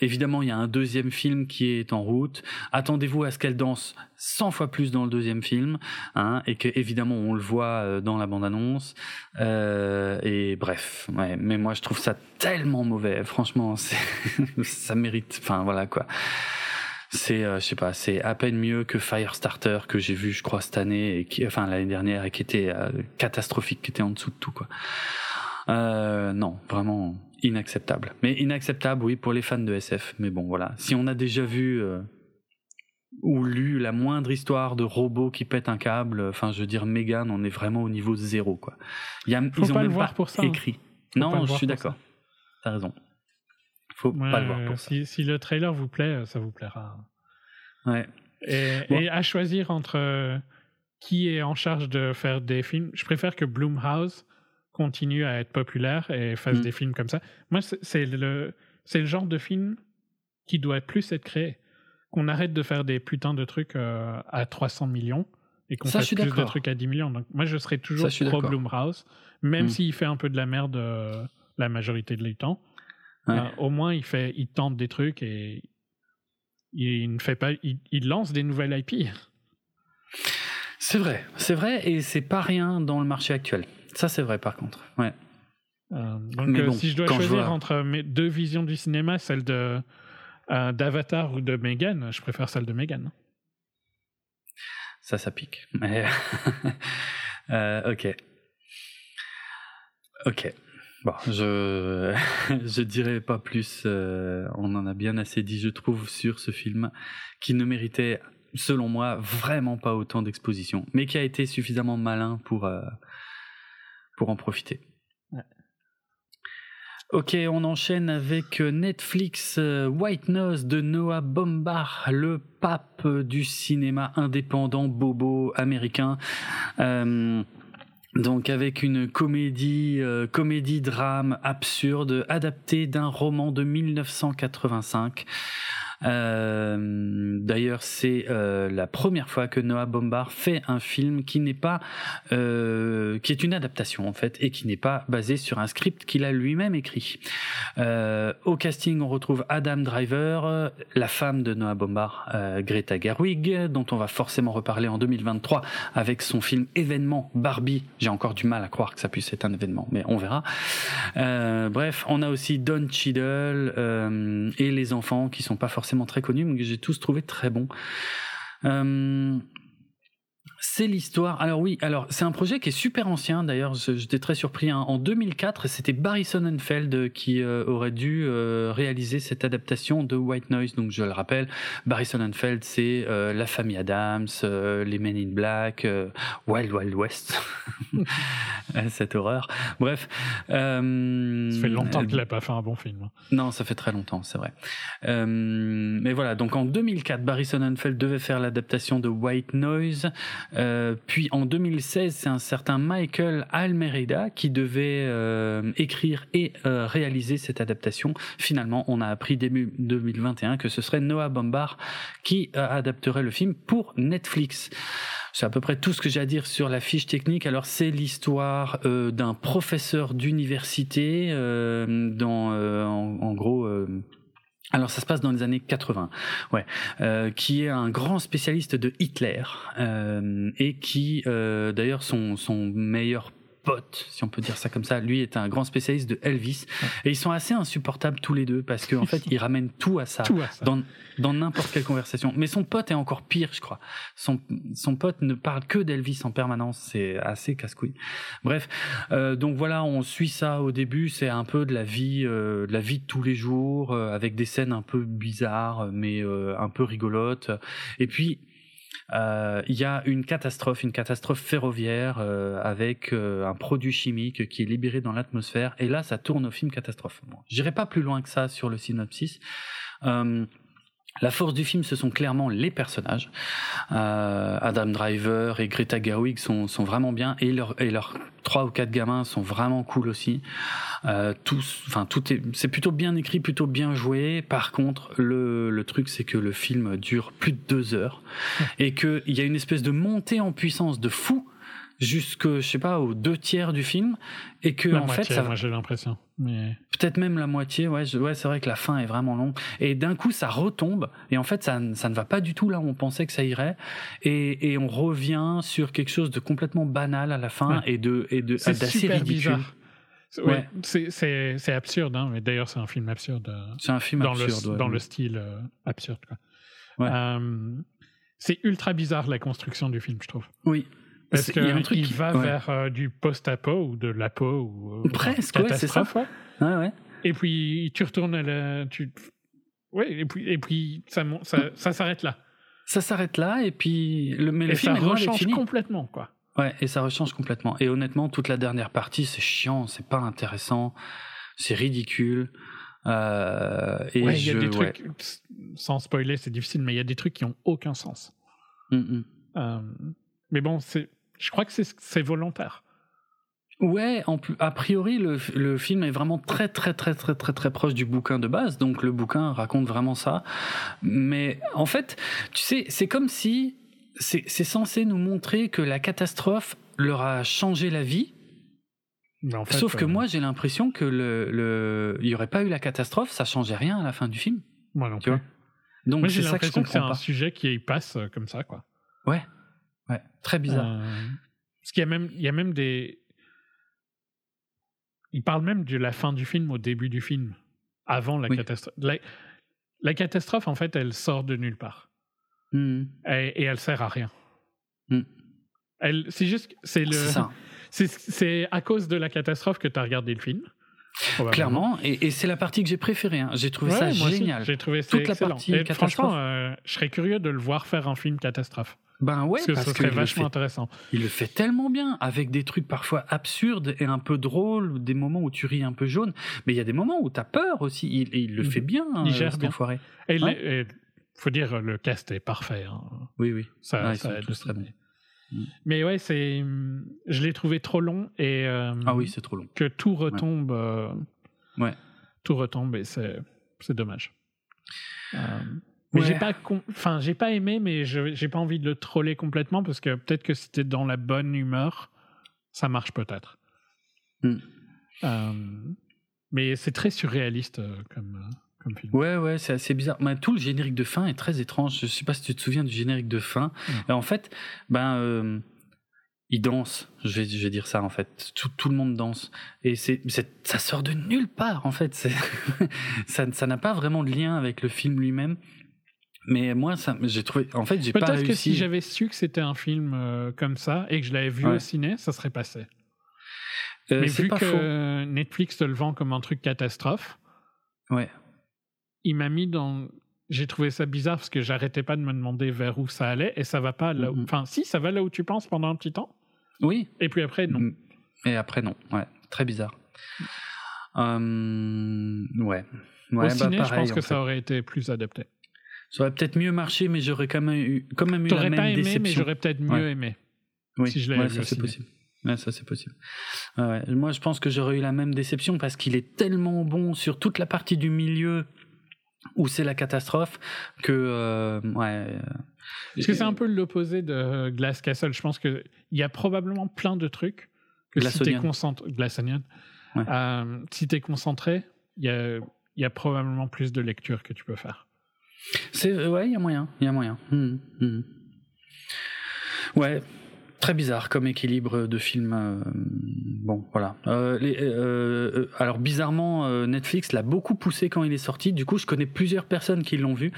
évidemment, il y a un deuxième film qui est en route. Attendez-vous à ce qu'elle danse 100 fois plus dans le deuxième film, hein, et que évidemment on le voit dans la bande-annonce. et bref, ouais, mais moi je trouve ça tellement mauvais. Franchement, ça mérite. Enfin voilà quoi c'est euh, je sais pas c'est à peine mieux que Firestarter que j'ai vu je crois cette année et qui enfin l'année dernière et qui était euh, catastrophique qui était en dessous de tout quoi. Euh, non vraiment inacceptable. Mais inacceptable oui pour les fans de SF mais bon voilà. Si on a déjà vu euh, ou lu la moindre histoire de robot qui pète un câble enfin je veux dire Megan on est vraiment au niveau zéro quoi. Il y a, ils ont même pas pour ça, hein. écrit. Non je suis d'accord. t'as raison faut pas le voir pour si, Si le trailer vous plaît, ça vous plaira. Ouais. Et, à choisir entre euh, qui est en charge de faire des films, je préfère que Bloomhouse continue à être populaire et fasse mm. des films comme ça. Moi, c'est le, c'est le genre de film qui doit plus être créé. Qu'on arrête de faire des putains de trucs euh, à 300 millions et qu'on fasse plus de trucs à 10 millions. Donc, moi, je serais toujours pro Bloomhouse, même mm. s'il fait un peu de la merde euh, la majorité de temps. Euh, au moins, il, fait, il tente des trucs et il ne fait pas, il, lance des nouvelles IP. C'est vrai, c'est vrai, et c'est pas rien dans le marché actuel. Ça, c'est vrai, par contre. Ouais. Euh, donc, euh, si je dois choisir entre mes deux visions du cinéma, celle de d'Avatar ou de Megan, je préfère celle de Megan. Ça, ça pique. Ok. Ok. Bon, je je dirais pas plus. Euh, on en a bien assez dit, je trouve, sur ce film qui ne méritait, selon moi, vraiment pas autant d'exposition, mais qui a été suffisamment malin pour euh, pour en profiter. Ok, on enchaîne avec Netflix euh, White Nose de Noah Bombard, le pape du cinéma indépendant bobo américain. Donc avec une comédie, euh, absurde adaptée d'un roman de 1985 euh, D'ailleurs, c'est euh, la première fois que Noah Bombard fait un film qui n'est pas, euh, qui est une adaptation en fait, et qui n'est pas basé sur un script qu'il a lui-même écrit. Au casting, on retrouve Adam Driver, la femme de Noah Bombard, Greta Gerwig, dont on va forcément reparler en 2023 avec son film événement Barbie. J'ai encore du mal à croire que ça puisse être un événement, mais on verra. Bref, on a aussi Don Cheadle et les enfants qui sont pas forcément très connus, mais que j'ai tous trouvé très bons. Euh, c'est l'histoire. Alors oui, alors c'est un projet qui est super ancien. D'ailleurs, j'étais très surpris. Hein. En 2004, c'était Barry Sonnenfeld qui euh, aurait dû euh, réaliser cette adaptation de White Noise. Donc je le rappelle, Barry Sonnenfeld, c'est euh, la famille Adams, les Men in Black, Wild Wild West, cette horreur. Bref. ça fait longtemps qu'il n'a pas fait un bon film. Hein. Non, ça fait très longtemps, c'est vrai. mais voilà, donc en 2004, Barry Sonnenfeld devait faire l'adaptation de White Noise. Euh, puis en 2016, c'est un certain Michael Almerida qui devait euh, écrire et euh, réaliser cette adaptation. Finalement, on a appris début 2021 que ce serait Noah Bombard qui adapterait le film pour Netflix. C'est à peu près tout ce que j'ai à dire sur la fiche technique. Alors c'est l'histoire d'un professeur d'université dans en, gros alors ça se passe dans les années 80, ouais, euh, qui est un grand spécialiste de Hitler euh, et qui, euh, d'ailleurs, son, son meilleur pote, si on peut dire ça comme ça. Lui est un grand spécialiste de Elvis. Et ils sont assez insupportables tous les deux parce qu'en en fait, ils ramènent tout à ça, dans dans n'importe quelle conversation. Mais son pote est encore pire, je crois. Son, son pote ne parle que d'Elvis en permanence. C'est assez casse-couille. Bref, euh, donc voilà, on suit ça au début. C'est un peu de la vie, euh, de la vie de tous les jours, euh, avec des scènes un peu bizarres, mais un peu rigolotes. Et puis euh, il y a une catastrophe, une catastrophe ferroviaire euh, avec euh, un produit chimique qui est libéré dans l'atmosphère. Et là, ça tourne au film catastrophe. Bon, J'irai pas plus loin que ça sur le synopsis. La force du film, ce sont clairement les personnages. Euh, Adam Driver et Greta Gerwig sont, sont vraiment bien et leurs et leurs trois ou quatre gamins sont vraiment cool aussi. Euh, tous, enfin tout est, c'est plutôt bien écrit, plutôt bien joué. Par contre, le, le truc c'est que le film dure plus de deux heures et qu'il y a une espèce de montée en puissance de fou jusque je sais pas aux deux tiers du film et que en fait ça moi j'ai l'impression mais peut-être même la moitié ouais ouais c'est vrai que la fin est vraiment longue et d'un coup ça retombe et en fait ça ça ne va pas du tout là où on pensait que ça irait et et on revient sur quelque chose de complètement banal à la fin et de et de d'assez ridicule Ouais, c'est c'est absurde, hein, mais d'ailleurs c'est un film absurde. Euh, c'est un film dans absurde. Le, dans le style euh, absurde. Quoi. Ouais. Euh, c'est ultra bizarre la construction du film, je trouve. Oui, parce qu'il il va vers euh, du post-apo ou de l'apo ou euh, presque, ouais, c'est ça. Ouais. Ouais, Et puis tu retournes à la, tu, ouais, et puis et puis ça ça, ça s'arrête là. Ça s'arrête là et puis le mais et le film ça rechange complètement quoi. Ouais, et ça rechange complètement. Et honnêtement, toute la dernière partie, c'est chiant, c'est pas intéressant, c'est ridicule. Euh, et il y a des trucs, sans spoiler, c'est difficile, mais il y a des trucs qui ont aucun sens. Mm -mm. Euh, mais bon, c'est je crois que c'est volontaire. Ouais, en, a priori, le, le, film est vraiment très, très, très, très, très, très proche du bouquin de base. Donc, le bouquin raconte vraiment ça. Mais en fait, tu sais, c'est comme si c'est censé nous montrer que la catastrophe leur a changé la vie. En fait, Sauf que euh, moi, j'ai l'impression que le, le, il y aurait pas eu la catastrophe, ça changeait rien à la fin du film. Moi non tu Vois Donc, j'ai l'impression que, c'est un sujet qui passe euh, comme ça, quoi. Ouais. Ouais, très bizarre. Euh, parce qu'il y a même, il y a même des. Il parle même de la fin du film au début du film, avant la catastrophe. La, catastrophe, en fait, elle sort de nulle part. Mmh. Et, elle sert à rien. Mmh. Elle, c'est juste, c'est le. C'est à cause de la catastrophe que tu as regardé le film. Clairement, et, et c'est la partie que j'ai préférée. Hein. J'ai trouvé ça génial. J'ai trouvé ça Toute excellent. la partie Franchement, euh, je serais curieux de le voir faire un film catastrophe. Ben ouais, parce que ce serait vachement intéressant. Il le fait tellement bien, avec des trucs parfois absurdes et un peu drôles, des moments où tu ris un peu jaune, mais il y a des moments où tu as peur aussi. Il, il le fait bien, il gère euh, bien. Enfoiré. Et il faut dire, le cast est parfait. Hein. Oui, oui. Ça, ça aide très bien. Mm. Mais ouais, c'est, je l'ai trouvé trop long et euh, ah oui, c'est trop long. Que tout retombe. Euh, ouais. Tout retombe et c'est, c'est dommage. Euh, mais j'ai pas, enfin, j'ai pas aimé, mais je j'ai pas envie de le troller complètement parce que peut-être que si t'es dans la bonne humeur, ça marche peut-être. Hmm. Euh, mais c'est très surréaliste euh, comme, euh, comme film. Ouais, ouais, c'est assez bizarre. Mais tout le générique de fin est très étrange. Je sais pas si tu te souviens du générique de fin. En fait, ben, il danse. Je vais, je vais dire ça en fait. Tout, tout le monde danse et c'est, ça sort de nulle part en fait. ça, ça n'a pas vraiment de lien avec le film lui-même. Mais moi, j'ai trouvé. En fait, j'ai pas réussi. Peut-être que si j'avais su que c'était un film euh, comme ça et que je l'avais vu au ciné, ça serait passé. Euh, Mais vu que Netflix te le vend comme un truc catastrophe, ouais. il m'a mis dans. J'ai trouvé ça bizarre parce que j'arrêtais pas de me demander vers où ça allait et ça va pas là où. Mm-hmm. Enfin, si, ça va là où tu penses pendant un petit temps. Oui. Et puis après, non. Et après, non. Ouais. Très bizarre. Hum, ouais. ouais. Au ciné, bah, je pense que ça aurait été plus adapté. Ça aurait peut-être mieux marché, mais j'aurais quand même eu, quand même eu la même pas aimé, mais j'aurais peut-être mieux aimé. Oui, si je ouais, ça c'est possible. Ouais, ça c'est possible. Ouais, Moi, je pense que j'aurais eu la même déception parce qu'il est tellement bon sur toute la partie du milieu où c'est la catastrophe que euh, ouais. Parce que c'est un peu l'opposé de Glass Castle. Je pense qu'il y a probablement plein de trucs que si tu es concentré, euh, si tu es concentré, il y a, y a probablement plus de lectures que tu peux faire. C'est euh, ouais, il y a moyen, il y a moyen. Hmm, hmm. Ouais, très bizarre comme équilibre de film. Euh, bon, voilà. Euh, alors bizarrement, Netflix l'a beaucoup poussé quand il est sorti. Du coup, je connais plusieurs personnes qui l'ont vu,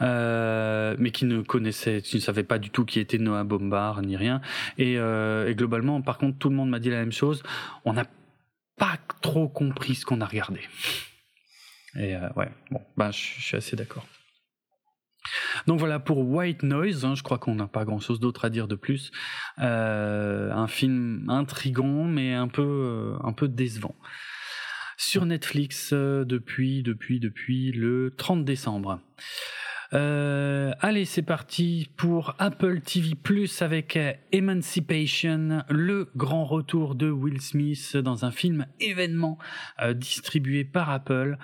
mais qui ne connaissaient, qui ne savaient pas du tout qui était Noah Bombard ni rien. Et, et globalement, par contre, tout le monde m'a dit la même chose. On n'a pas trop compris ce qu'on a regardé. Et ouais, bon, ben, je suis assez d'accord. Donc voilà pour White Noise, hein, je crois qu'on n'a pas grand-chose d'autre à dire de plus. Euh, un film intrigant mais un peu, euh, décevant. Sur Netflix euh, depuis, depuis, depuis le 30 décembre. Euh, allez, c'est parti pour Apple TV Plus avec Emancipation, le grand retour de Will Smith dans un film événement euh, distribué par Apple.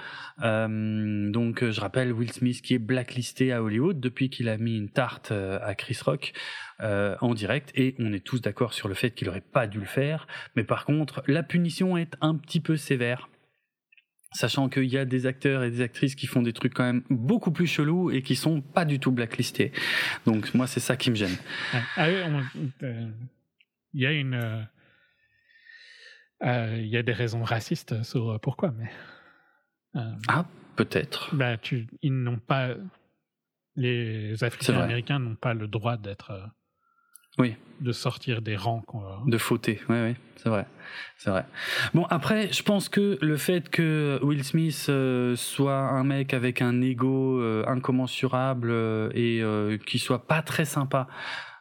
Euh, donc, je rappelle Will Smith qui est blacklisté à Hollywood depuis qu'il a mis une tarte à Chris Rock. en direct et on est tous d'accord sur le fait qu'il n'aurait pas dû le faire mais par contre la punition est un petit peu sévère sachant qu'il y a des acteurs et des actrices qui font des trucs quand même beaucoup plus chelous et qui sont pas du tout blacklistés. Donc moi c'est ça qui me gêne. Ah, euh, il y a une euh, euh, il y a des raisons racistes sur pourquoi mais ah peut-être. Bah tu ils n'ont pas les Africains américains n'ont pas le droit d'être oui. De sortir des rangs. De fauter, oui, oui, c'est vrai. C'est vrai. Bon, après, je pense que le fait que Will Smith euh, soit un mec avec un ego euh, incommensurable euh, et qui soit pas très sympa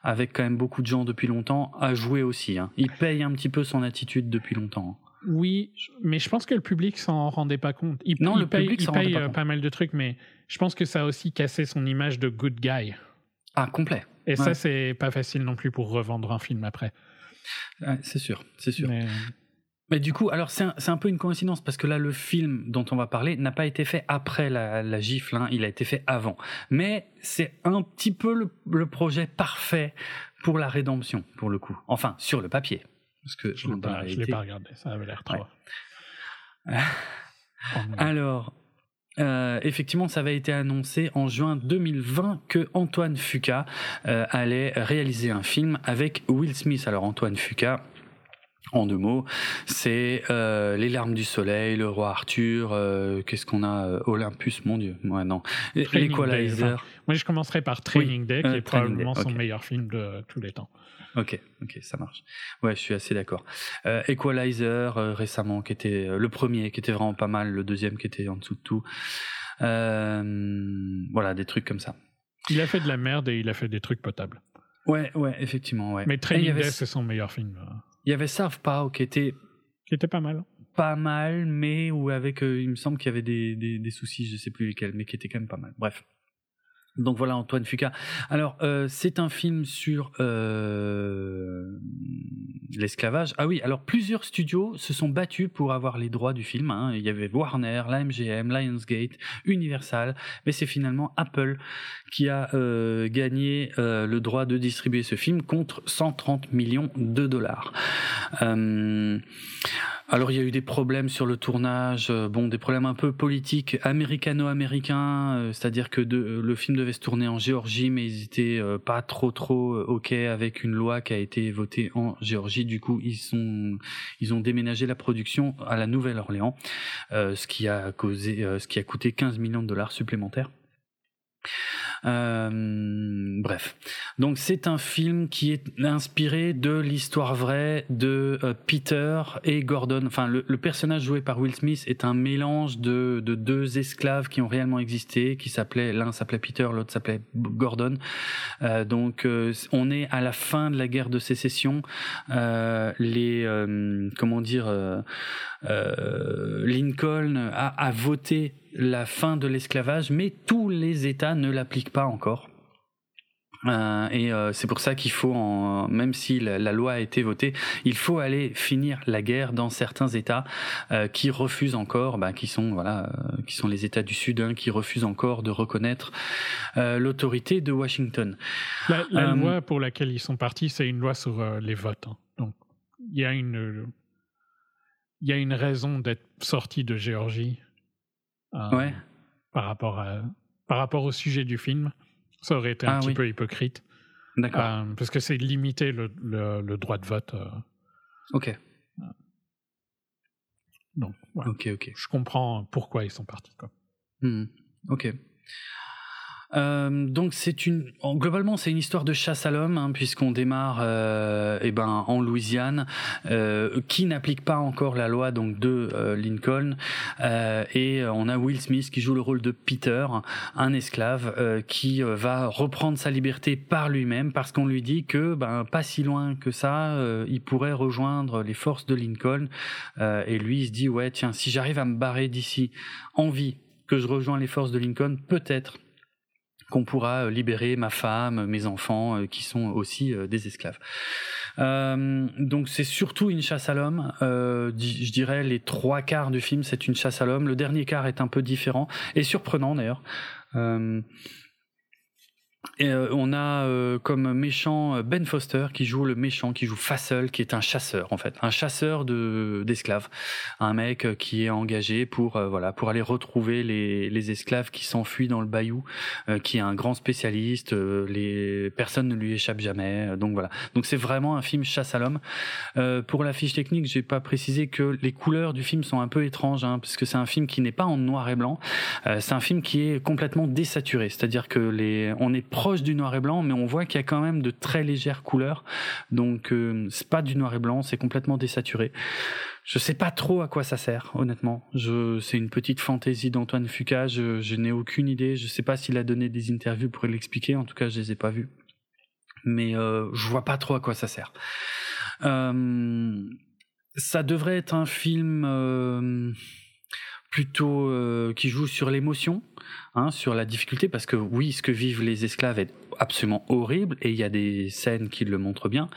avec quand même beaucoup de gens depuis longtemps a joué aussi. Hein. Il paye un petit peu son attitude depuis longtemps. Oui, mais je pense que le public s'en rendait pas compte. Il, non, le paye, public il paye pas, mal de trucs, mais je pense que ça a aussi cassé son image de good guy. Ah, complet. Et ça, c'est pas facile non plus pour revendre un film après. c'est sûr, c'est sûr. Mais... du coup, alors c'est un, un, peu une coïncidence parce que là, le film dont on va parler n'a pas été fait après la, la gifle, hein, il a été fait avant. Mais c'est un petit peu le, projet parfait pour la rédemption, pour le coup. Enfin, sur le papier. Parce que je ne l'ai pas, regardé, ça avait l'air trop. alors, euh, effectivement, ça avait été annoncé en juin 2020 que Antoine Fuqua euh, allait réaliser un film avec Will Smith. Alors Antoine Fuqua, en deux mots, c'est euh, Les larmes du soleil, Le roi Arthur, qu'est-ce qu'on a Olympus, mon Dieu, ouais, non, L'Equalizer. moi, je commencerai par Training Day, qui est probablement son meilleur film de tous les temps. Ok, ok, ça marche. Ouais, je suis assez d'accord. Euh, Equalizer euh, récemment, qui était euh, le premier, qui était vraiment pas mal, le deuxième qui était en dessous de tout. voilà, des trucs comme ça. Il a fait de la merde et il a fait des trucs potables. Ouais, ouais, effectivement, ouais. Mais Training Day, c'est son meilleur film. Il y avait Southpaw qui était qui était pas mal. Pas mal, mais où avec, il me semble qu'il y avait des, des, des soucis, je sais plus lesquels, mais qui était quand même pas mal. Bref. Donc voilà Antoine Fuca. Alors euh, c'est un film sur euh, l'esclavage. Ah oui, alors plusieurs studios se sont battus pour avoir les droits du film. Hein. Il y avait Warner, la MGM, Lionsgate, Universal, mais c'est finalement Apple qui a euh, gagné le droit de distribuer ce film contre 130 millions de dollars. Alors il y a eu des problèmes sur le tournage, euh, bon des problèmes un peu politiques américano-américains, euh, c'est-à-dire que de, le film devait se tourner en Géorgie, mais ils étaient euh, pas trop trop ok avec une loi qui a été votée en Géorgie. Du coup ils sont ils ont déménagé la production à la Nouvelle-Orléans, ce qui a causé, ce qui a coûté 15 millions de dollars supplémentaires. Euh, bref, donc c'est un film qui est inspiré de l'histoire vraie de euh, Peter et Gordon. Enfin, le, personnage joué par Will Smith est un mélange de, de deux esclaves qui ont réellement existé, qui s'appelaient l'un s'appelait Peter, l'autre s'appelait Gordon. Euh, donc, on est à la fin de la guerre de sécession. les comment dire, Lincoln a, a voté la fin de l'esclavage, mais tous les États ne l'appliquent pas encore. Euh, et euh, c'est pour ça qu'il faut, même si la, loi a été votée, il faut aller finir la guerre dans certains États euh, qui refusent encore, bah, qui sont voilà, qui sont les États du Sud, hein, qui refusent encore de reconnaître l'autorité de Washington. La, loi pour laquelle ils sont partis, c'est une loi sur les votes. Hein. Donc il y a une il y a une raison d'être sorti de Géorgie euh, ouais. par, rapport à, par rapport au sujet du film. Ça aurait été un ah petit peu hypocrite. D'accord. Euh, parce que c'est limiter le, le, droit de vote. Euh. Ok. Donc, ok, ok. Je comprends pourquoi ils sont partis. Quoi. Hmm. Ok. Euh, donc c'est une globalement c'est une histoire de chasse à l'homme hein, puisqu'on démarre euh, eh ben en Louisiane euh, qui n'applique pas encore la loi donc de euh, Lincoln euh, et on a Will Smith qui joue le rôle de Peter un esclave euh, qui va reprendre sa liberté par lui-même parce qu'on lui dit que ben pas si loin que ça il pourrait rejoindre les forces de Lincoln et lui il se dit ouais tiens si j'arrive à me barrer d'ici en vie que je rejoins les forces de Lincoln peut-être qu'on pourra euh, libérer ma femme, mes enfants, euh, qui sont aussi euh, des esclaves. donc c'est surtout une chasse à l'homme. je dirais les trois quarts du film, c'est une chasse à l'homme. Le dernier quart est un peu différent et surprenant d'ailleurs. Et euh, on a euh, comme méchant euh, Ben Foster qui joue le méchant, qui joue Fassel, qui est un chasseur en fait, un chasseur de d'esclaves, un mec qui est engagé pour voilà pour aller retrouver les, les esclaves qui s'enfuient dans le bayou, qui est un grand spécialiste, les personnes ne lui échappent jamais, donc voilà. Donc c'est vraiment un film chasse à l'homme. pour la fiche technique, j'ai pas précisé que les couleurs du film sont un peu étranges, hein, parce que c'est un film qui n'est pas en noir et blanc, c'est un film qui est complètement désaturé, c'est-à-dire que les on est proche du noir et blanc, mais on voit qu'il y a quand même de très légères couleurs. Donc euh, c'est pas du noir et blanc, c'est complètement désaturé. Je sais pas trop à quoi ça sert, honnêtement. Je, c'est une petite fantaisie d'Antoine Fuqua. Je, n'ai aucune idée. Je sais pas s'il a donné des interviews pour l'expliquer. En tout cas, je les ai pas vues. Mais euh, je vois pas trop à quoi ça sert. Euh, ça devrait être un film euh, plutôt euh, qui joue sur l'émotion, hein, sur la difficulté, parce que oui, ce que vivent les esclaves est absolument horrible, et il y a des scènes qui le montrent bien.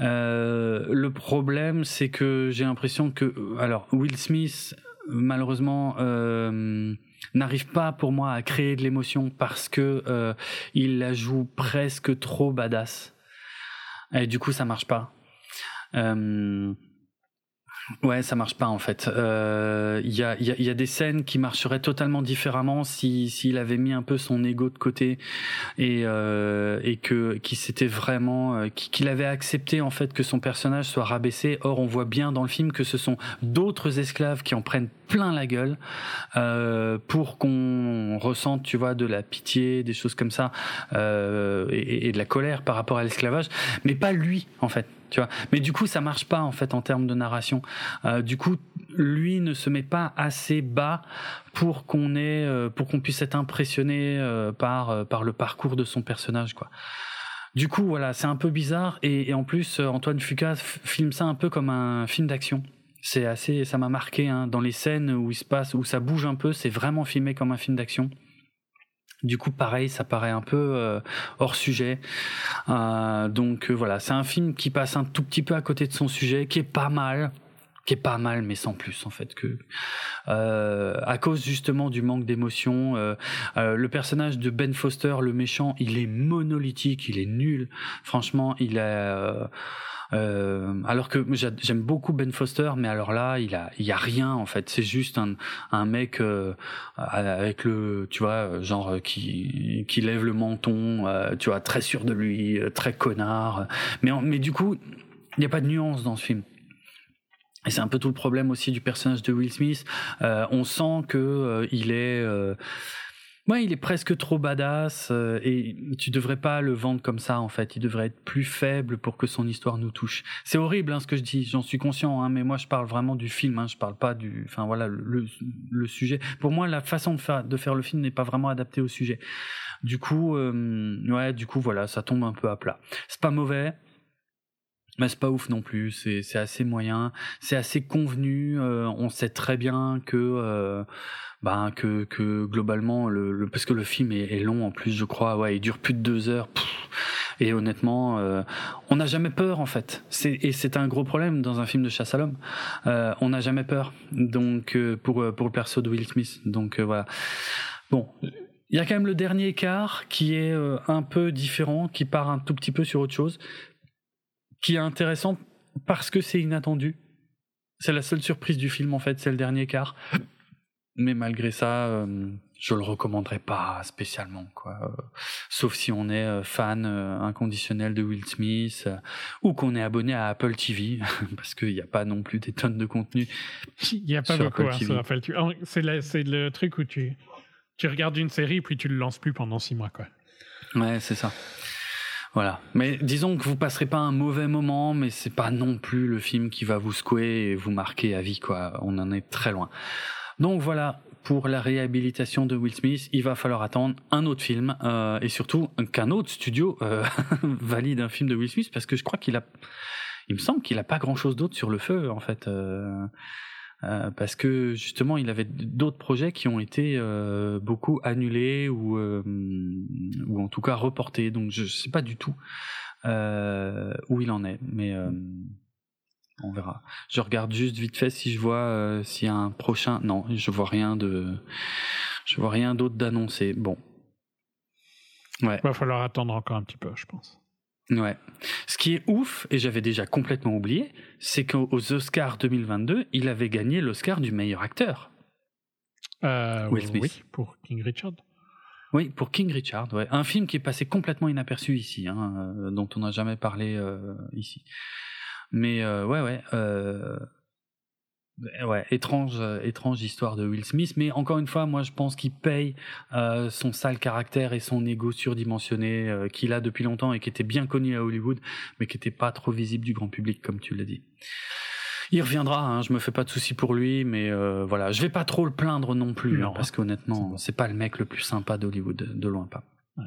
Euh, le problème, c'est que j'ai l'impression que, alors, Will Smith, malheureusement, euh, n'arrive pas pour moi à créer de l'émotion parce que euh, il la joue presque trop badass. Et du coup, ça marche pas. Euh, Ouais, ça marche pas en fait. Il euh, y, a, des scènes qui marcheraient totalement différemment si s'il avait mis un peu son ego de côté et euh, que qui s'était vraiment euh, qu'il avait accepté en fait que son personnage soit rabaissé. Or, on voit bien dans le film que ce sont d'autres esclaves qui en prennent plein la gueule pour qu'on ressente, tu vois, de la pitié, des choses comme ça et de la colère par rapport à l'esclavage, mais pas lui en fait Mais du coup, ça marche pas en fait en termes de narration. Euh, du coup, lui ne se met pas assez bas pour qu'on euh, puisse être impressionné euh, par le parcours de son personnage, quoi. Du coup, voilà, c'est un peu bizarre et, et en plus, Antoine Fuqua filme ça un peu comme un film d'action. C'est assez, ça m'a marqué hein, dans les scènes où il se passe, où ça bouge un peu. C'est vraiment filmé comme un film d'action. Du coup, pareil, ça paraît un peu euh, hors sujet. Euh, donc euh, voilà, c'est un film qui passe un tout petit peu à côté de son sujet, qui est pas mal, qui est pas mal, mais sans plus en fait que à cause justement du manque d'émotion. le personnage de Ben Foster, le méchant, il est monolithique, il est nul. Franchement, il est euh, alors que j'aime beaucoup Ben Foster, mais alors là, il a, il y a rien en fait. C'est juste un, un mec euh, avec le, tu vois, genre qui, qui lève le menton, euh, tu vois, très sûr de lui, très connard. Mais, mais du coup, il n'y a pas de nuance dans ce film. Et c'est un peu tout le problème aussi du personnage de Will Smith. on sent que il est Ouais, il est presque trop badass euh, et tu devrais pas le vendre comme ça en fait. Il devrait être plus faible pour que son histoire nous touche. C'est horrible hein, ce que je dis, j'en suis conscient, hein, mais moi je parle vraiment du film. Hein, je parle pas du, enfin voilà le, le, sujet. Pour moi, la façon de faire de faire le film n'est pas vraiment adaptée au sujet. Du coup, euh, ouais, du coup voilà, ça tombe un peu à plat. C'est pas mauvais, mais c'est pas ouf non plus, c'est assez moyen, c'est assez convenu, euh, on sait très bien que euh, bah, que, que globalement, le, parce que le film est, long en plus, je crois, ouais, il dure plus de deux heures. et honnêtement, euh, on n'a jamais peur en fait. Et c'est un gros problème dans un film de chasse à l'homme. Euh, on n'a jamais peur. Donc euh, pour pour le perso de Will Smith. Donc voilà. Bon, il y a quand même le dernier quart qui est un peu différent, qui part un tout petit peu sur autre chose, qui est intéressant parce que c'est inattendu. C'est la seule surprise du film en fait, c'est le dernier quart mais malgré ça, euh, je le recommanderais pas spécialement, quoi. Euh, sauf si on est euh, fan inconditionnel de Will Smith ou qu'on est abonné à Apple TV, parce qu'il n'y a pas non plus des tonnes de contenu. Il n'y a pas beaucoup hein, sur Apple TV. C'est le truc où tu tu regardes une série puis tu le lances plus pendant six mois, quoi. Ouais, c'est ça. Voilà. Mais disons que vous passerez pas un mauvais moment, mais c'est pas non plus le film qui va vous secouer et vous marquer à vie, quoi. On en est très loin. Donc voilà, pour la réhabilitation de Will Smith, il va falloir attendre un autre film euh, et surtout qu'un autre studio euh, valide un film de Will Smith parce que je crois qu'il a, il me semble qu'il a pas grand chose d'autre sur le feu en fait. Euh, parce que justement il avait d'autres projets qui ont été beaucoup annulés ou ou en tout cas reportés donc je sais pas du tout où il en est mais on verra je regarde juste vite fait si je vois s'il y a un prochain non je vois rien de je vois rien d'autre d'annoncé bon ouais va falloir attendre encore un petit peu je pense Ouais. Ce qui est ouf, et j'avais déjà complètement oublié, c'est qu'aux Oscars 2022, il avait gagné l'Oscar du meilleur acteur. Euh, Will Smith. Oui, pour King Richard. Oui, pour King Richard, ouais. Un film qui est passé complètement inaperçu ici, hein, euh, dont on n'a jamais parlé euh, ici. Mais euh, ouais, ouais. Euh, Ouais, étrange, euh, étrange histoire de Will Smith, mais encore une fois, moi je pense qu'il paye euh, son sale caractère et son ego surdimensionné euh, qu'il a depuis longtemps et qui était bien connu à Hollywood, mais qui n'était pas trop visible du grand public, comme tu l'as dit. Il reviendra, hein, je me fais pas de soucis pour lui, mais euh, voilà, je vais pas trop le plaindre non plus, hein, parce qu'honnêtement, c'est pas le mec le plus sympa d'Hollywood, de loin pas. Ouais.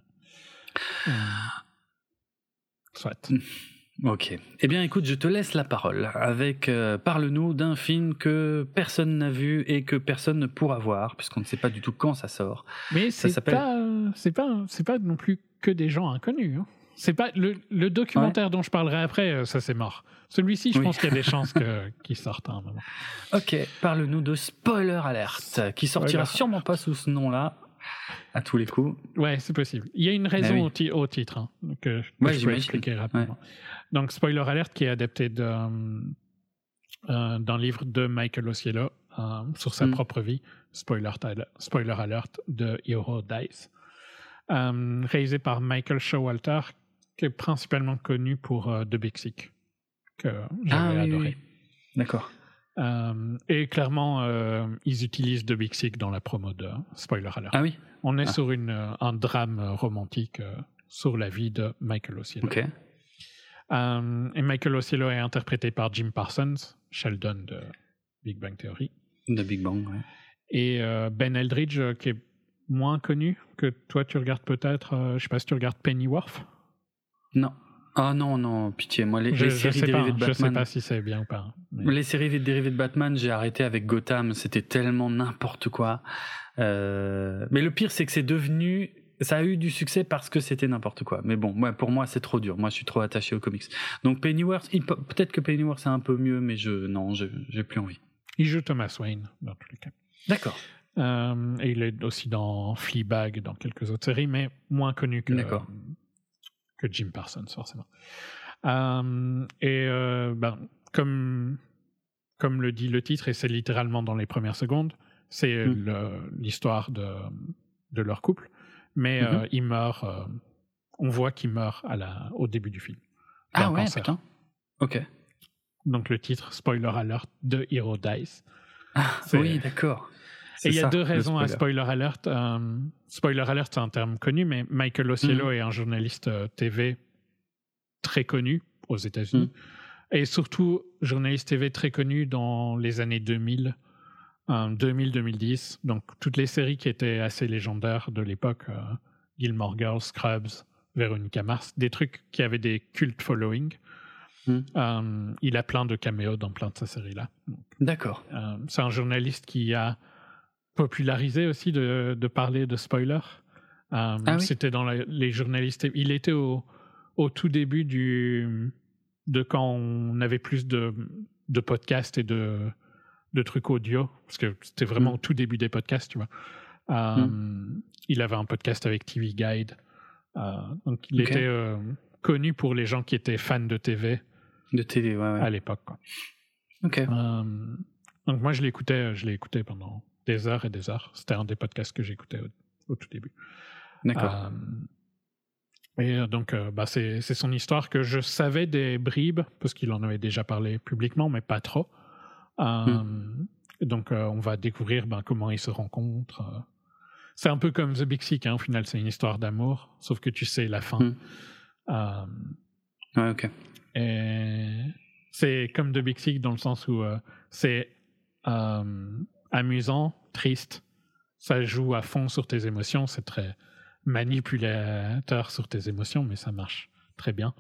Soit. Ok. Eh bien, écoute, je te laisse la parole. Avec, euh, parle-nous d'un film que personne n'a vu et que personne ne pourra voir, puisqu'on ne sait pas du tout quand ça sort. Mais c'est pas, c'est pas, c'est pas non plus que des gens inconnus. Hein. C'est pas le, le documentaire dont je parlerai après, euh, ça c'est mort. Celui-ci, je pense qu'il y a des chances qu'il sorte à un moment. Ok, parle-nous de Spoiler Alert, qui sortira sûrement pas sous ce nom-là, à tous les coups. Ouais, c'est possible. Il y a une raison au, titre hein, que, je peux expliquer rapidement. Donc, spoiler alert qui est adapté euh, d'un livre de Michael Osiello euh, sur sa mm. propre vie. Spoiler, spoiler alert de Hero Dice. Euh, réalisé par Michael Showalter, qui est principalement connu pour The Big Sick, que j'avais ah, adoré. D'accord. Et clairement, ils utilisent The Big Sick dans la promo de Spoiler Alert. Ah oui. On est ah. sur une, un drame romantique sur la vie de Michael Osiello. Ok. Euh, et Michael Ocello est interprété par Jim Parsons, Sheldon de Big Bang Theory. De Big Bang, oui. Et euh, Ben Eldridge, euh, qui est moins connu, que toi tu regardes peut-être, je sais pas si tu regardes Pennyworth? Non. Ah non, non, pitié. Moi, les, séries dérivées de Batman. Je sais pas si c'est bien ou pas. Les séries dérivées de Batman, j'ai arrêté avec Gotham. C'était tellement n'importe quoi. Mais le pire, c'est que c'est devenu ça a eu du succès parce que c'était n'importe quoi. Mais bon, moi, pour moi, c'est trop dur. Moi, je suis trop attaché aux comics. Donc Pennyworth, peut-être que Pennyworth c'est un peu mieux, mais je non, j'ai plus envie. Il joue Thomas Wayne dans tous les cas. D'accord. Euh, et il est aussi dans Fleabag, dans quelques autres séries, mais moins connu que, que Jim Parsons, forcément. Euh, et euh, ben, comme, comme le dit le titre, et c'est littéralement dans les premières secondes, c'est hmm. l'histoire de, de leur couple mais euh, mhm. il meurt. Euh, on voit qu'il meurt à la, au début du film. Ah ouais, putain. Ok. Donc le titre, spoiler alert, de Hero Dice. Ah, oui, d'accord. Et il y a deux raisons à spoiler alert. Euh, spoiler alert, c'est un terme connu, mais Michael Osiello mhm. est un journaliste TV très connu aux États-Unis. Mhm. Et surtout, journaliste TV très connu dans les années 2000 2000-2010. Donc toutes les séries qui étaient assez légendaires de l'époque, euh, Gilmore Girls, Scrubs, Veronica Mars, des trucs qui avaient des cult following. Euh, il a plein de caméos dans plein de ces séries-là. D'accord. Euh, c'est un journaliste qui a popularisé aussi de, parler de spoilers. Ah c'était dans les journalistes. Il était au, au tout début du, de quand on avait plus de, de podcasts et de, de trucs audio, parce que c'était vraiment mm. au tout début des podcasts, tu vois. Euh, mm. Il avait un podcast avec TV Guide. Euh, donc, il était euh, connu pour les gens qui étaient fans de TV. De TV, ouais, À l'époque, Ok. donc, moi, je l'écoutais, je pendant des heures et des heures. C'était un des podcasts que j'écoutais au, tout début. D'accord. et donc, bah, c'est son histoire que je savais des bribes, parce qu'il en avait déjà parlé publiquement, mais pas trop. Hmm. Donc, on va découvrir ben, comment ils se rencontrent. C'est un peu comme The Big Sick, hein, au final, c'est une histoire d'amour, sauf que tu sais la fin. Hmm. ouais, ok. Et c'est comme The Big Sick dans le sens où c'est euh, amusant, triste. Ça joue à fond sur tes émotions. C'est très manipulateur sur tes émotions, mais ça marche très bien.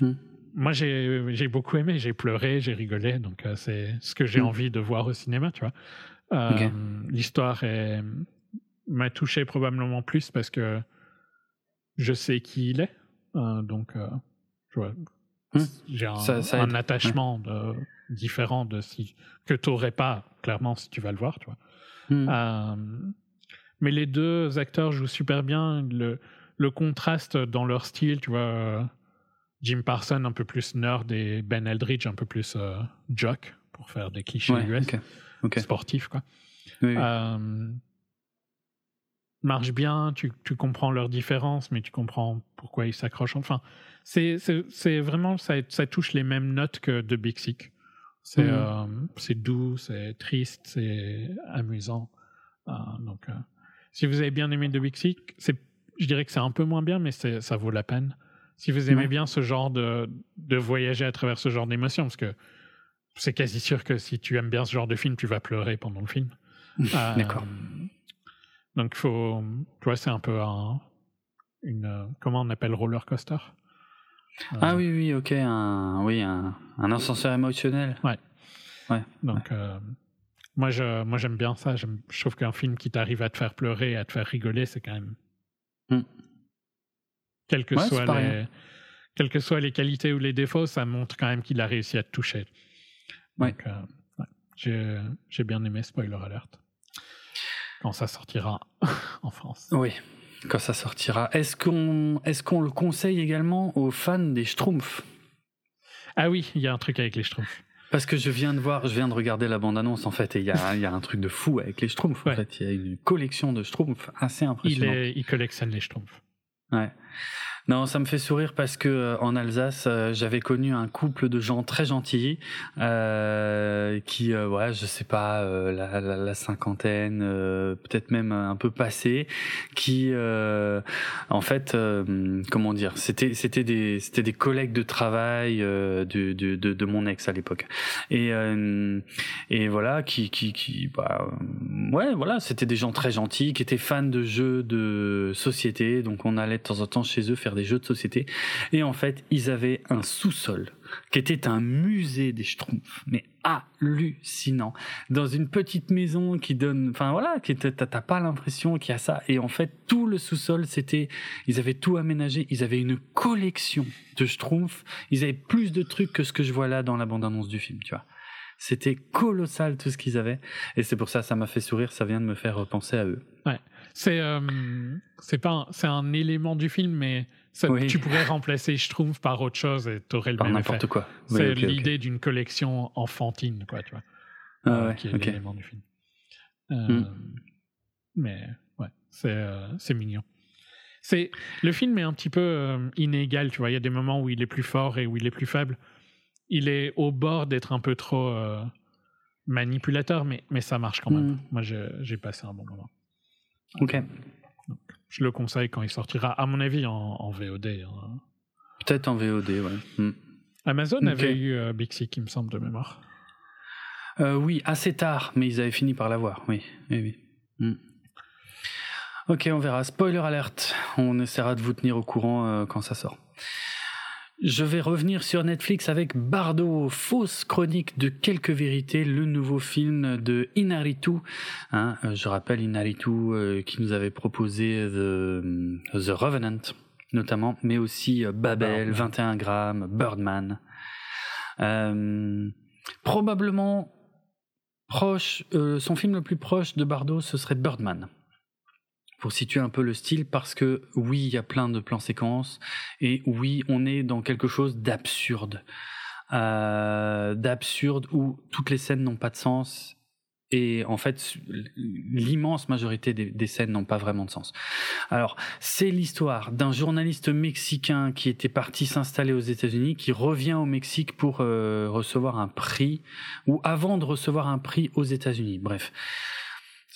Hmm. Moi, j'ai beaucoup aimé. J'ai pleuré, j'ai rigolé. Donc, euh, c'est ce que j'ai hmm. envie de voir au cinéma, tu vois. Euh, l'histoire m'a touché probablement plus parce que je sais qui il est. donc, tu vois, hmm. j'ai un, attachement de différent de si que tu n'aurais pas clairement si tu vas le voir, tu vois. Hmm. Euh, mais les deux acteurs jouent super bien. Le, le contraste dans leur style, tu vois. Jim Parsons un peu plus nerd et Ben Eldridge un peu plus euh, jock pour faire des clichés US sportifs quoi. Euh, marche bien, tu, tu, comprends leurs différences, mais tu comprends pourquoi ils s'accrochent. Enfin, c'est vraiment ça, ça touche les mêmes notes que The Big Sick. C'est mmh. euh, c'est doux, c'est triste, c'est amusant. Euh, donc, euh, si vous avez bien aimé The Big Sick, je dirais que c'est un peu moins bien, mais ça vaut la peine. Si vous aimez bien ce genre de, de voyager à travers ce genre d'émotions, parce que c'est quasi sûr que si tu aimes bien ce genre de film, tu vas pleurer pendant le film. D'accord. Donc, faut, tu vois, c'est un peu un, une, comment on appelle roller coaster? Ah oui, oui, ok, un, oui, un, un ascenseur émotionnel. Ouais. Ouais. Donc, euh, moi, je, moi, j'aime bien ça. Je trouve qu'un film qui t'arrive à te faire pleurer, à te faire rigoler, c'est quand même. Hmm. Quelles que, soient les, quelles que soient les qualités ou les défauts, ça montre quand même qu'il a réussi à te toucher. Ouais. Donc, euh, j'ai, j'ai bien aimé Spoiler Alert. Quand ça sortira en France. Oui quand ça sortira. Est-ce qu'on est qu'on le conseille également aux fans des Schtroumpfs? Ah oui, il y a un truc avec les Schtroumpfs. Parce que je viens de voir, je viens de regarder la bande-annonce en fait, et il y a, y a un truc de fou avec les Schtroumpfs. En fait, il y a une collection de Schtroumpfs assez impressionnante. Il, il collectionne les Schtroumpfs. Ouais. Non, ça me fait sourire parce que euh, en Alsace, euh, j'avais connu un couple de gens très gentils euh, qui, euh, ouais, je sais pas, la, la, la, cinquantaine, peut-être même un peu passé, qui, en fait, comment dire, c'était c'était des c'était des collègues de travail de, de, de, de mon ex à l'époque, et et voilà, qui qui qui, bah, ouais, voilà, c'était des gens très gentils qui étaient fans de jeux de société, donc on allait de temps en temps chez eux faire des jeux de société. Et en fait, ils avaient un sous-sol qui était un musée des Schtroumpfs, mais hallucinant, dans une petite maison qui donne, enfin voilà, qui t'as pas l'impression qu'il y a ça. Et en fait, tout le sous-sol, c'était, ils avaient tout aménagé, ils avaient une collection de Schtroumpfs, ils avaient plus de trucs que ce que je vois là dans la bande-annonce du film, tu vois. C'était colossal tout ce qu'ils avaient, et c'est pour ça ça m'a fait sourire, ça vient de me faire penser à eux. Ouais, c'est euh, c'est pas c'est un élément du film, mais tu pourrais remplacer Schtroumpf par autre chose et tu aurais le par même n'importe quoi. c'est l'idée d'une collection enfantine, quoi, tu vois. Ah euh, qui est l'élément du film. Euh, hmm. Mais ouais, c'est euh, c'est mignon. C'est le film est un petit peu inégal, tu vois. Il y a des moments où il est plus fort et où il est plus faible. Il est au bord d'être un peu trop manipulateur, mais mais ça marche quand même. Hmm. Moi, j'ai passé un bon moment. Ok je le conseille quand il sortira, à mon avis, en, VOD. Hein. Peut-être en VOD, ouais. Hmm. Amazon avait eu euh, Big Sick, il me semble, de mémoire. Euh, oui, assez tard, mais ils avaient fini par l'avoir, oui. oui, hmm. Ok, on verra. Spoiler alerte. On essaiera de vous tenir au courant euh, quand ça sort. Je vais revenir sur Netflix avec Bardo, fausse chronique de quelques vérités, le nouveau film de Inaritu. Hein, euh, je rappelle Inaritu euh, qui nous avait proposé The, The Revenant notamment, mais aussi euh, Babel, 21 grammes, Birdman. probablement proche, son film le plus proche de Bardo, ce serait Birdman pour situer un peu le style parce que oui, il y a plein de plans séquences et oui, on est dans quelque chose d'absurde. Euh, d'absurde où toutes les scènes n'ont pas de sens et en fait, l'immense majorité des, scènes n'ont pas vraiment de sens. Alors, c'est l'histoire d'un journaliste mexicain qui était parti s'installer aux États-Unis, qui revient au Mexique pour euh, recevoir un prix, ou avant de recevoir un prix aux États-Unis. Bref.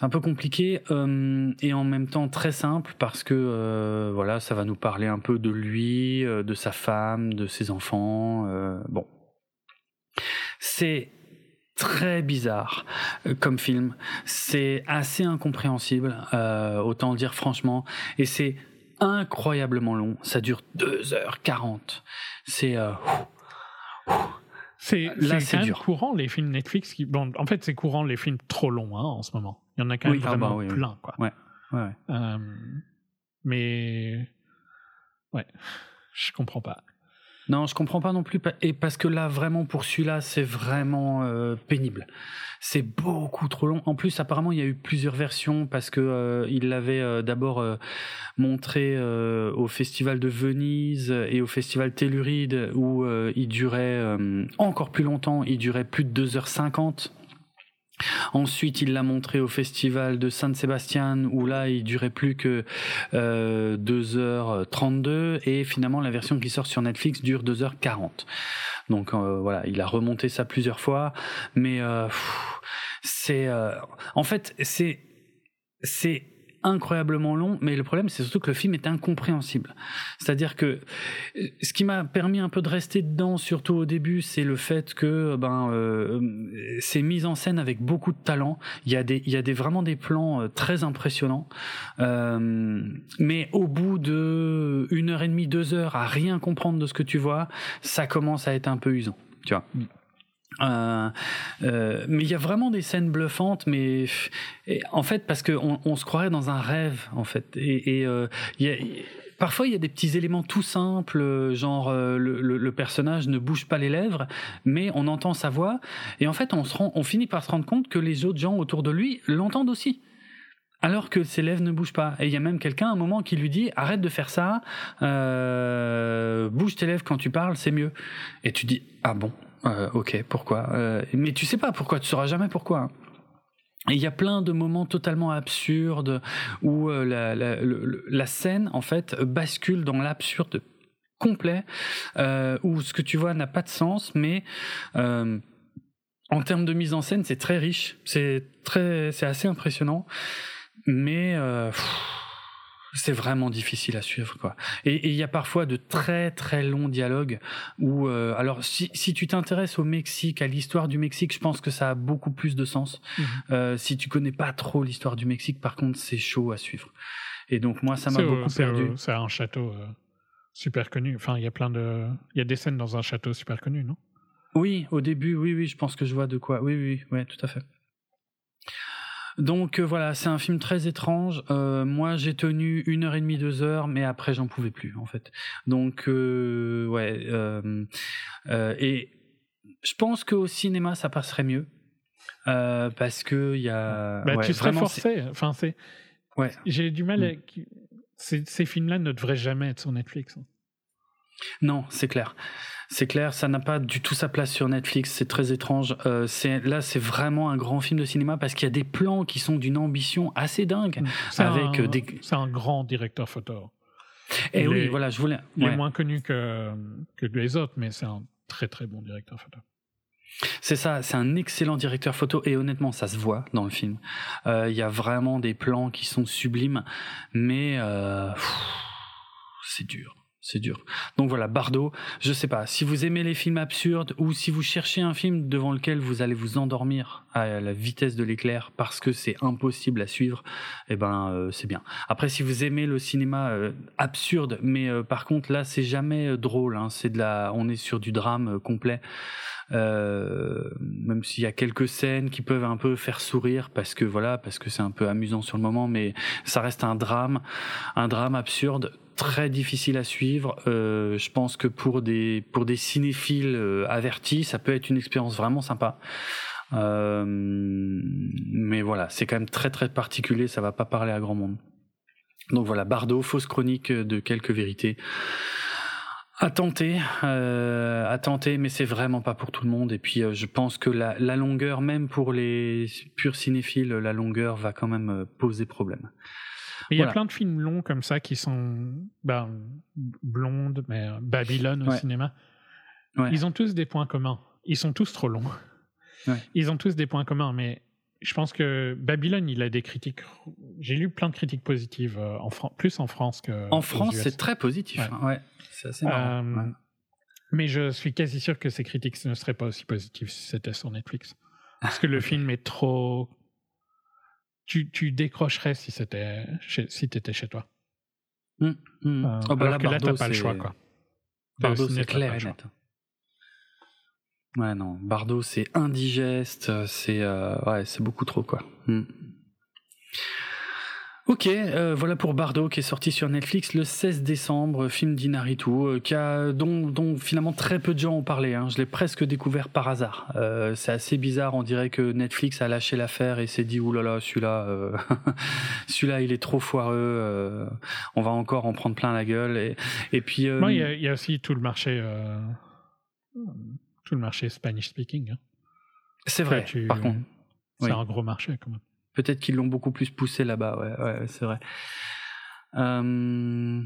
C'est un peu compliqué euh, et en même temps très simple parce que euh, voilà, ça va nous parler un peu de lui, de sa femme, de ses enfants. bon, c'est très bizarre euh, comme film. C'est assez incompréhensible, euh, autant le dire franchement. Et c'est incroyablement long. Ça dure 2h40. C'est... Euh, c'est quand même courant les films Netflix qui bon en fait c'est courant les films trop longs hein, en ce moment. Il y en a quand même ah bah vraiment plein quoi. Ouais. ouais. Euh, mais ouais, je comprends pas. Non, je comprends pas non plus. Et parce que là, vraiment, pour celui-là, c'est vraiment euh, pénible. C'est beaucoup trop long. En plus, apparemment, il y a eu plusieurs versions parce que euh, il l'avait euh, d'abord montré au Festival de Venise et au Festival Telluride où il durait encore plus longtemps. Il durait plus de 2h50 Ensuite, il l'a montré au festival de San Sebastian où là, il durait plus que euh, 2h32 et finalement, la version qui sort sur Netflix dure 2h40. Donc euh, voilà, il a remonté ça plusieurs fois, mais euh, c'est euh, en fait c'est c'est incroyablement long, mais le problème c'est surtout que le film est incompréhensible. C'est-à-dire que euh, ce qui m'a permis un peu de rester dedans, surtout au début, c'est le fait que ben euh, c'est mis en scène avec beaucoup de talent. Il y a des il y a des vraiment des plans euh, très impressionnants, euh, mais au bout de une heure et demie, deux heures à rien comprendre de ce que tu vois, ça commence à être un peu usant. Tu vois. Euh, euh, mais il y a vraiment des scènes bluffantes, mais en fait parce qu'on on se croirait dans un rêve en fait. Et, euh, parfois il y a des petits éléments tout simples, genre le, personnage ne bouge pas les lèvres, mais on entend sa voix. Et en fait on finit par se rendre compte que les autres gens autour de lui l'entendent aussi alors que ses lèvres ne bougent pas. Et il y a même quelqu'un à un moment qui lui dit arrête de faire ça, bouge tes lèvres quand tu parles, c'est mieux. Et tu dis ah bon, euh, ok, pourquoi euh, Mais tu sais pas pourquoi, tu sauras jamais pourquoi. Et il y a plein de moments totalement absurdes où euh, la, scène en fait bascule dans l'absurde complet, euh, où ce que tu vois n'a pas de sens, mais euh, en termes de mise en scène, c'est très riche, c'est très, c'est assez impressionnant, mais euh, c'est vraiment difficile à suivre quoi. Et il y a parfois de très très longs dialogues où euh, alors si, si tu t'intéresses au Mexique, à l'histoire du Mexique, je pense que ça a beaucoup plus de sens. Mhm. Euh, si tu connais pas trop l'histoire du Mexique, par contre, c'est chaud à suivre. Et donc moi, ça m'a beaucoup perdu. C'est un château euh, super connu. Enfin, il y a plein de, il y a des scènes dans un château super connu, non? Oui, au début, oui, oui, je pense que je vois de quoi. Oui, oui, oui, ouais, tout à fait. Donc euh, voilà, c'est un film très étrange. Euh, moi, j'ai tenu une heure et demie, deux heures, mais après, j'en pouvais plus en fait. Donc euh, ouais, et je pense qu'au cinéma, ça passerait mieux parce que il y a. Bah, tu serais forcé. Enfin, c'est. Ouais. J'ai du mal. À... Mm. Ces, ces films-là ne devraient jamais être sur Netflix. Hein. Non, c'est clair. C'est clair, ça n'a pas du tout sa place sur Netflix. C'est très étrange. Euh, là, c'est vraiment un grand film de cinéma parce qu'il y a des plans qui sont d'une ambition assez dingue. Avec un, des... c'est un grand directeur photo. Et oui, voilà, je voulais. Il est moins connu que que les autres, mais c'est un très très bon directeur photo. C'est ça, c'est un excellent directeur photo et honnêtement, ça se voit dans le film. Euh, il y a vraiment des plans qui sont sublimes, mais euh, c'est dur. C'est dur. Donc voilà, Bardo, je sais pas, si vous aimez les films absurdes ou si vous cherchez un film devant lequel vous allez vous endormir à la vitesse de l'éclair parce que c'est impossible à suivre, eh ben euh, c'est bien. Après si vous aimez le cinéma euh, absurde mais euh, par contre là c'est jamais drôle hein, c'est de la on est sur du drame complet. Même s'il y a quelques scènes qui peuvent un peu faire sourire parce que voilà parce que c'est un peu amusant sur le moment mais ça reste un drame un drame absurde très difficile à suivre. Euh, je pense que pour des pour des cinéphiles euh, avertis, ça peut être une expérience vraiment sympa. Euh, mais voilà, c'est quand même très très particulier. Ça va pas parler à grand monde. Donc voilà, Bardo, fausse chronique de quelques vérités. À tenter, euh, à tenter, mais c'est vraiment pas pour tout le monde. Et puis, euh, je pense que la, la, longueur, même pour les purs cinéphiles, la longueur va quand même euh, poser problème. Il y a plein de films longs comme ça qui sont ben, blondes, mais euh, Babylone au cinéma. Ils ont tous des points communs. Ils sont tous trop longs. Ils ont tous des points communs, mais je pense que Babylone, il a des critiques. J'ai lu plein de critiques positives, euh, plus en France que. En France, c'est très positif. Ouais. Hein. C'est assez marrant. Euh, mais je suis quasi sûr que ces critiques ne seraient pas aussi positives si c'était sur Netflix. Parce que le film est trop. Tu, tu décrocherais si c'était si t'étais chez toi. Euh, oh, bah alors là, que là, t'as pas le choix, quoi. Bardo, c'est clair et net. Ouais, non, Bardo, c'est indigeste, c'est euh, ouais, c'est beaucoup trop, quoi. Hmm. Ok, euh, voilà pour Bardo qui est sorti sur Netflix le 16 décembre, film d'Inaritu, euh, qui a, dont, dont, finalement très peu de gens ont parlé. Hein. Je l'ai presque découvert par hasard. Euh, c'est assez bizarre, on dirait que Netflix a lâché l'affaire et s'est dit oulala, celui-là, euh, celui-là il est trop foireux, on va encore en prendre plein la gueule. Et, et puis, il y, y, a aussi tout le marché le marché Spanish speaking. Hein. C'est vrai, par contre. C'est un gros marché quand même. Peut-être qu'ils l'ont beaucoup plus poussé là-bas, ouais, ouais c'est vrai. Euh,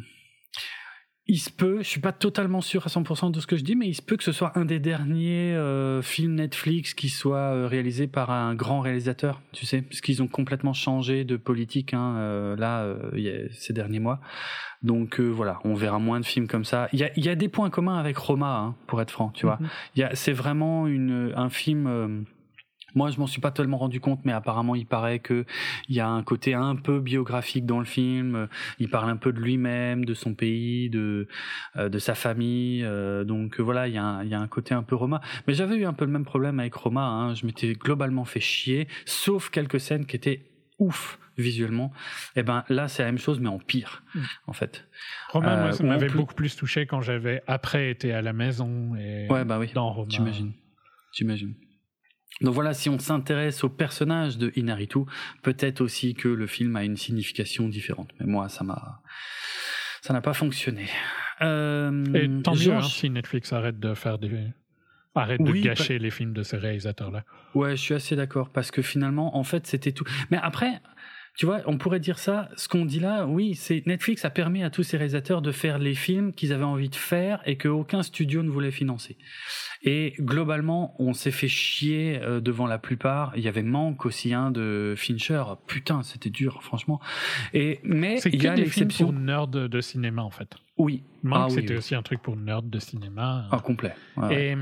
il se peut, je suis pas totalement sûr à 100% de ce que je dis, mais il se peut que ce soit un des derniers euh, films Netflix qui soit euh, réalisé par un grand réalisateur, tu sais, parce qu'ils ont complètement changé de politique hein, euh, là ces derniers mois. Donc voilà, on verra moins de films comme ça. Il y a, y a des points communs avec Roma, hein, pour être franc, tu vois. Mhm. C'est vraiment une, un film moi, je m'en suis pas tellement rendu compte, mais apparemment, il paraît que il y a un côté un peu biographique dans le film. Il parle un peu de lui-même, de son pays, de euh, de sa famille. Euh, donc voilà, il y, a un, il y a un côté un peu Roma. Mais j'avais eu un peu le même problème avec Roma. Hein. Je m'étais globalement fait chier, sauf quelques scènes qui étaient ouf visuellement. Et eh ben là, c'est la même chose, mais en pire, mm. en fait. Roma, moi, ça euh, m'avait beaucoup plus touché quand j'avais après été à la maison et ouais, bah oui. dans Roma. J'imagine. J'imagine. Donc voilà, si on s'intéresse au personnage de Inaritu, peut-être aussi que le film a une signification différente. Mais moi, ça m'a, ça n'a pas fonctionné. Euh, Et tant mieux hein, si Netflix arrête de faire des, arrête de gâcher les films de ces réalisateurs-là. Ouais, je suis assez d'accord parce que finalement, en fait, c'était tout. Mais après, tu vois, on pourrait dire ça, ce qu'on dit là, oui, c'est Netflix a permis à tous ces réalisateurs de faire les films qu'ils avaient envie de faire et qu'aucun studio ne voulait financer. Et globalement, on s'est fait chier euh, devant la plupart. Il y avait manque aussi un hein, de Fincher. Putain, c'était dur, franchement. Et mais il y a des films pour nerds de, cinéma en fait. Oui. Manque, ah c'était aussi un truc pour nerds de cinéma. Ah complet. et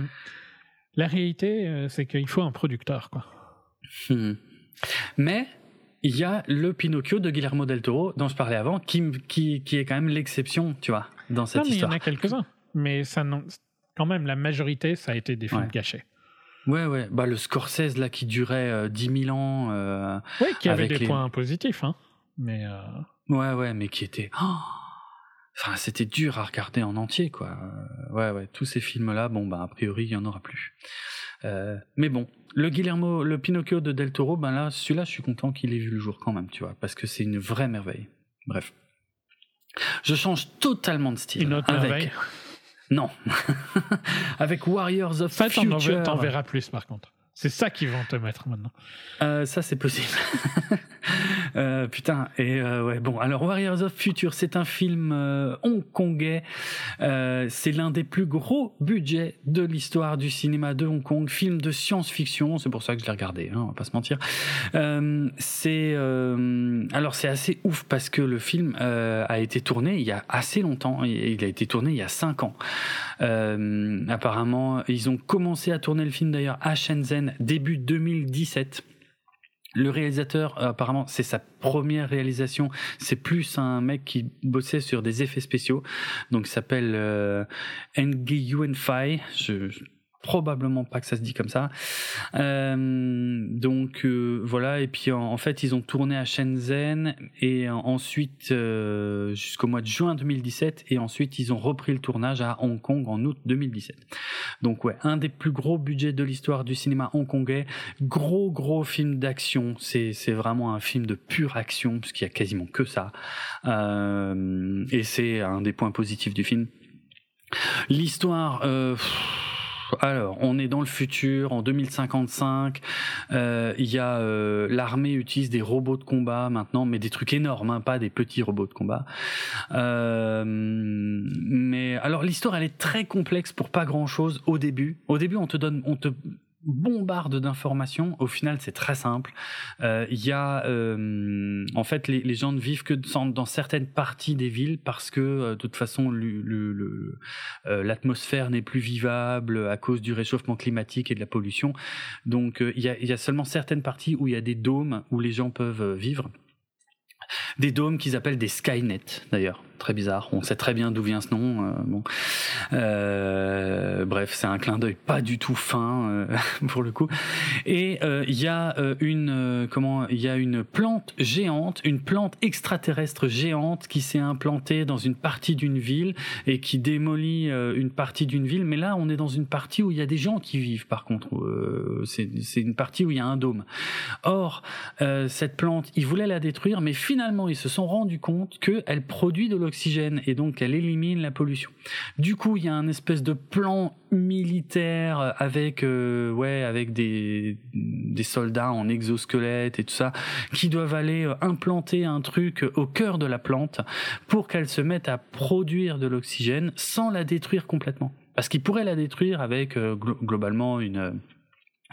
la réalité, euh, c'est qu'il faut un producteur, quoi. Hmm. Mais il y a le Pinocchio de Guillermo del Toro dont je parlais avant, qui, qui, qui est quand même l'exception, tu vois, dans cette non, mais histoire. Il y en a quelques-uns, mais ça quand même la majorité, ça a été des films gâchés. Ouais, ouais. Bah, le Scorsese, là, qui durait euh, 10 000 ans. Euh, oui, qui avait des points positifs, hein. Mais. Euh... Ouais, ouais, mais qui était. Oh enfin, c'était dur à regarder en entier, quoi. Euh, ouais, ouais. Tous ces films-là, bon, bah, a priori, il y en aura plus. Euh, mais bon, le Guillermo, le Pinocchio de Del Toro, ben là, celui-là, je suis content qu'il ait vu le jour quand même, tu vois, parce que c'est une vraie merveille. Bref. Je change totalement de style. Une autre merveille Non. avec Warriors of Future. T'en verras plus, par contre. C'est ça qu'ils vont te mettre maintenant. Euh, ça, c'est possible. euh, putain. Et euh, ouais, bon. Alors, Warriors of Future, c'est un film hongkongais. C'est l'un des plus gros budgets de l'histoire du cinéma de Hong Kong. Film de science-fiction. C'est pour ça que je l'ai regardé. Hein, on va pas se mentir. c'est alors c'est assez ouf parce que le film a été tourné il y a assez longtemps. Il a été tourné il y a cinq ans. apparemment, ils ont commencé à tourner le film d'ailleurs à Shenzhen début 2017. Le réalisateur, apparemment, c'est sa première réalisation. C'est plus un mec qui bossait sur des effets spéciaux. Donc, il s'appelle euh, Nguyen Phai. Je, probablement pas que ça se dit comme ça. Euh, donc euh, voilà, et puis en, fait ils ont tourné à Shenzhen et ensuite euh, jusqu'au mois de juin 2017 et ensuite ils ont repris le tournage à Hong Kong en août 2017. Donc ouais, un des plus gros budgets de l'histoire du cinéma hongkongais, gros gros film d'action, c'est c'est vraiment un film de pure action puisqu'il y a quasiment que ça euh, et c'est un des points positifs du film L'histoire. Alors, on est dans le futur, en 2055. Euh, il y a euh, l'armée utilise des robots de combat maintenant, mais des trucs énormes, hein, pas des petits robots de combat. Euh, mais alors l'histoire, elle est très complexe pour pas grand chose au début. Au début, on te donne, on te bombarde d'informations. Au final, c'est très simple. Euh, il y a, euh, en fait, les, gens ne vivent que dans, certaines parties des villes parce que, euh, de toute façon, l'atmosphère n'est plus vivable à cause du réchauffement climatique et de la pollution. Donc, il y a seulement certaines parties où il y a des dômes où les gens peuvent vivre. Des dômes qu'ils appellent des Skynet, d'ailleurs très bizarre. On sait très bien d'où vient ce nom. Euh, bon. Euh, bref, c'est un clin d'œil pas du tout fin euh, pour le coup. Et il y a une comment Il y a une plante géante, une plante extraterrestre géante qui s'est implantée dans une partie d'une ville et qui démolit une partie d'une ville. Mais là, on est dans une partie où il y a des gens qui vivent. Par contre, c'est une partie où il y a un dôme. Or, cette plante, ils voulaient la détruire, mais finalement, ils se sont rendus compte qu'elle produit de l'oxygène et donc elle élimine la pollution. Du coup, il y a un espèce de plan militaire avec euh, ouais avec des des soldats en exosquelette et tout ça qui doivent aller euh, implanter un truc au cœur de la plante pour qu'elle se mette à produire de l'oxygène sans la détruire complètement. Parce qu'ils pourraient la détruire avec euh, globalement une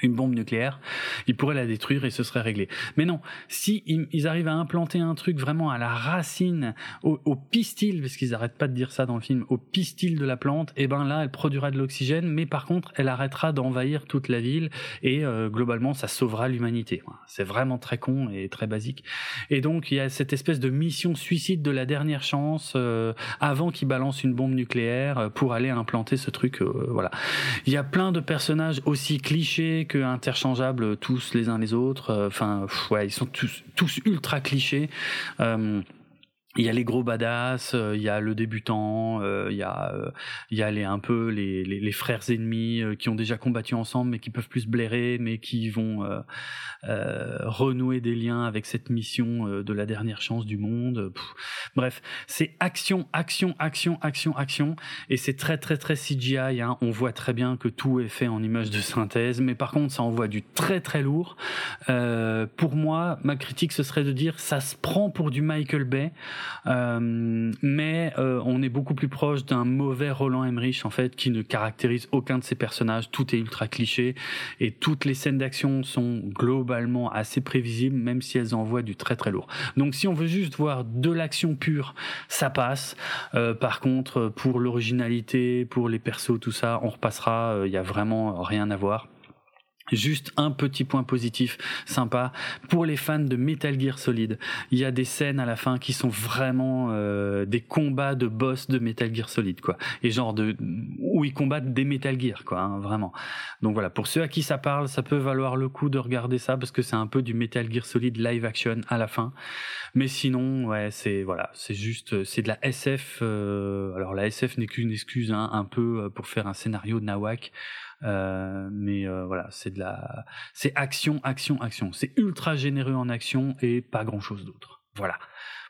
une bombe nucléaire, ils pourraient la détruire et ce serait réglé. Mais non, si ils, arrivent à implanter un truc vraiment à la racine, au, pistil, parce qu'ils arrêtent pas de dire ça dans le film, au pistil de la plante, et eh ben là, elle produira de l'oxygène, mais par contre, elle arrêtera d'envahir toute la ville et euh, globalement, ça sauvera l'humanité. C'est vraiment très con et très basique. Et donc, il y a cette espèce de mission suicide de la dernière chance euh, avant qu'ils balancent une bombe nucléaire euh, pour aller implanter ce truc. voilà. Il y a plein de personnages aussi clichés interchangeables tous les uns les autres. Euh, enfin, ouais, ils sont tous, tous ultra clichés. Euh, il y a les gros badass, euh, il y a le débutant, il y a il y a les un peu les, frères ennemis qui ont déjà combattu ensemble mais qui peuvent plus blairer mais qui vont euh, renouer des liens avec cette mission de la dernière chance du monde. Bref, c'est action, action, action, action, action et c'est très très très CGI. Hein. On voit très bien que tout est fait en image de synthèse, mais par contre ça envoie du très très lourd. Euh, pour moi, ma critique ce serait de dire ça se prend pour du Michael Bay. Euh, mais euh, on est beaucoup plus proche d'un mauvais Roland Emmerich en fait qui ne caractérise aucun de ses personnages. Tout est ultra cliché et toutes les scènes d'action sont globalement assez prévisibles, même si elles envoient du très très lourd. Donc si on veut juste voir de l'action pure, ça passe. Euh, par contre, pour l'originalité, pour les persos, tout ça, on repassera. Il y a vraiment rien à voir. Juste un petit point positif sympa pour les fans de Metal Gear Solid. Il y a des scènes à la fin qui sont vraiment euh, des combats de boss de Metal Gear Solid quoi. Et genre de où ils combattent des Metal Gear quoi, hein, vraiment. Donc voilà, pour ceux à qui ça parle, ça peut valoir le coup de regarder ça parce que c'est un peu du Metal Gear Solid live action à la fin. Mais sinon, ouais, c'est voilà, c'est juste c'est de la SF. Euh, alors la SF n'est qu'une excuse hein, un peu euh, pour faire un scénario de nawak. Euh, mais euh, voilà, c'est de la, c'est action, action, action. C'est ultra généreux en action et pas grand chose d'autre. Voilà.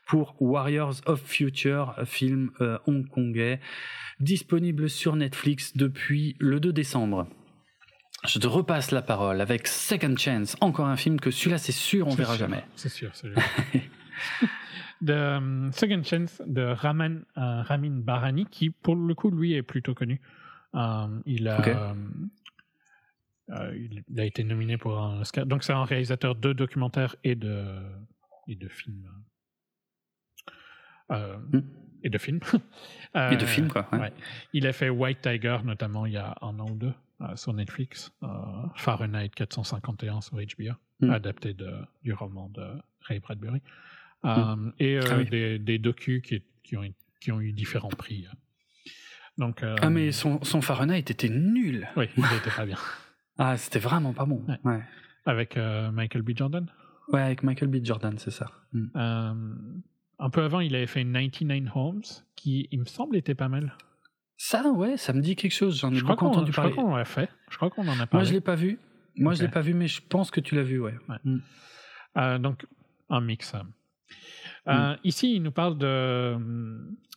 Pour Warriors of Future, film euh, hongkongais, disponible sur Netflix depuis le 2 décembre. Je te repasse la parole avec Second Chance, encore un film que celui-là, c'est sûr, on verra jamais. C'est sûr, c'est sûr. de Second Chance de Raman, Ramin Barani, qui pour le coup, lui, est plutôt connu. Euh, il, a, euh, il, a été nominé pour un Oscar. Donc c'est un réalisateur de documentaires et de, et de films. Euh, hmm. Et de films. et de films, quoi. Ouais. Il a fait White Tiger, notamment, il y a un an ou deux, sur Netflix. Fahrenheit 451 sur HBO, hmm. adapté de, du roman de Ray Bradbury. Hmm. Et ah des, des docus qui, qui, ont, qui ont eu différents prix. Donc, euh, ah, mais son, son Fahrenheit était nul. Oui, il était pas bien. ah, c'était vraiment pas bon. Ouais. Avec euh, Michael B. Jordan? Ouais, avec Michael B. Jordan, c'est ça. Hmm. Euh, un peu avant, il avait fait 99 Homes, qui, il me semble, était pas mal. Ça, ouais, ça me dit quelque chose. J'en ai beaucoup entendu parler. Je crois qu'on l'a fait. Je crois qu'on en a parlé. Moi, je l'ai pas vu. Moi, je l'ai pas vu, mais je pense que tu l'as vu, ouais. Hmm. donc, un mix. Hmm. Ici, il nous parle de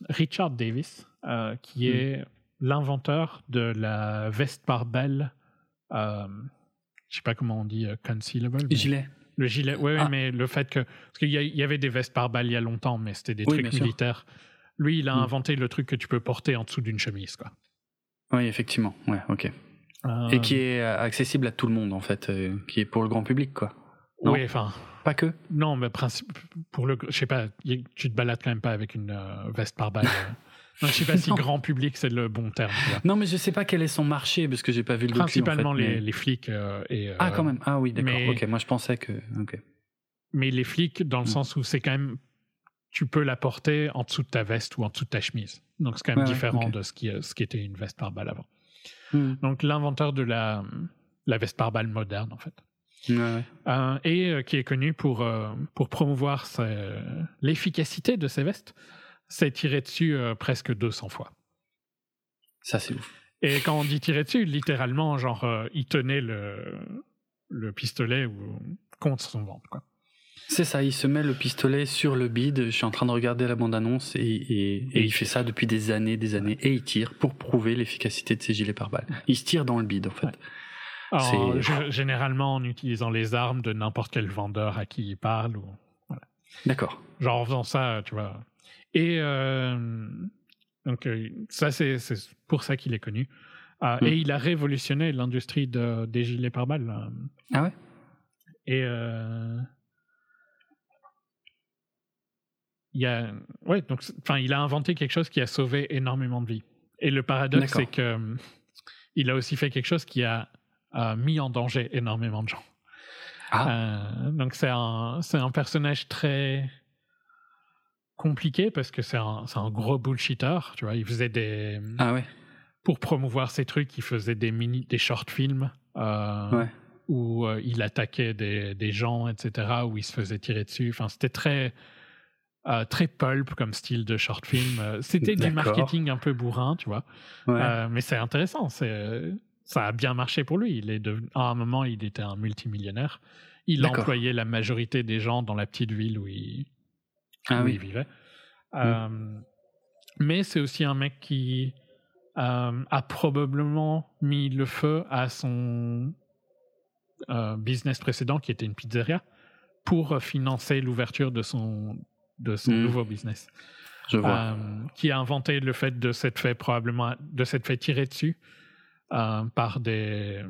Richard Davis, euh, qui mm. est l'inventeur de la veste par balle. Euh, je sais pas comment on dit, concealable. Gilet. Le gilet, oui, ah. mais le fait que. Parce qu'il y, avait des vestes par balle il y a longtemps, mais c'était des trucs militaires. Lui, il a mm. inventé le truc que tu peux porter en dessous d'une chemise, quoi. Oui, effectivement. Ouais, ok. Euh, Et qui est accessible à tout le monde, en fait, euh, qui est pour le grand public, quoi. oui, enfin. Pas que. Non, mais principe, pour le, je sais pas, tu te balades quand même pas avec une euh, veste par balle. non, je sais pas si grand public c'est le bon terme. Non, mais je sais pas quel est son marché parce que j'ai pas vu le Principalement en fait, les, les, flics et. ah, quand même. Ah oui, d'accord. Ok, moi je pensais que. Ok. Mais les flics, dans le mm. sens où c'est quand même tu peux la porter en dessous de ta veste ou en dessut de ta chemise. Donc c'est quand même différent de ce qui, ce qui était une veste par balle avant. Hmm. Donc l'inventeur de la, la veste par balle moderne en fait. Euh, et euh, qui est connu pour, euh, pour promouvoir l'efficacité de ses vestes, s'est tiré dessus presque 200 fois. Ça c'est ouf. Et quand on dit tirer dessus, littéralement, genre, il tenait le, le pistolet ou, contre son ventre. Quoi. C'est ça, il se met le pistolet sur le bide. Je suis en train de regarder la bande-annonce et, il fait ça depuis des années, des années. Et il tire pour prouver l'efficacité de ses gilets pare-balles. Il se tire dans le bide, en fait. généralement en utilisant les armes de n'importe quel vendeur à qui il parle. Ou... D'accord. Genre en faisant ça, tu vois. Et euh, donc, euh, ça, c'est pour ça qu'il est connu. Ah, et hmm. il a révolutionné l'industrie de, des gilets pare-balles. Ah ouais? Et. Euh, il a, ouais, donc, enfin, il a inventé quelque chose qui a sauvé énormément de vies. Et le paradoxe, c'est que euh, il a aussi fait quelque chose qui a, mis en danger énormément de gens. Ah. Euh, donc c'est un, c'est un personnage très compliqué parce que c'est un, c'est un gros bullshitter. Tu vois, il faisait des ah ouais. pour promouvoir ses trucs, il faisait des mini, des short films. Euh, ouais. où il attaquait des, des gens, etc., où il se faisait tirer dessus. Enfin, c'était très euh, très pulp comme style de short film. Euh, c'était du marketing un peu bourrin, tu vois. Euh, mais c'est intéressant. C'est, ça a bien marché pour lui. Il est à un moment, il était un multimillionnaire. Il employait la majorité des gens dans la petite ville où il, ah il vivait. Mm. mais c'est aussi un mec qui a probablement mis le feu à son business précédent, qui était une pizzeria, pour financer l'ouverture de son de son hmm. nouveau business. Je vois. Euh, qui a inventé le fait de s'être fait probablement de s'être fait tirer dessus euh, par des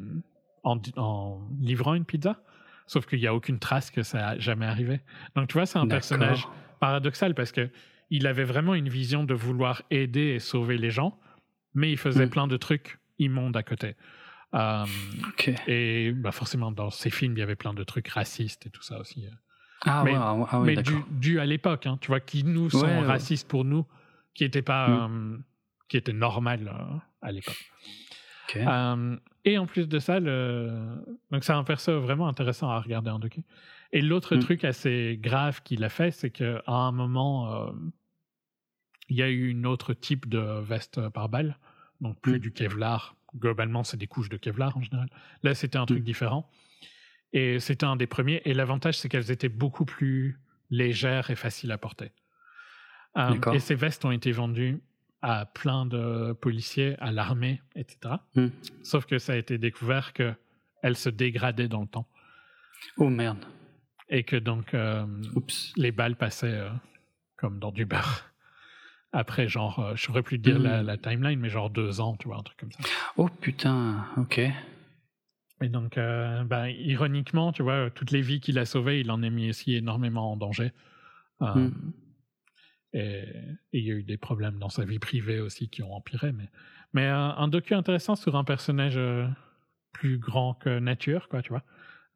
en, livrant une pizza. Sauf qu'il n'y a aucune trace que ça a jamais arrivé. Donc tu vois, c'est un personnage paradoxal parce que il avait vraiment une vision de vouloir aider et sauver les gens, mais il faisait hmm. plein de trucs immondes à côté. Euh, et bah forcément, dans ses films, il y avait plein de trucs racistes et tout ça aussi. Ah, mais, ah mais dû, à l'époque, hein, tu vois, qui nous sont racistes pour nous, qui n'était pas, mm. euh, qui était normal euh, à l'époque. Euh, et en plus de ça, le... donc c'est un perso vraiment intéressant à regarder en docu. Et l'autre mm. truc assez grave qu'il a fait, c'est qu'à un moment, il y a eu une autre type de veste par balle, donc plus mm. du Kevlar. Globalement, c'est des couches de Kevlar en général. Là, c'était un truc différent. Et c'était un des premiers. Et l'avantage, c'est qu'elles étaient beaucoup plus légères et faciles à porter. Euh, et ces vestes ont été vendues à plein de policiers, à l'armée, etc. Hmm. Sauf que ça a été découvert qu'elles se dégradaient dans le temps. Oh merde. Et que donc euh, les balles passaient euh, comme dans du beurre. Après, genre, je saurais plus dire la, hmm. la, timeline, mais genre deux ans, tu vois, un truc comme ça. Oh putain, ok. Et donc, euh, bah, ironiquement, tu vois, toutes les vies qu'il a sauvées, il en a mis aussi énormément en danger. Euh, Et il y a eu des problèmes dans sa vie privée aussi qui ont empiré. Mais, mais euh, un docu intéressant sur un personnage plus grand que nature, quoi, tu vois.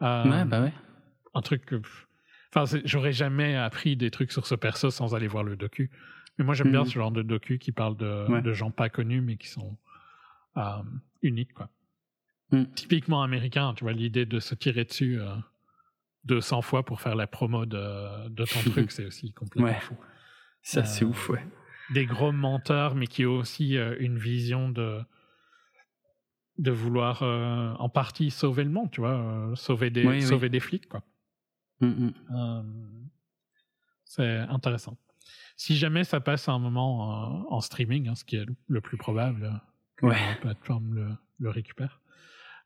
ouais, bah ouais. Un truc que. Enfin, j'aurais jamais appris des trucs sur ce perso sans aller voir le docu. Mais moi, j'aime bien hmm. ce genre de docu qui parle de, de, gens pas connus, mais qui sont uniques, quoi. Mm. Typiquement américain, tu vois, l'idée de se tirer dessus euh, 200 fois pour faire la promo de, de ton truc, c'est aussi complètement fou. Ça, c'est euh, ouf, ouais. Des gros menteurs, mais qui ont aussi euh, une vision de de vouloir euh, en partie sauver le monde, tu vois, sauver des sauver des flics, quoi. Mm, mm. c'est intéressant. Si jamais ça passe à un moment en streaming, hein, ce qui est le plus probable, que la plateforme le, le récupère.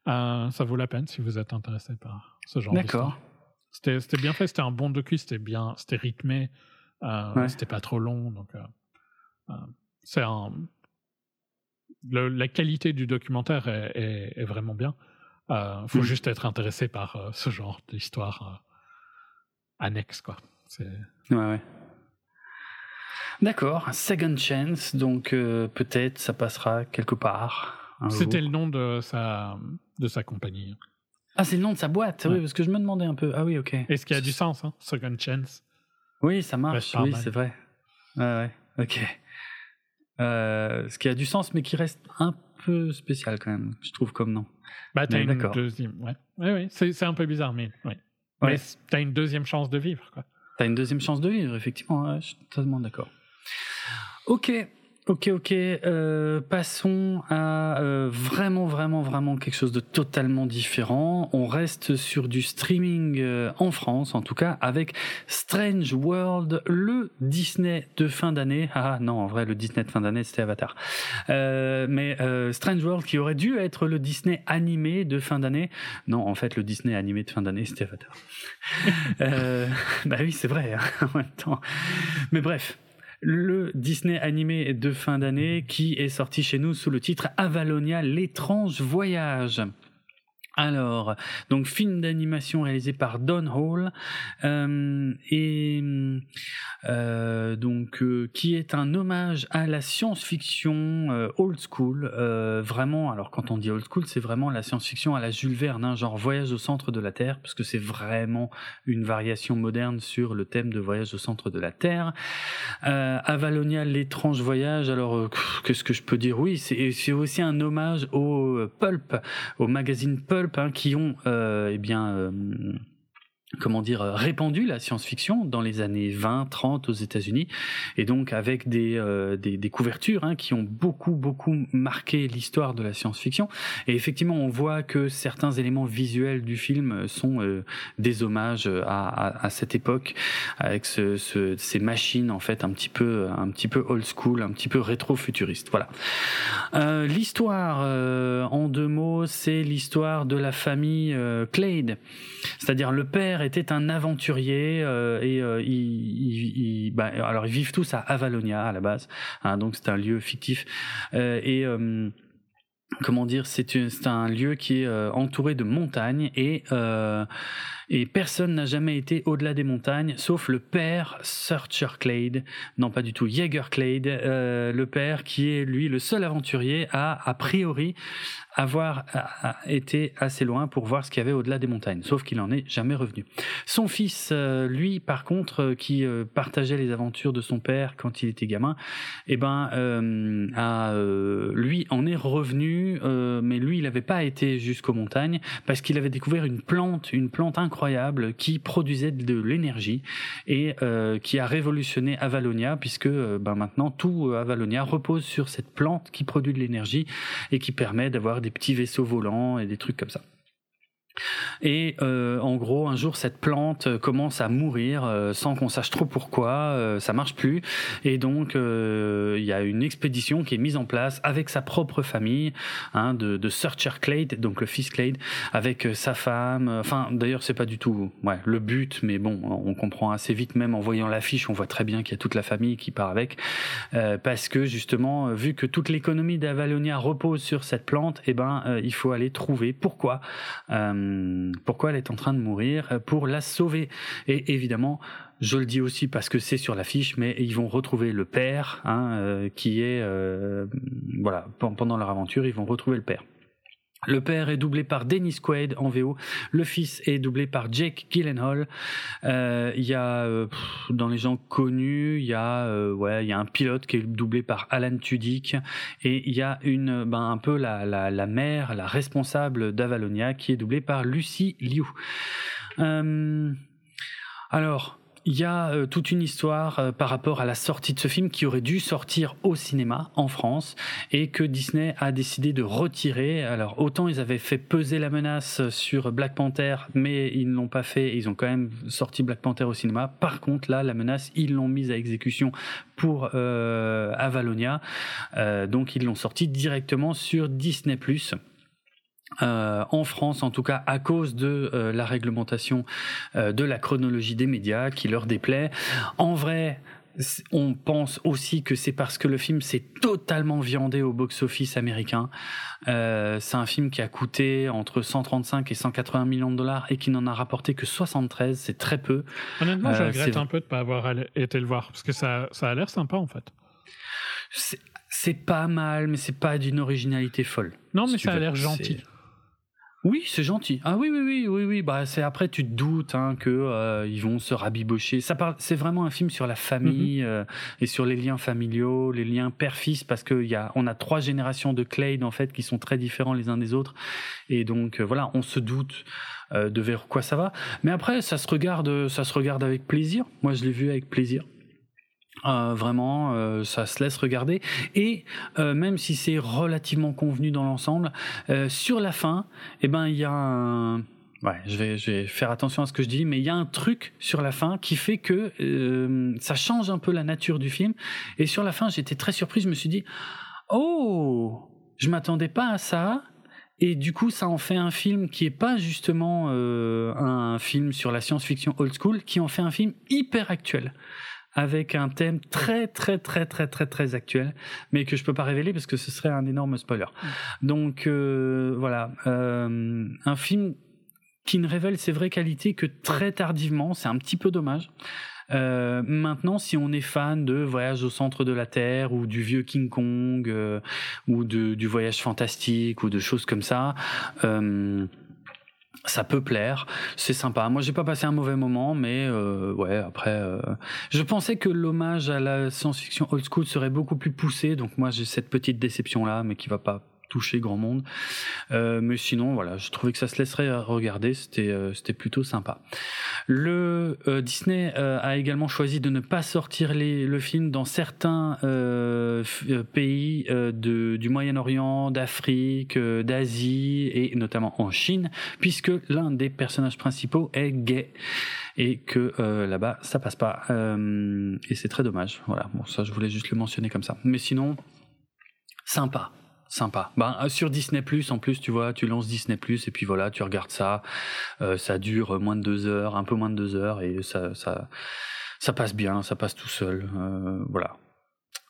Euh, ça vaut la peine si vous êtes intéressé par ce genre D'accord. C'était bien fait, c'était un bon docu, c'était bien, c'était rythmé, euh, c'était pas trop long, donc euh, c'est un. la qualité du documentaire est, est, vraiment bien. Il faut mm. juste être intéressé par ce genre d'histoire annexe, quoi. Ouais, ouais. D'accord, Second Chance, donc peut-être ça passera quelque part. C'était le nom de sa, de sa compagnie. Ah, c'est le nom de sa boîte, oui, parce que je me demandais un peu. Ah oui, ok. Et ce qui a du sens, hein, Second Chance. Oui, ça marche, oui, c'est vrai. Ouais, ouais, ok. Euh, ce qui a du sens, mais qui reste un peu spécial quand même, je trouve, comme nom. Bah, t'as une deuxième. Ouais, ouais, ouais. c'est un peu bizarre, mais. Ouais. Ouais. t'as une deuxième chance de vivre, quoi. T'as une deuxième chance de vivre, effectivement, je suis totalement d'accord. Ok, Ok, ok. Euh, passons à euh, vraiment, vraiment, vraiment quelque chose de totalement différent. On reste sur du streaming euh, en France, en tout cas, avec Strange World, le Disney de fin d'année. Ah non, en vrai, le Disney de fin d'année, c'était Avatar. mais Strange World qui aurait dû être le Disney animé de fin d'année. Non, en fait, le Disney animé de fin d'année, c'était Avatar. bah oui, c'est vrai, hein, en même temps. Mais bref le Disney animé de fin d'année qui est sorti chez nous sous le titre Avalonia, l'étrange voyage. Alors, donc film d'animation réalisé par Don Hall euh, et euh, donc euh, qui est un hommage à la science-fiction old school. Vraiment, alors quand on dit old school, c'est vraiment la science-fiction à la Jules Verne, hein, genre voyage au centre de la Terre, parce que c'est vraiment une variation moderne sur le thème de voyage au centre de la Terre. Avalonia, l'étrange voyage. Alors, qu'est-ce que je peux dire? Oui, c'est aussi un hommage au pulp, au magazine Pulp Hein, qui ont euh, eh bien euh, comment dire euh, répandu la science-fiction dans les années 20 30 aux États-Unis. Et donc avec des euh, des, des, couvertures hein, qui ont beaucoup beaucoup marqué l'histoire de la science-fiction. Et effectivement on voit que certains éléments visuels du film sont euh, des hommages à, à, à, cette époque avec ce, ce, ces machines en fait un petit peu un petit peu old school un petit peu rétro-futuriste. Voilà. Euh, l'histoire en deux mots c'est l'histoire de la famille Clade. C'est-à-dire le père était un aventurier euh, et euh, bah, alors ils vivent tous à Avalonia à la base, hein, donc c'est un lieu fictif. Euh, et comment dire, c'est un lieu qui est entouré de montagnes et et personne n'a jamais été au-delà des montagnes, sauf le père Searcher Clade, non pas du tout Jäger Clade, le père qui est lui le seul aventurier à a priori avoir été assez loin pour voir ce qu'il y avait au-delà des montagnes, sauf qu'il n'en est jamais revenu. Son fils, euh, lui, par contre, euh, qui euh, partageait les aventures de son père quand il était gamin, eh ben, a, lui en est revenu, mais lui, il n'avait pas été jusqu'aux montagnes parce qu'il avait découvert une plante, une plante incroyable qui produisait de l'énergie et qui a révolutionné Avalonia puisque ben, maintenant tout Avalonia repose sur cette plante qui produit de l'énergie et qui permet d'avoir des petits vaisseaux volants et des trucs comme ça. Et euh, en gros, un jour, cette plante euh, commence à mourir euh, sans qu'on sache trop pourquoi. ça marche plus, et donc il y a une expédition qui est mise en place avec sa propre famille, hein, de, de Searcher Clade, donc le fils Clade, avec sa femme. Enfin, d'ailleurs, c'est pas du tout ouais, le but, mais bon, on comprend assez vite, même en voyant l'affiche, on voit très bien qu'il y a toute la famille qui part avec, parce que justement, vu que toute l'économie d'Avalonia repose sur cette plante, eh ben, il faut aller trouver pourquoi. Euh, pourquoi elle est en train de mourir, euh, pour la sauver? Et évidemment, je le dis aussi parce que c'est sur l'affiche, mais ils vont retrouver le père, hein, euh, qui est voilà pendant leur aventure, ils vont retrouver le père. Le père est doublé par Dennis Quaid en VO. Le fils est doublé par Jake Gyllenhaal. Euh, il y a dans les gens connus, il y a ouais, il y a un pilote qui est doublé par Alan Tudyk et il y a une ben un peu la la, la mère, la responsable d'Avalonia qui est doublée par Lucy Liu. Euh, alors il y a euh, toute une histoire euh, par rapport à la sortie de ce film qui aurait dû sortir au cinéma en France et que Disney a décidé de retirer. Alors autant ils avaient fait peser la menace sur Black Panther, mais ils ne l'ont pas fait. Ils ont quand même sorti Black Panther au cinéma. Par contre là, la menace, ils l'ont mise à exécution pour euh, Avalonia. donc ils l'ont sorti directement sur Disney ⁇ euh, en France, en tout cas à cause de euh, la réglementation euh, de la chronologie des médias qui leur déplaît. En vrai, on pense aussi que c'est parce que le film s'est totalement viandé au box-office américain. c'est un film qui a coûté entre 135 et 180 millions de dollars et qui n'en a rapporté que 73. C'est très peu. Honnêtement, je regrette un peu de ne pas avoir été le voir parce que ça, ça a l'air sympa en fait. C'est pas mal, mais c'est pas d'une originalité folle. Non, mais ça a l'air gentil. Oui, c'est gentil. Ah oui, oui, oui, oui, oui. Bah, c'est après tu te doutes hein, que euh, ils vont se rabibocher. Ça parle, c'est vraiment un film sur la famille mhm. euh, et sur les liens familiaux, les liens père-fils, parce que y a, on a trois générations de Clade en fait qui sont très différents les uns des autres, et donc euh, voilà, on se doute de vers quoi ça va. Mais après, ça se regarde, ça se regarde avec plaisir. Moi, je l'ai vu avec plaisir. Euh, vraiment, euh, ça se laisse regarder. Et euh, même si c'est relativement convenu dans l'ensemble, sur la fin, eh ben il y a un Ouais, je vais, je vais faire attention à ce que je dis, mais il y a un truc sur la fin qui fait que ça change un peu la nature du film. Et sur la fin, j'étais très surpris. Je me suis dit, oh, je m'attendais pas à ça. Et du coup, ça en fait un film qui est pas justement un film sur la science-fiction old school, qui en fait un film hyper actuel avec un thème très très très très très très actuel, mais que je peux pas révéler parce que ce serait un énorme spoiler. Mm. Donc euh, voilà, euh, un film qui ne révèle ses vraies qualités que très tardivement, c'est un petit peu dommage. Euh, maintenant, si on est fan de Voyage au centre de la Terre ou du vieux King Kong ou de, du voyage fantastique ou de choses comme ça, ça peut plaire, c'est sympa. Moi, j'ai pas passé un mauvais moment, mais euh, ouais, après, euh, je pensais que l'hommage à la science-fiction old school serait beaucoup plus poussé, donc moi j'ai cette petite déception là, mais qui va pas toucher grand monde. Euh, mais sinon, voilà, je trouvais que ça se laisserait regarder, c'était euh, c'était plutôt sympa. Le euh, Disney a également choisi de ne pas sortir le film dans certains pays de, du Moyen-Orient, d'Afrique, d'Asie et notamment en Chine, puisque l'un des personnages principaux est gay et que là-bas ça passe pas et c'est très dommage. Voilà, bon ça je voulais juste le mentionner comme ça. Mais sinon, sympa sympa. Ben, euh, sur Disney Plus, en plus, tu vois, tu lances Disney Plus et puis voilà, tu regardes ça. Euh, ça dure moins de deux heures, un peu moins de deux heures et ça, ça, passe bien, ça passe tout seul. Euh, voilà.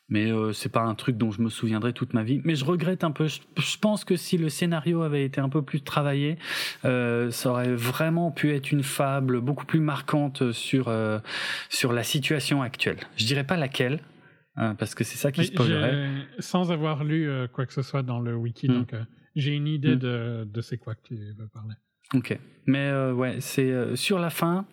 Mais c'est pas un truc dont je me souviendrai toute ma vie. Mais je regrette un peu. Je, pense que si le scénario avait été un peu plus travaillé, ça aurait vraiment pu être une fable beaucoup plus marquante sur sur la situation actuelle. Je dirais pas laquelle, Hein, parce que c'est ça qui spoilerait. Sans avoir lu euh, quoi que ce soit dans le wiki, hmm. donc euh, j'ai une idée hmm. de, de c'est quoi que tu veux parler. Ok, mais euh, ouais, c'est sur la fin,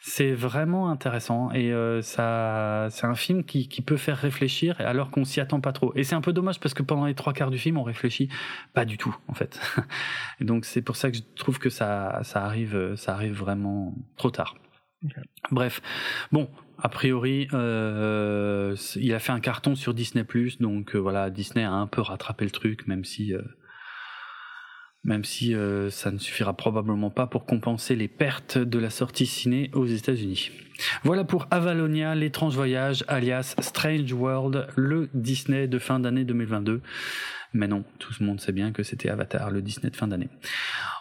c'est vraiment intéressant et ça, c'est un film qui, qui peut faire réfléchir alors qu'on s'y attend pas trop. Et c'est un peu dommage parce que pendant les trois quarts du film, on réfléchit pas du tout en fait. et donc c'est pour ça que je trouve que ça, ça arrive, ça arrive vraiment trop tard. Bref, bon, a priori, euh, il a fait un carton sur Disney+, donc euh, voilà, Disney a un peu rattrapé le truc, même si, euh, même si ça ne suffira probablement pas pour compenser les pertes de la sortie ciné aux États-Unis. Voilà pour Avalonia, l'étrange voyage, alias Strange World, le Disney de fin d'année 2022. Mais non, tout le monde sait bien que c'était Avatar, le Disney de fin d'année.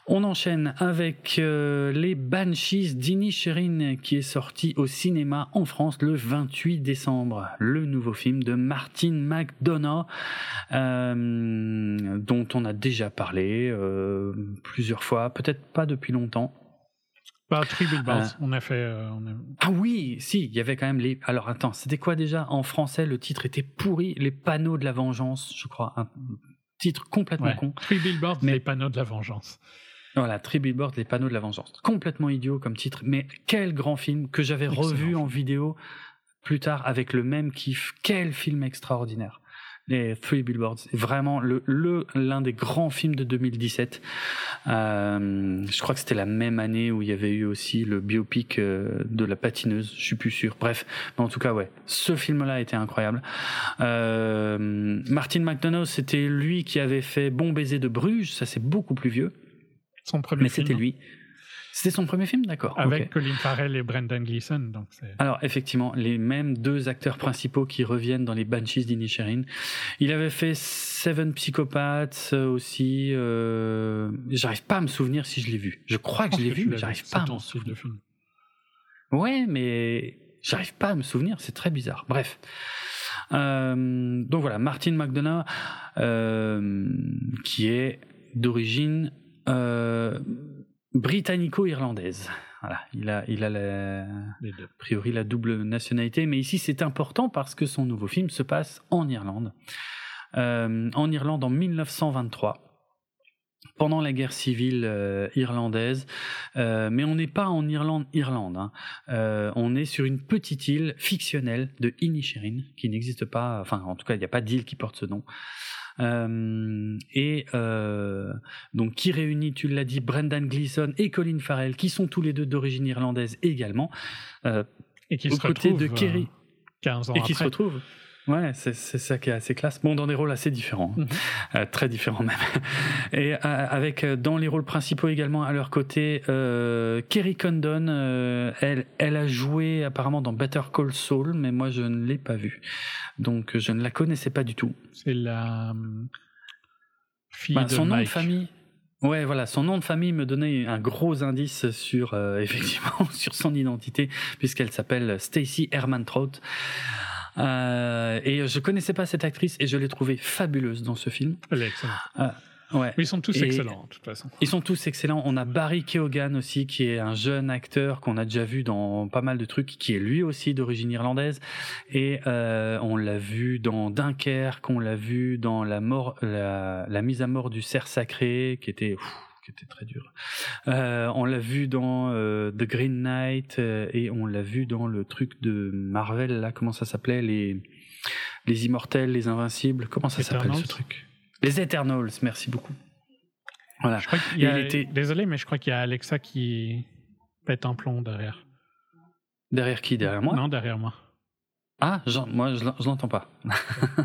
On enchaîne avec euh, les Banshees d'Inisherin qui est sorti au cinéma en France le 28 décembre. Le nouveau film de Martin McDonough euh, dont on a déjà parlé euh, plusieurs fois, peut-être pas depuis longtemps. Bah, on a fait. Ah oui, si, il y avait quand même les. Alors attends, c'était quoi déjà en français Le titre était pourri. Les panneaux de la vengeance, je crois. Un titre complètement con. Three Billboards, mais... les panneaux de la vengeance. Voilà, Three Billboards, les panneaux de la vengeance. Complètement idiot comme titre, mais quel grand film que j'avais revu en vidéo plus tard avec le même kiff. Quel film extraordinaire. Les Three Billboards. Vraiment le le l'un des grands films de 2017. Euh, je crois que c'était la même année où il y avait eu aussi le biopic euh, de la patineuse. Je suis plus sûr. Bref, mais en tout cas, ouais, ce film-là était incroyable. Euh, Martin McDonough, c'était lui qui avait fait Bon baiser de Bruges. Ça, c'est beaucoup plus vieux. Son premier mais c'était lui. C'était son premier film, d'accord. Avec. Colin Farrell et Brendan Gleeson. Donc Alors effectivement, les mêmes deux acteurs principaux qui reviennent dans les Banshees d'Inisherin. Il avait fait Seven Psychopaths euh, aussi. Euh... J'arrive pas à me souvenir si je l'ai vu. Je crois que je l'ai vu, mais j'arrive pas à m'en souvenir. de film. Ouais, mais j'arrive pas à me souvenir. C'est très bizarre. Bref. Euh, donc voilà, Martin McDonough, euh, qui est d'origine euh, britannico-irlandaise. Voilà, il a, il a la, a priori la double nationalité, mais ici c'est important parce que son nouveau film se passe en Irlande. Euh, en Irlande en 1923, pendant la guerre civile euh, irlandaise, Euh, mais on n'est pas en Irlande, Irlande. hein. Euh, on est sur une petite île fictionnelle de Inisherin qui n'existe pas. Enfin, en tout cas, il n'y a pas d'île qui porte ce nom. Euh, et euh, donc qui réunit, tu l'as dit, Brendan Gleeson et Colin Farrell, qui sont tous les deux d'origine irlandaise également, euh, Et qui se retrouve de Kerry, 15 ans et qui se après. Ouais, c'est ça qui est assez classe. Bon, dans des rôles assez différents, hein. Mhm. Euh, très différents même. Et euh, avec euh, dans les rôles principaux également à leur côté, euh, Kerry Condon. elle, elle a joué apparemment dans Better Call Saul, mais moi je ne l'ai pas vue, donc je ne la connaissais pas du tout. C'est la euh, fille Bah, de son nom de famille. Ouais, voilà, son nom de famille me donnait un gros indice sur euh, effectivement sur son identité puisqu'elle s'appelle Stacy Herman Trout. Euh, et je connaissais pas cette actrice et je l'ai trouvée fabuleuse dans ce film. Elle est excellente. Ouais. Mais ils sont tous Et- excellents, de toute façon. Ils sont tous excellents. On a Barry Keoghan aussi, qui est un jeune acteur qu'on a déjà vu dans pas mal de trucs, qui est lui aussi d'origine irlandaise. Et euh, on l'a vu dans Dunkerque, on l'a vu dans la mort, la, la mise à mort du cerf sacré, qui était, pff, qui était très dur. Euh, on l'a vu dans euh, The Green Knight euh, et on l'a vu dans le truc de Marvel là, comment ça s'appelait? Les les immortels, les invincibles. Comment ça s'appelle ce truc? Les Eternals. Merci beaucoup. Voilà. Je crois qu'il y a... Il était- Désolé, mais je crois qu'il y a Alexa qui pète un plomb derrière. Derrière qui? Derrière moi? Non, derrière moi. Ah, j'en- moi je je l'entends pas.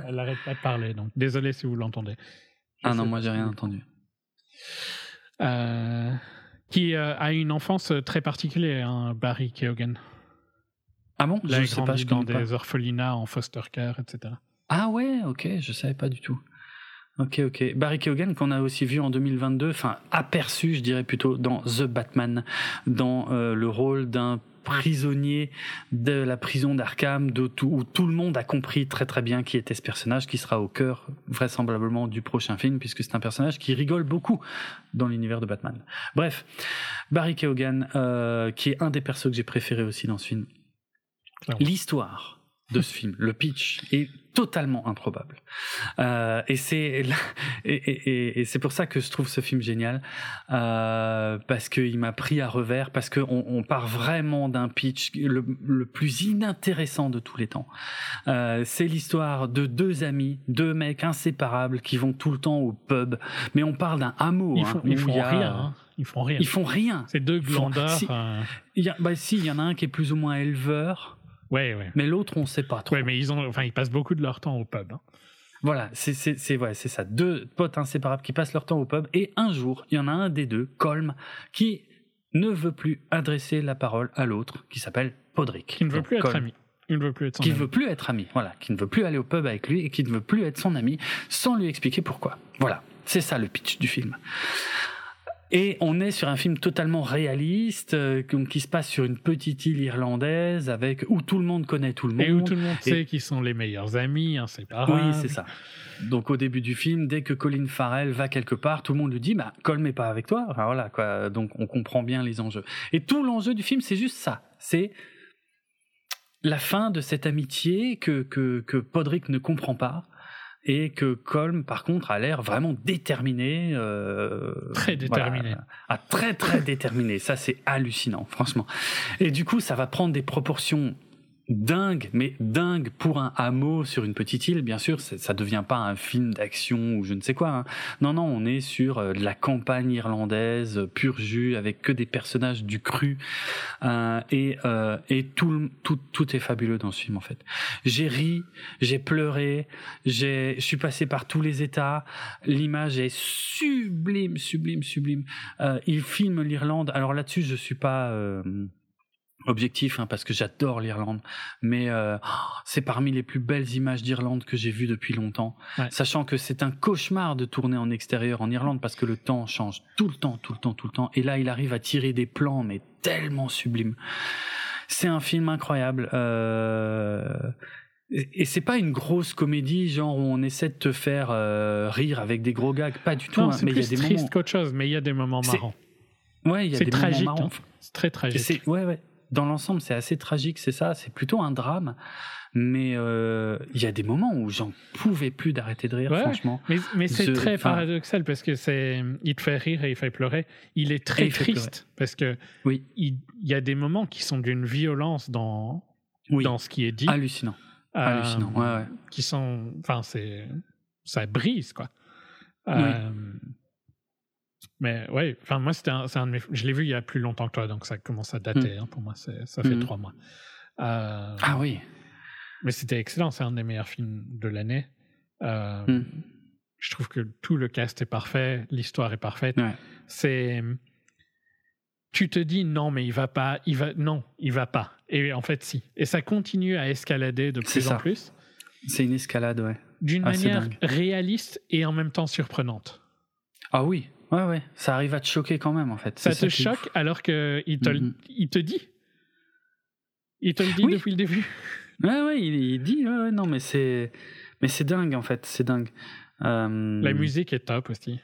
Elle arrête pas de parler, donc désolé si vous l'entendez. Je Ah non, moi j'ai rien entendu. Euh, qui euh, a une enfance très particulière, hein, Barry Keoghan. Ah bon? Il Je sais pas, je dans pas. des orphelinats en foster care, etc. Ah ouais, ok, je savais pas du tout. Ok, ok. Barry Keoghan qu'on a aussi vu en 2022, enfin aperçu, je dirais plutôt, dans The Batman, dans euh, le rôle d'un prisonnier de la prison d'Arkham, de tout, où tout le monde a compris très très bien qui était ce personnage, qui sera au cœur vraisemblablement du prochain film, puisque c'est un personnage qui rigole beaucoup dans l'univers de Batman. Bref, Barry Keoghan, euh, qui est un des persos que j'ai préféré aussi dans ce film. Clairement. L'histoire de ce film, le pitch, est totalement improbable. Euh, et c'est et, et- et- et c'est pour ça que je trouve ce film génial euh, parce qu'il m'a pris à revers parce que on, part vraiment d'un pitch le, le plus inintéressant de tous les temps. Euh, c'est l'histoire de deux amis, deux mecs inséparables qui vont tout le temps au pub, mais on parle d'un hameau. Ils hein, font, ils font a- rien. hein. Ils font rien. Ils font rien. C'est deux font- si. euh, Il y a, bah si, il y en a un qui est plus ou moins éleveur, Ouais, ouais. mais l'autre on sait pas trop. Ouais, mais ils ont, enfin, ils passent beaucoup de leur temps au pub. hein. Voilà, c'est ouais, ça. Deux potes inséparables qui passent leur temps au pub et un jour, il y en a un des deux, Colm, qui ne veut plus adresser la parole à l'autre, qui s'appelle Podrick. Qui ne veut Donc, plus être ami. Il ne veut plus être son Qui ne ami. veut plus être ami, voilà, qui ne veut plus aller au pub avec lui et qui ne veut plus être son ami sans lui expliquer pourquoi. Voilà, c'est ça le pitch du film. Et on est sur un film totalement réaliste, euh, qui se passe sur une petite île irlandaise avec où tout le monde connaît tout le monde. Et où tout le monde Et- sait qu'ils sont les meilleurs amis, inséparables. Oui, c'est ça. Donc au début du film, dès que Colin Farrell va quelque part, tout le monde lui dit bah Colm est pas avec toi. Enfin, voilà quoi. Donc on comprend bien les enjeux. Et tout l'enjeu du film, c'est juste ça. C'est la fin de cette amitié que que que Podrick ne comprend pas et que Colm par contre a l'air vraiment déterminé. euh, Très déterminé. voilà, ah, très très déterminé. Ça c'est hallucinant, franchement. Et du coup, ça va prendre des proportions dingue, mais dingue pour un hameau sur une petite île, bien sûr, ça devient pas un film d'action ou je ne sais quoi. Hein. Non, non, on est sur euh, la campagne irlandaise, euh, pur jus, avec que des personnages du cru, euh, et, euh, et tout, tout, tout est fabuleux dans ce film en fait. J'ai ri, j'ai pleuré, j'ai, je suis passé par tous les états. L'image est sublime, sublime, sublime. Il filme l'Irlande. Alors là-dessus, je suis pas objectif hein, parce que j'adore l'Irlande mais euh, c'est parmi les plus belles images d'Irlande que j'ai vues depuis longtemps sachant que c'est un cauchemar de tourner en extérieur en Irlande parce que le temps change tout le temps tout le temps tout le temps et là il arrive à tirer des plans mais tellement sublimes c'est un film incroyable euh... Et c'est pas une grosse comédie genre où on essaie de te faire euh, rire avec des gros gags, pas du tout. Non, hein, c'est plus triste qu'autre chose, mais il y a des moments marrants. Ouais, il y a des tragique, moments marrants. Hein. C'est très tragique. Ouais, ouais dans l'ensemble, c'est assez tragique, c'est ça, c'est plutôt un drame. Mais euh, il y a des moments où j'en pouvais plus d'arrêter de rire, franchement. Mais, c'est très paradoxal parce que c'est, il te fait rire et il fait pleurer. Il est très triste parce que oui. il, y a des moments qui sont d'une violence dans dans ce qui est dit. Hallucinant. Euh, Hallucinant. Ouais, ouais. Qui sont, enfin, c'est, ça brise quoi. Euh, mais ouais, enfin moi c'était un, un je l'ai vu il y a plus longtemps que toi, donc ça commence à dater. Hmm. Hein, pour moi, ça fait hmm. trois mois. Euh, ah oui. Mais c'était excellent, c'est un des meilleurs films de l'année. Euh, hmm. Je trouve que tout le cast est parfait, l'histoire est parfaite. C'est, tu te dis non mais il va pas, il va non, il va pas. Et en fait si. Et ça continue à escalader de plus en plus. C'est une escalade, ouais. D'une manière réaliste et en même temps surprenante. Ah oui, Ouais, ouais, ça arrive à te choquer quand même, en fait. Ça te choque alors qu'il te, mm-hmm. il te dit. Il te le dit depuis le début. Ouais, ouais, il, dit, ouais, non, mais c'est, mais c'est dingue, en fait, c'est dingue. Euh, la musique est top aussi.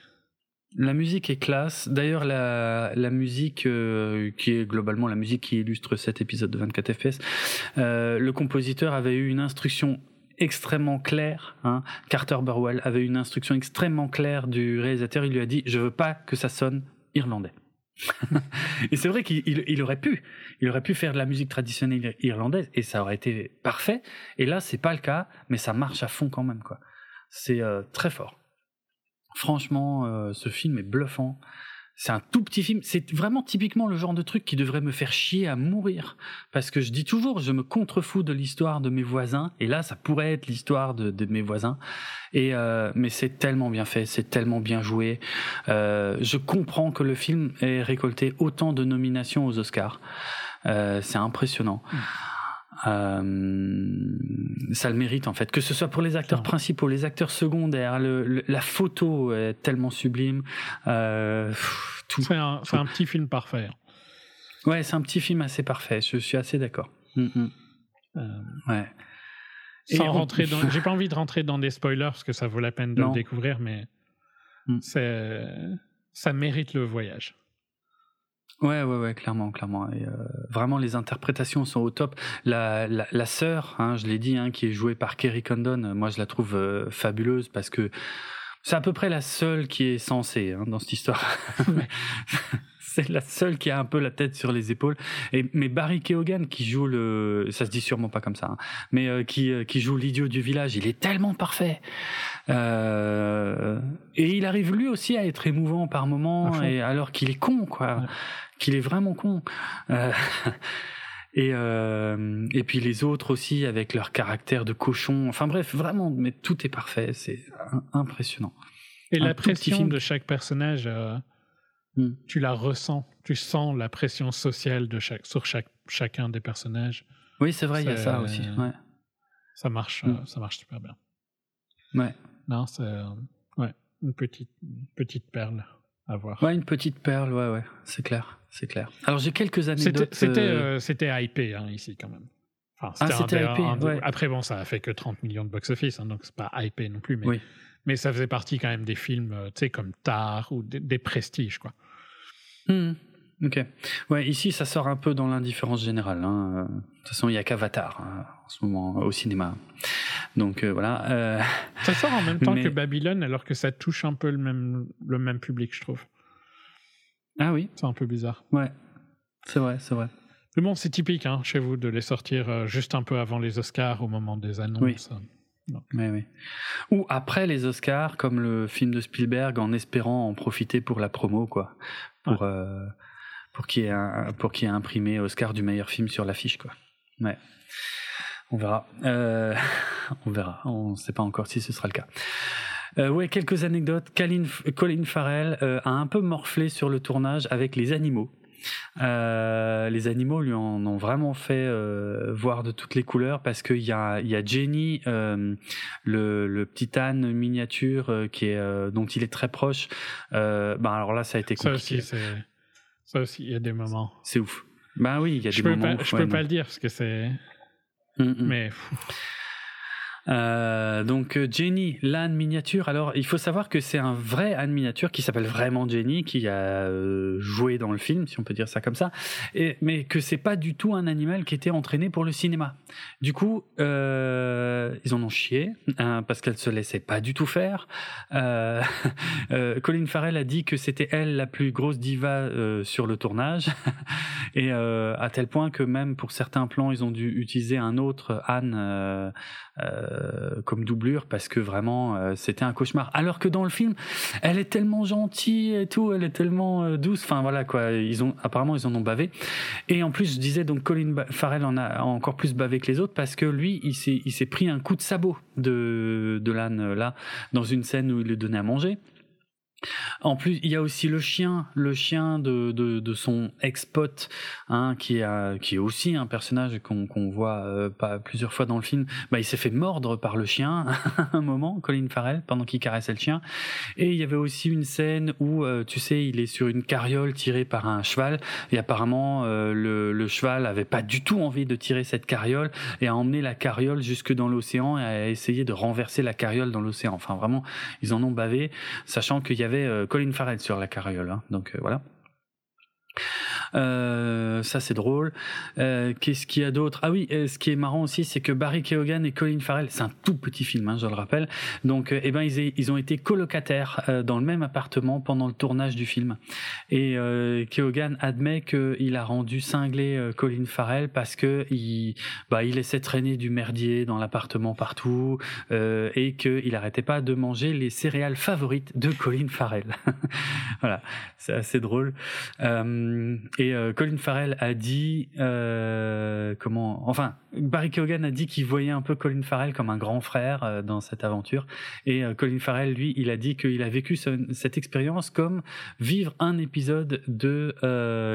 La musique est classe. D'ailleurs, la, la musique euh, qui est globalement la musique qui illustre cet épisode de 24 FPS, euh, le compositeur avait eu une instruction extrêmement clair. Hein. Carter Burwell avait une instruction extrêmement claire du réalisateur. Il lui a dit Je veux pas que ça sonne irlandais. et c'est vrai qu'il aurait pu, il aurait pu faire de la musique traditionnelle irlandaise et ça aurait été parfait. Et là, c'est pas le cas, mais ça marche à fond quand même, quoi. C'est euh, très fort. Franchement, euh, ce film est bluffant. C'est un tout petit film. C'est vraiment typiquement le genre de truc qui devrait me faire chier à mourir. Parce que je dis toujours, je me contrefous de l'histoire de mes voisins. Et là, ça pourrait être l'histoire de, mes voisins. Et euh, mais c'est tellement bien fait, c'est tellement bien joué. Euh, je comprends que le film ait récolté autant de nominations aux Oscars. Euh, c'est impressionnant. Mmh. Euh, ça le mérite en fait, que ce soit pour les acteurs principaux, les acteurs secondaires, le, la photo est tellement sublime. Euh, c'est un, un, petit film parfait. Ouais, c'est un petit film assez parfait. Je suis assez d'accord. Mm, mm. Euh, ouais. Sans rentrer dans, j'ai pas envie de rentrer dans des spoilers parce que ça vaut la peine de le découvrir, mais mm. c'est, ça mérite le voyage. Ouais, ouais, ouais, clairement, clairement. Et, euh, vraiment, les interprétations sont au top. La, la, la sœur, hein, je l'ai dit, hein, qui est jouée par Kerry Condon, moi je la trouve euh, fabuleuse parce que c'est à peu près la seule qui est censée hein, dans cette histoire. c'est la seule qui a un peu la tête sur les épaules. Et mais Barry Keoghan qui joue le, ça se dit sûrement pas comme ça, hein, mais euh, qui euh, qui joue l'idiot du village, il est tellement parfait. Euh, et il arrive lui aussi à être émouvant par moments, et alors qu'il est con quoi, qu'il est vraiment con. Et et puis les autres aussi avec leur caractère de cochon. Enfin bref, vraiment, mais tout est parfait, c'est impressionnant. Et la pression de chaque personnage, euh, hmm. tu la ressens, tu sens la pression sociale de chaque, sur chaque, chacun des personnages. Oui, c'est vrai, il y a ça aussi. Ouais. Ça marche, hmm. ça marche super bien. Ouais. Non, c'est ouais, une petite, une petite perle. Ouais, une petite perle, ouais, ouais, c'est clair, c'est clair. Alors j'ai quelques anecdotes. C'était, euh, c'était hypé hein, ici quand même. Enfin, ah, c'était hypé. Après bon, ça a fait que 30 millions de box-office, hein, donc c'est pas hypé non plus, mais mais ça faisait partie quand même des films, euh, tu sais, comme Tar ou des, prestiges, quoi. Hmm. Ok. Ouais, ici, ça sort un peu dans l'indifférence générale. Hein. De toute façon, il n'y a qu'Avatar hein, en ce moment au cinéma. Donc euh, voilà. Euh... Ça sort en même temps que Babylone, alors que ça touche un peu le même, le même public, je trouve. Ah oui C'est un peu bizarre. Ouais. C'est vrai, c'est vrai. Le monde, c'est typique hein, chez vous de les sortir juste un peu avant les Oscars, au moment des annonces. Oui. Oui, Ou après les Oscars, comme le film de Spielberg, en espérant en profiter pour la promo, quoi. Pour, pour qu'il y, ait imprimé Oscar du meilleur film sur l'affiche, quoi. Ouais. On verra. Euh, on verra. On ne sait pas encore si ce sera le cas. Euh, ouais, quelques anecdotes. Colin, Colin Farrell euh, a un peu morflé sur le tournage avec les animaux. Euh, les animaux lui en ont vraiment fait euh, voir de toutes les couleurs parce qu'il y a, y a Jenny, euh, le, le, petit âne miniature qui est, dont il est très proche. ben alors là, ça a été compliqué. Ça aussi, ça aussi, il y a des moments. C'est ouf. Ben oui, il y a je des moments. Pas, je peux pas le dire parce que c'est. Mm, mm. Mais. Euh, donc euh, Jenny, l'âne miniature. Alors il faut savoir que c'est un vrai âne miniature qui s'appelle vraiment Jenny, qui a euh, joué dans le film, si on peut dire ça comme ça, et, mais que c'est pas du tout un animal qui était entraîné pour le cinéma. Du coup, euh, ils en ont chié hein, parce qu'elle se laissait pas du tout faire. Euh, Colin Farrell a dit que c'était elle la plus grosse diva sur le tournage, et à tel point que même pour certains plans, ils ont dû utiliser un autre âne euh, comme doublure parce que vraiment euh, c'était un cauchemar. Alors que dans le film, elle est tellement gentille et tout, elle est tellement euh, douce. Enfin voilà quoi, ils ont apparemment ils en ont bavé. Et en plus, je disais donc Colin Farrell en a encore plus bavé que les autres parce que lui, il s'est il s'est pris un coup de sabot de de l'âne là dans une scène où il lui donnait à manger. En plus, il y a aussi le chien, le chien de, de, de son ex-pote, hein, qui, a, qui est aussi un personnage qu'on qu'on voit euh, pas plusieurs fois dans le film. Bah, il s'est fait mordre par le chien à un moment, Colin Farrell, pendant qu'il caressait le chien. Et il y avait aussi une scène où, euh, tu sais, il est sur une carriole tirée par un cheval, et apparemment euh, le, le, cheval avait pas du tout envie de tirer cette carriole et a emmené la carriole jusque dans l'océan et a essayé de renverser la carriole dans l'océan. Enfin, vraiment, ils en ont bavé, sachant qu'il y avait avait euh, Colin Farrell sur la carriole. Hein. donc euh, voilà. Euh, ça c'est drôle. Euh, Qu'est-ce qu'il y a d'autre? Ah oui, euh, ce qui est marrant aussi, c'est que Barry Keoghan et Colin Farrell, c'est un tout petit film, hein, je le rappelle. Donc, eh ben ils, ont été colocataires dans le même appartement pendant le tournage du film. Et Keoghan admet qu'il a rendu cinglé Colin Farrell parce que il, bah, il laissait traîner du merdier dans l'appartement partout et qu'il arrêtait pas de manger les céréales favorites de Colin Farrell. voilà, c'est assez drôle. Et euh, Colin Farrell a dit euh, comment, enfin, Barry Keoghan a dit qu'il voyait un peu Colin Farrell comme un grand frère euh, dans cette aventure. Et euh, Colin Farrell, lui, il a dit qu'il a vécu cette expérience comme vivre un épisode de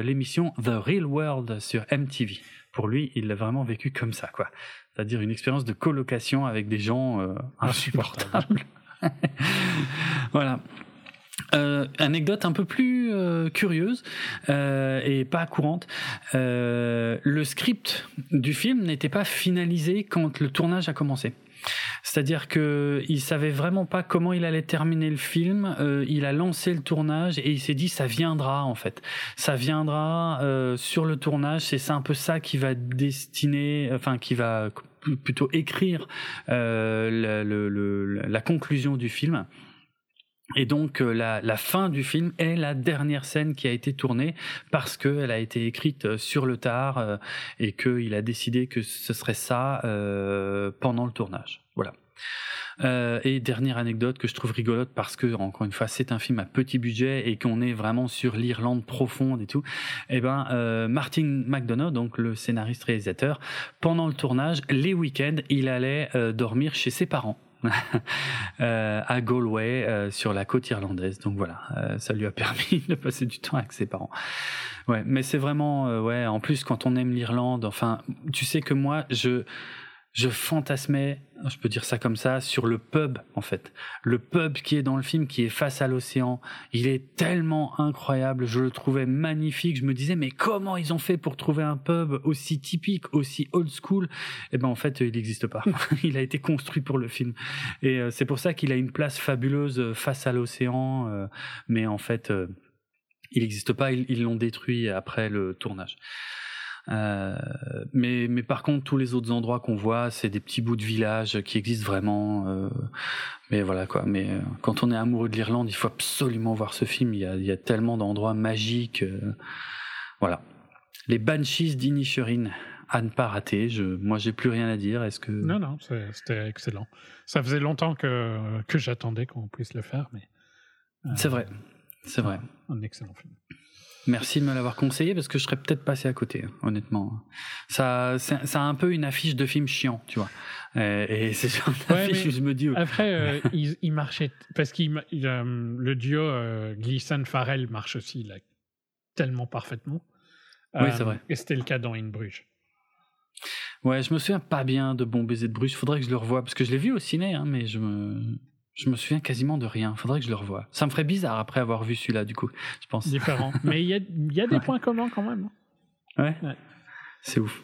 l'émission The Real World sur MTV. Pour lui, il l'a vraiment vécu comme ça, quoi. C'est-à-dire une expérience de colocation avec des gens insupportables. voilà. Euh, anecdote un peu plus euh, curieuse euh, et pas courante. Euh, le script du film n'était pas finalisé quand le tournage a commencé. C'est-à-dire que il savait vraiment pas comment il allait terminer le film. Euh, il a lancé le tournage et il s'est dit ça viendra en fait. Ça viendra sur le tournage. C'est un peu ça qui va destiner, enfin qui va plutôt écrire le, le, la conclusion du film. Et donc euh, la, fin du film est la dernière scène qui a été tournée parce qu'elle a été écrite euh, sur le tard euh, et qu'il a décidé que ce serait ça pendant le tournage. Voilà. Et dernière anecdote que je trouve rigolote parce que encore une fois c'est un film à petit budget et qu'on est vraiment sur l'Irlande profonde et tout. Et eh ben Martin McDonough, donc le scénariste réalisateur, pendant le tournage, les week-ends, il allait dormir chez ses parents. Euh, à Galway euh, sur la côte irlandaise. Donc voilà, euh, ça lui a permis de passer du temps avec ses parents. Ouais, mais c'est vraiment ouais. En plus, quand on aime l'Irlande, enfin, tu sais que moi, je je fantasmais, je peux dire ça comme ça, sur le pub en fait. Le pub qui est dans le film, qui est face à l'océan, il est tellement incroyable, je le trouvais magnifique, je me disais mais comment ils ont fait pour trouver un pub aussi typique, aussi old school? Eh ben en fait il n'existe pas, il a été construit pour le film. Et euh, c'est pour ça qu'il a une place fabuleuse euh, face à l'océan, euh, mais en fait il n'existe pas, ils l'ont détruit après le tournage. Euh, mais, mais par contre, tous les autres endroits qu'on voit, c'est des petits bouts de village qui existent vraiment. Euh, mais voilà quoi. Mais euh, quand on est amoureux de l'Irlande, il faut absolument voir ce film. Il y a, il y a tellement d'endroits magiques. voilà. Les Banshees d'Inisherin à ne pas rater. Je, moi, j'ai plus rien à dire. Est-ce que non, non, c'était excellent. Ça faisait longtemps que que j'attendais qu'on puisse le faire, mais c'est vrai, c'est vrai. Un excellent film. Merci de me l'avoir conseillé parce que je serais peut-être passé à côté, honnêtement. Ça, ça a un peu une affiche de film chiant, tu vois. Euh, et c'est sur affiche je me dis. Après, euh, il, marchait parce qu'il euh, le duo euh, Gleason-Farrell marche aussi là, tellement parfaitement. Oui, c'est vrai. Et c'était le cas dans In Bruges. Ouais, je me souviens pas bien de Bon baiser de Bruges. Faudrait que je le revoie parce que je l'ai vu au ciné, hein, mais je me je me souviens quasiment de rien. Faudrait que je le revoie. Ça me ferait bizarre après avoir vu celui-là, du coup, je pense. Différent. Mais il y a, y a, des points communs quand même. Ouais. C'est ouf.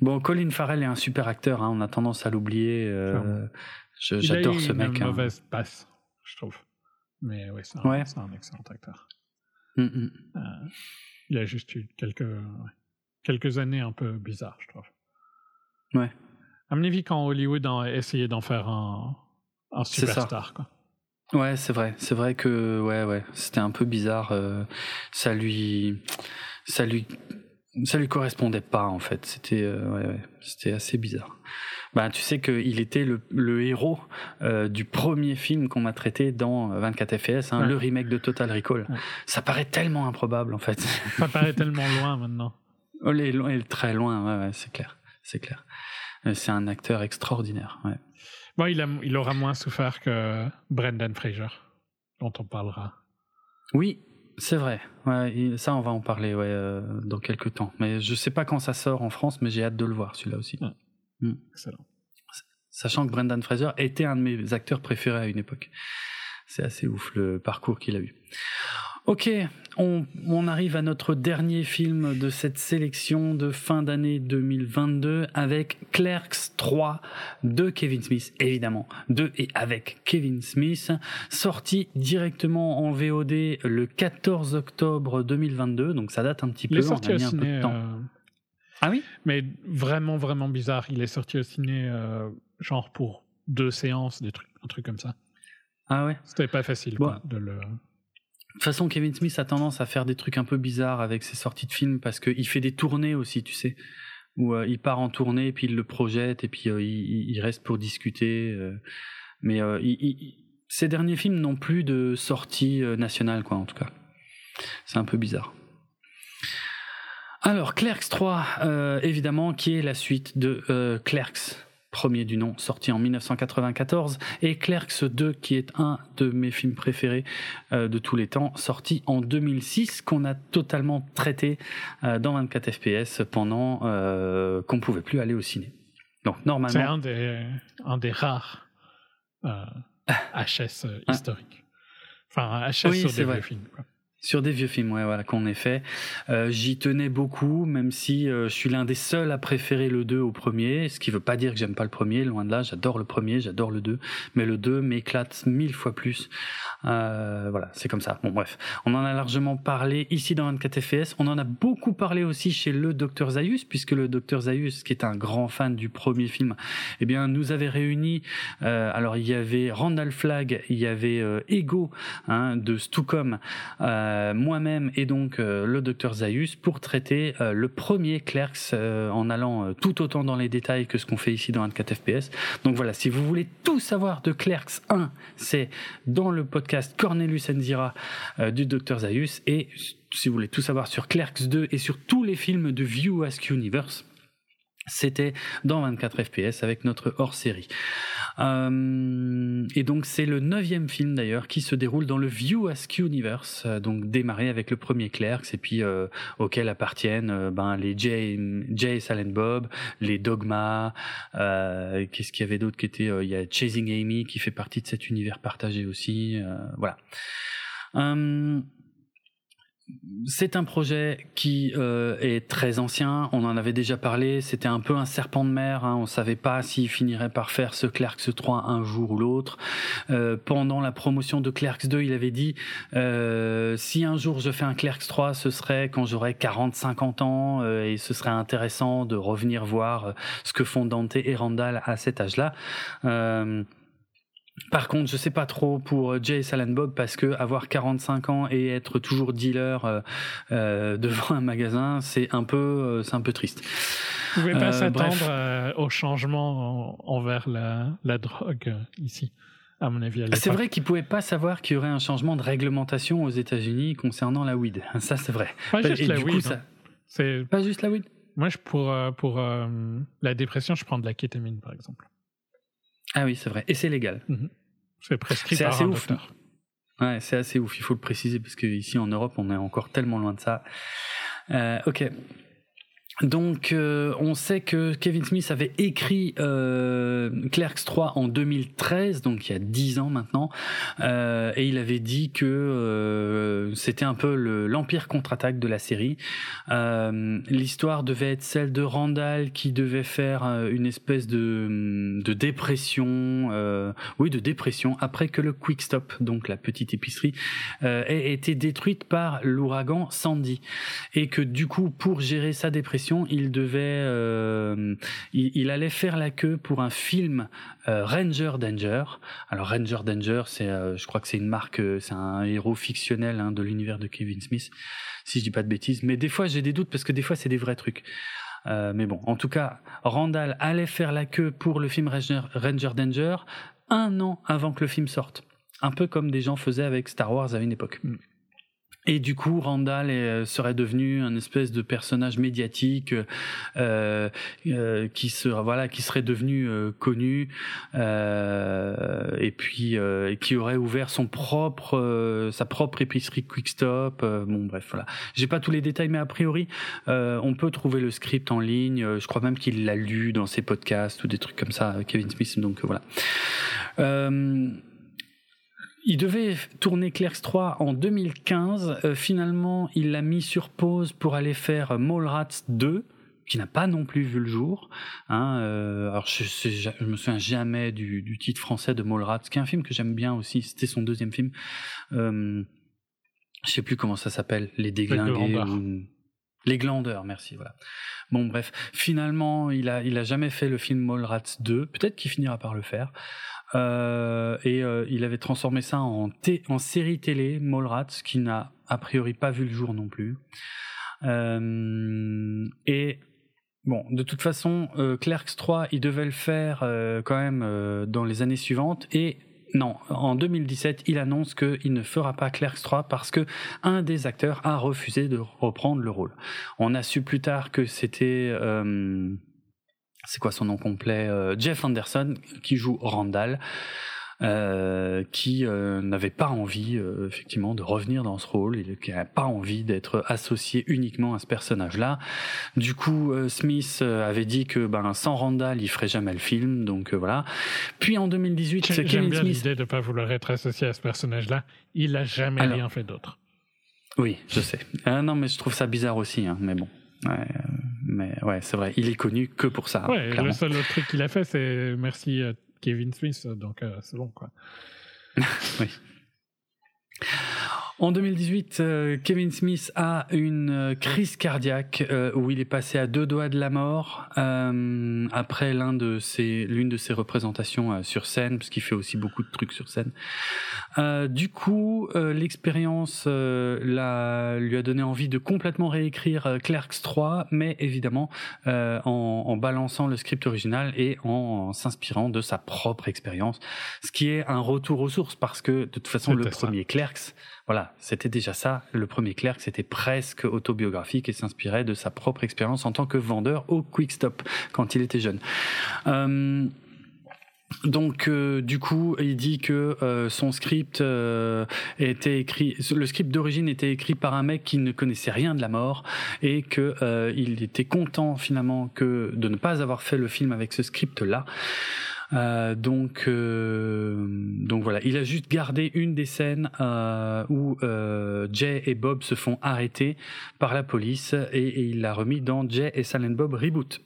Bon, Colin Farrell est un super acteur. Hein. On a tendance à l'oublier. Euh, J'adore ce mec. Il a une hein. mauvaise passe, je trouve. Mais oui, c'est un, ouais. un, excellent acteur. Mm, mm. Euh, il a juste eu quelques, quelques années un peu bizarres, je trouve. Ouais. Quand Hollywood a essayé d'en faire un un superstar. Quoi. Ouais, c'est vrai. C'est vrai que ouais, ouais, c'était un peu bizarre. Euh, ça lui, ça lui, ça lui correspondait pas en fait. C'était, euh, ouais, ouais, c'était assez bizarre. Bah, tu sais qu'il était le, le héros euh, du premier film qu'on a traité dans 24 FPS, hein, le remake de Total Recall. Ça paraît tellement improbable en fait. Ça paraît tellement loin maintenant. Oh, il est très loin, ouais, ouais c'est clair, c'est clair. C'est un acteur extraordinaire. Ouais. Bon, il, a, il aura moins souffert que Brendan Fraser, dont on parlera. Oui, c'est vrai. Ouais, ça, on va en parler ouais, euh, dans quelques temps. Mais je sais pas quand ça sort en France, mais j'ai hâte de le voir, celui-là aussi. Mm. Excellent. Sachant que Brendan Fraser était un de mes acteurs préférés à une époque. C'est assez ouf le parcours qu'il a eu. Ok, on, arrive à notre dernier film de cette sélection de fin d'année 2022 avec Clerks 3 de Kevin Smith, évidemment, de et avec Kevin Smith, sorti directement en VOD le 14 octobre 2022, donc ça date un petit peu, on a mis un peu de temps. Euh, ah oui? Mais vraiment, vraiment bizarre. Il est sorti au ciné, euh, genre pour deux séances, des trucs, un truc comme ça. Ah ouais? C'était pas facile quoi, de le. De toute façon, Kevin Smith a tendance à faire des trucs un peu bizarres avec ses sorties de films parce qu'il fait des tournées aussi, tu sais, où euh, il part en tournée, puis il le projette, et puis euh, il, reste pour discuter. Euh. mais ces derniers films n'ont plus de sortie nationale, quoi, en tout cas. C'est un peu bizarre. Alors, Clerks 3, évidemment, qui est la suite de Clerks premier du nom, sorti en 1994, et Clerks 2, qui est un de mes films préférés euh, de tous les temps, sorti en 2006, qu'on a totalement traité euh, dans 24 FPS pendant euh, qu'on pouvait plus aller au ciné. Donc normalement, c'est un des, un des rares HS historiques. Enfin, HS sur des vieux films. Quoi. Sur des vieux films, ouais, voilà, qu'on ait fait. J'y tenais beaucoup, même si euh, je suis l'un des seuls à préférer le 2 au premier, ce qui veut pas dire que j'aime pas le premier, loin de là, j'adore le premier, j'adore le 2, mais le 2 m'éclate mille fois plus. Euh, voilà, c'est comme ça. Bon, bref, on en a largement parlé ici dans 24 FPS, on en a beaucoup parlé aussi chez le Dr Zayus, puisque le Dr Zayus, qui est un grand fan du premier film, eh bien, nous avait réunis, alors il y avait Randall Flagg, il y avait Ego, hein, de Stucom, euh, moi-même et donc euh, le docteur Zayus pour traiter euh, le premier Clerks en allant tout autant dans les détails que ce qu'on fait ici dans 24 FPS. Donc voilà, si vous voulez tout savoir de Clerks 1, c'est dans le podcast Cornelius Enzira du docteur Zayus et si vous voulez tout savoir sur Clerks 2 et sur tous les films de View Ask Universe, c'était dans 24 FPS avec notre hors-série. Euh, et donc c'est le neuvième film d'ailleurs qui se déroule dans le View Ask Universe, euh, donc démarré avec le premier Clerks et puis euh, auquel appartiennent euh, ben les Jay, Jay Silent Bob, les Dogma, qu'est-ce qu'il y avait d'autre qui était, il y a Chasing Amy qui fait partie de cet univers partagé aussi, voilà. C'est un projet qui euh, est très ancien, on en avait déjà parlé, c'était un peu un serpent de mer, hein, on savait pas s'il finirait par faire ce Clerks 3 un jour ou l'autre. Euh, pendant la promotion de Clerks 2, il avait dit euh, si un jour je fais un Clerks 3, ce serait quand j'aurai 40-50 ans et ce serait intéressant de revenir voir ce que font Dante et Randall à cet âge-là. Par contre, je sais pas trop pour Jay et Bob parce que avoir 45 ans et être toujours dealer euh, euh, devant un magasin, c'est un peu, euh, c'est un peu triste. Vous pouvez pas s'attendre au changement envers la, la drogue ici à mon avis. C'est vrai qu'ils pouvaient pas savoir qu'il y aurait un changement de réglementation aux États-Unis concernant la weed. Ça, c'est vrai. Pas juste la weed. Hein. C'est pas juste la weed. Moi, je, pour pour la dépression, je prends de la kétamine, par exemple. Ah oui, c'est vrai. Et c'est légal. Mhm. C'est prescrit par assez un ouf. Docteur. Ouais, c'est assez ouf. Il faut le préciser parce qu'ici en Europe, on est encore tellement loin de ça. Euh, ok. Donc, euh, on sait que Kevin Smith avait écrit euh, Clerks 3 en 2013, donc il y a 10 ans maintenant, euh, et il avait dit que euh, c'était un peu l'empire contre-attaque de la série. Euh, l'histoire devait être celle de Randall qui devait faire une espèce de, de dépression, oui, de dépression après que le Quick Stop, donc la petite épicerie, ait été détruite par l'ouragan Sandy, et que du coup, pour gérer sa dépression il devait, euh, il, allait faire la queue pour un film euh, Ranger Danger. Alors Ranger Danger, c'est, euh, je crois que c'est une marque, c'est un héros fictionnel hein, de l'univers de Kevin Smith, si je dis pas de bêtises. Mais des fois, j'ai des doutes parce que des fois, c'est des vrais trucs. mais bon, en tout cas, Randall allait faire la queue pour le film Ranger, Ranger Danger un an avant que le film sorte. Un peu comme des gens faisaient avec Star Wars à une époque. Mm. Et du coup, Randall est, serait devenu un espèce de personnage médiatique euh, euh, qui serait voilà, qui serait devenu euh, connu euh, et puis euh, qui aurait ouvert son propre euh, sa propre épicerie Quick Stop. bon bref, voilà. J'ai pas tous les détails, mais a priori, on peut trouver le script en ligne. Je crois même qu'il l'a lu dans ses podcasts ou des trucs comme ça, Kevin Smith. Donc voilà. Il devait tourner Clerks 3 en 2015. Euh, finalement, il l'a mis sur pause pour aller faire Mallrats 2 qui n'a pas non plus vu le jour. Hein, euh, alors je, je, me souviens jamais du, du, titre français de Mallrats, qui est un film que j'aime bien aussi. C'était son deuxième film. Euh, je sais plus comment ça s'appelle, Les Déglingués. Les Glandeurs, merci. Voilà. Bon, bref, finalement, il a, il a jamais fait le film Mallrats 2. Peut-être qu'il finira par le faire. Euh, et euh, il avait transformé ça en, en série télé, Mallrats, qui n'a a priori pas vu le jour non plus. Euh, et bon, de toute façon, Clerks 3, il devait le faire quand même dans les années suivantes. Et non, en 2017, il annonce qu'il ne fera pas Clerks 3 parce que un des acteurs a refusé de reprendre le rôle. On a su plus tard que c'était c'est quoi son nom complet euh, Jeff Anderson qui joue Randall. Euh, qui euh, n'avait pas envie effectivement de revenir dans ce rôle, qui n'avait pas envie d'être associé uniquement à ce personnage-là. Du coup, Smith avait dit que ben sans Randall, il ferait jamais le film, donc voilà. Puis en 2018, c'est Kevin bien l'idée de pas vouloir être associé à ce personnage-là. Il a jamais rien fait d'autre. Oui, je sais. non, mais je trouve ça bizarre aussi, hein, mais bon. Ouais, mais ouais, c'est vrai, il est connu que pour ça. Ouais, le seul autre truc qu'il a fait, c'est merci Kevin Smith, donc euh, c'est bon, quoi. oui. En 2018, euh, Kevin Smith a une euh, crise cardiaque euh, où il est passé à deux doigts de la mort après l'un de ses, l'une de ses représentations sur scène, parce qu'il fait aussi beaucoup de trucs sur scène. du coup, l'expérience l'a, lui a donné envie de complètement réécrire Clerks 3, mais évidemment en, en, balançant le script original et en, s'inspirant de sa propre expérience, ce qui est un retour aux sources, parce que de toute façon, le premier Clerks voilà, c'était déjà ça. Le premier clerc, c'était presque autobiographique et s'inspirait de sa propre expérience en tant que vendeur au Quick Stop quand il était jeune. Euh, donc euh, du coup, il dit que euh, son script était écrit, le script d'origine était écrit par un mec qui ne connaissait rien de la mort et que il était content finalement que de ne pas avoir fait le film avec ce script là. Euh, donc, euh, donc voilà, il a juste gardé une des scènes euh, où Jay et Bob se font arrêter par la police et, il l'a remis dans Jay et Silent Bob Reboot,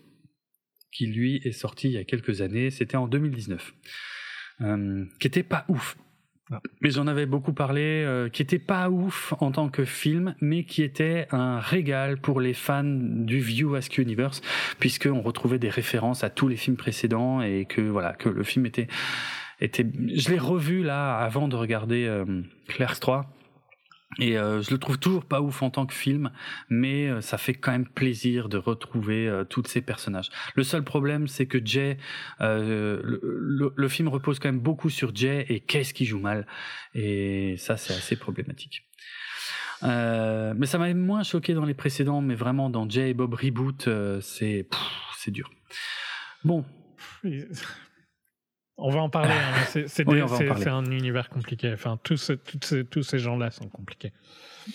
qui lui est sorti il y a quelques années. C'était en 2019, qui était pas ouf. Mais j'en avais beaucoup parlé, euh, qui était pas ouf en tant que film, mais qui était un régal pour les fans du View Ask Universe, puisqu'on retrouvait des références à tous les films précédents et que voilà que le film était était. Je l'ai revu là avant de regarder euh, Clerks 3. Et euh, je le trouve toujours pas ouf en tant que film, mais euh, ça fait quand même plaisir de retrouver euh, tous ces personnages. Le seul problème, c'est que Jay, le, le, le, film repose quand même beaucoup sur Jay et qu'est-ce qui joue mal, et ça c'est assez problématique. mais ça m'a moins choqué dans les précédents, mais vraiment dans Jay et Bob Reboot, c'est c'est dur. Bon. On va en parler, hein, c'est un univers compliqué. Enfin, tous, ces, tous ces gens-là sont compliqués.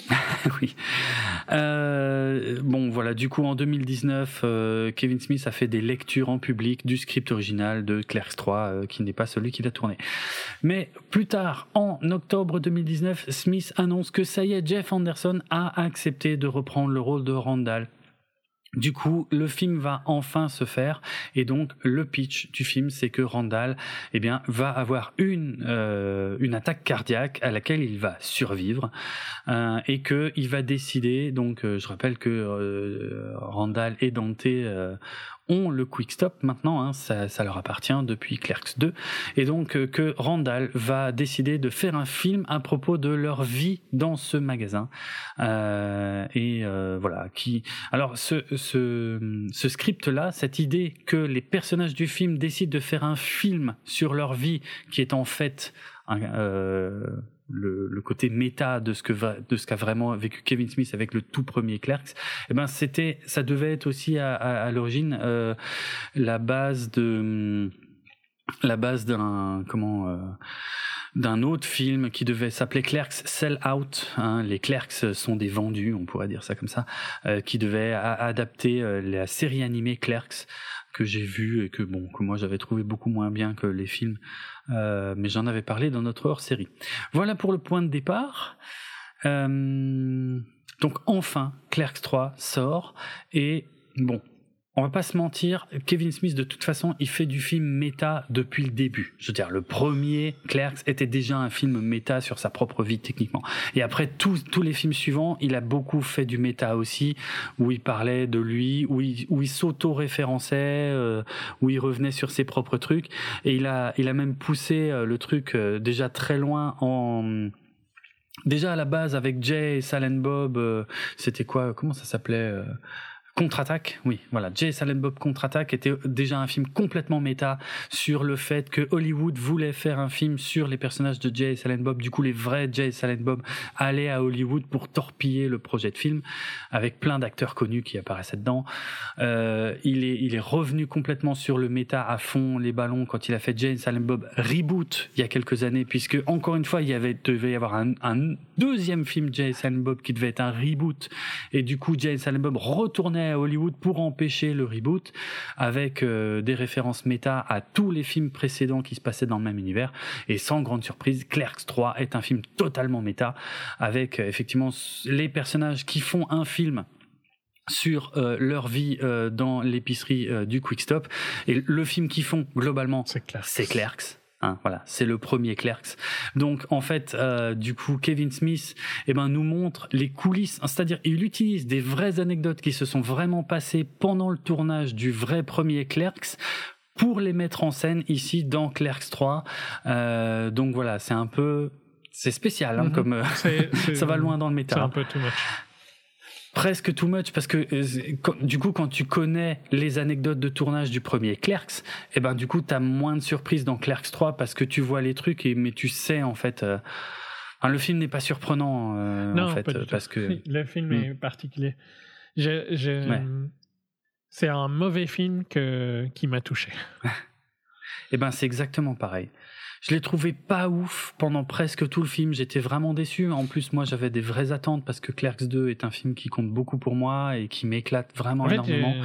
oui. Euh, bon, voilà. Du coup, en 2019, euh, Kevin Smith a fait des lectures en public du script original de Clerks 3, euh, qui n'est pas celui qu'il a tourné. Mais plus tard, en octobre 2019, Smith annonce que ça y est, Jeff Anderson a accepté de reprendre le rôle de Randall du coup, le film va enfin se faire et donc le pitch du film, c'est que Randall, eh bien, va avoir une euh, une attaque cardiaque à laquelle il va survivre euh, et que il va décider. Donc, euh, je rappelle que Randall et Dante ont le quick stop maintenant, hein, ça, leur appartient depuis Clerks 2, et donc euh, que Randall va décider de faire un film à propos de leur vie dans ce magasin. Euh, et euh, voilà, qui. Alors ce, ce, script-là, cette idée que les personnages du film décident de faire un film sur leur vie, qui est en fait un, le, le, côté méta de ce que va, de ce qu'a vraiment vécu Kevin Smith avec le tout premier Clerks, eh ben c'était, ça devait être aussi à, à, à l'origine euh, la base de la base d'un comment euh, d'un autre film qui devait s'appeler Clerks Sell Out. Hein, les Clerks sont des vendus, on pourrait dire ça comme ça, euh, qui devait adapter euh, la série animée Clerks que j'ai vu et que bon que moi j'avais trouvé beaucoup moins bien que les films, euh, mais j'en avais parlé dans notre hors série. Voilà pour le point de départ. Euh, donc enfin, Clerks 3 sort et bon, on va pas se mentir, Kevin Smith, de toute façon, il fait du film méta depuis le début. Je veux dire, le premier Clerks était déjà un film méta sur sa propre vie techniquement. Et après tous, tous les films suivants, il a beaucoup fait du méta aussi, où il parlait de lui, où il, où il s'auto-référençait, euh, où il revenait sur ses propres trucs. Et il a, il a même poussé euh, le truc euh, déjà très loin en déjà à la base avec Jay et Salen Bob. C'était quoi Comment ça s'appelait Contre-attaque, oui, voilà. Jay Silent Bob Contre-attaque était déjà un film complètement méta sur le fait que Hollywood voulait faire un film sur les personnages de Jay Silent Bob. Du coup, les vrais Jay Silent Bob allaient à Hollywood pour torpiller le projet de film avec plein d'acteurs connus qui apparaissaient dedans. Euh, il est, il est revenu complètement sur le méta à fond, les ballons quand il a fait Jay Silent Bob reboot il y a quelques années, puisque encore une fois, il y avait devait y avoir un, deuxième film Jay Silent Bob qui devait être un reboot, et du coup, Jay Silent Bob retournait à Hollywood pour empêcher le reboot avec euh, des références méta à tous les films précédents qui se passaient dans le même univers. Et sans grande surprise Clerks 3 est un film totalement méta avec euh, effectivement les personnages qui font un film sur euh, leur vie dans l'épicerie du Quick Stop. Et le film qu'ils font globalement c'est Clerks Hein, voilà, c'est le premier Clerks. Donc en fait, euh, du coup, Kevin Smith, eh ben, nous montre les coulisses. C'est-à-dire, il utilise des vraies anecdotes qui se sont vraiment passées pendant le tournage du vrai premier Clerks pour les mettre en scène ici dans Clerks 3. Euh, donc voilà, c'est un peu, c'est spécial, hein, mm-hmm. comme euh, ça va loin dans le métal. C'est un peu too much presque too much parce que euh, du coup quand tu connais les anecdotes de tournage du premier Clerks et eh ben du coup t'as moins de surprises dans Clerks 3 parce que tu vois les trucs et mais tu sais en fait euh, le film n'est pas surprenant euh, non, en fait pas parce que le film est hmm. particulier c'est un mauvais film que qui m'a touché. Et eh ben c'est exactement pareil je l'ai trouvé pas ouf pendant presque tout le film. J'étais vraiment déçu. En plus, moi, j'avais des vraies attentes parce que Clerks 2 est un film qui compte beaucoup pour moi et qui m'éclate vraiment énormément.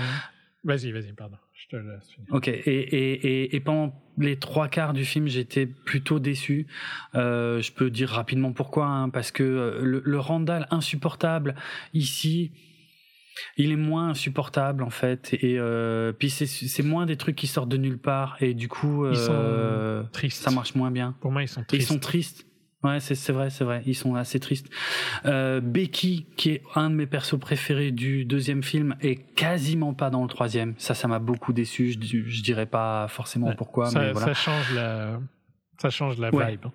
Vas-y, vas-y, pardon. Je te laisse finir. Ok. Et, et, et, pendant les trois quarts du film, j'étais plutôt déçu. Euh, je peux dire rapidement pourquoi. Hein, parce que euh, le, le Randall insupportable ici il est moins insupportable en fait et euh, puis c'est moins des trucs qui sortent de nulle part et du coup euh, ça marche moins bien. Pour moi ils sont tristes ils sont tristes. ouais c'est vrai c'est vrai. Ils sont assez tristes. Euh, Becky qui est un de mes persos préférés du deuxième film est quasiment pas dans le troisième. Ça ça m'a beaucoup déçu. Je, je dirais pas forcément pourquoi ça, mais voilà. ça change la Ça change la vibe.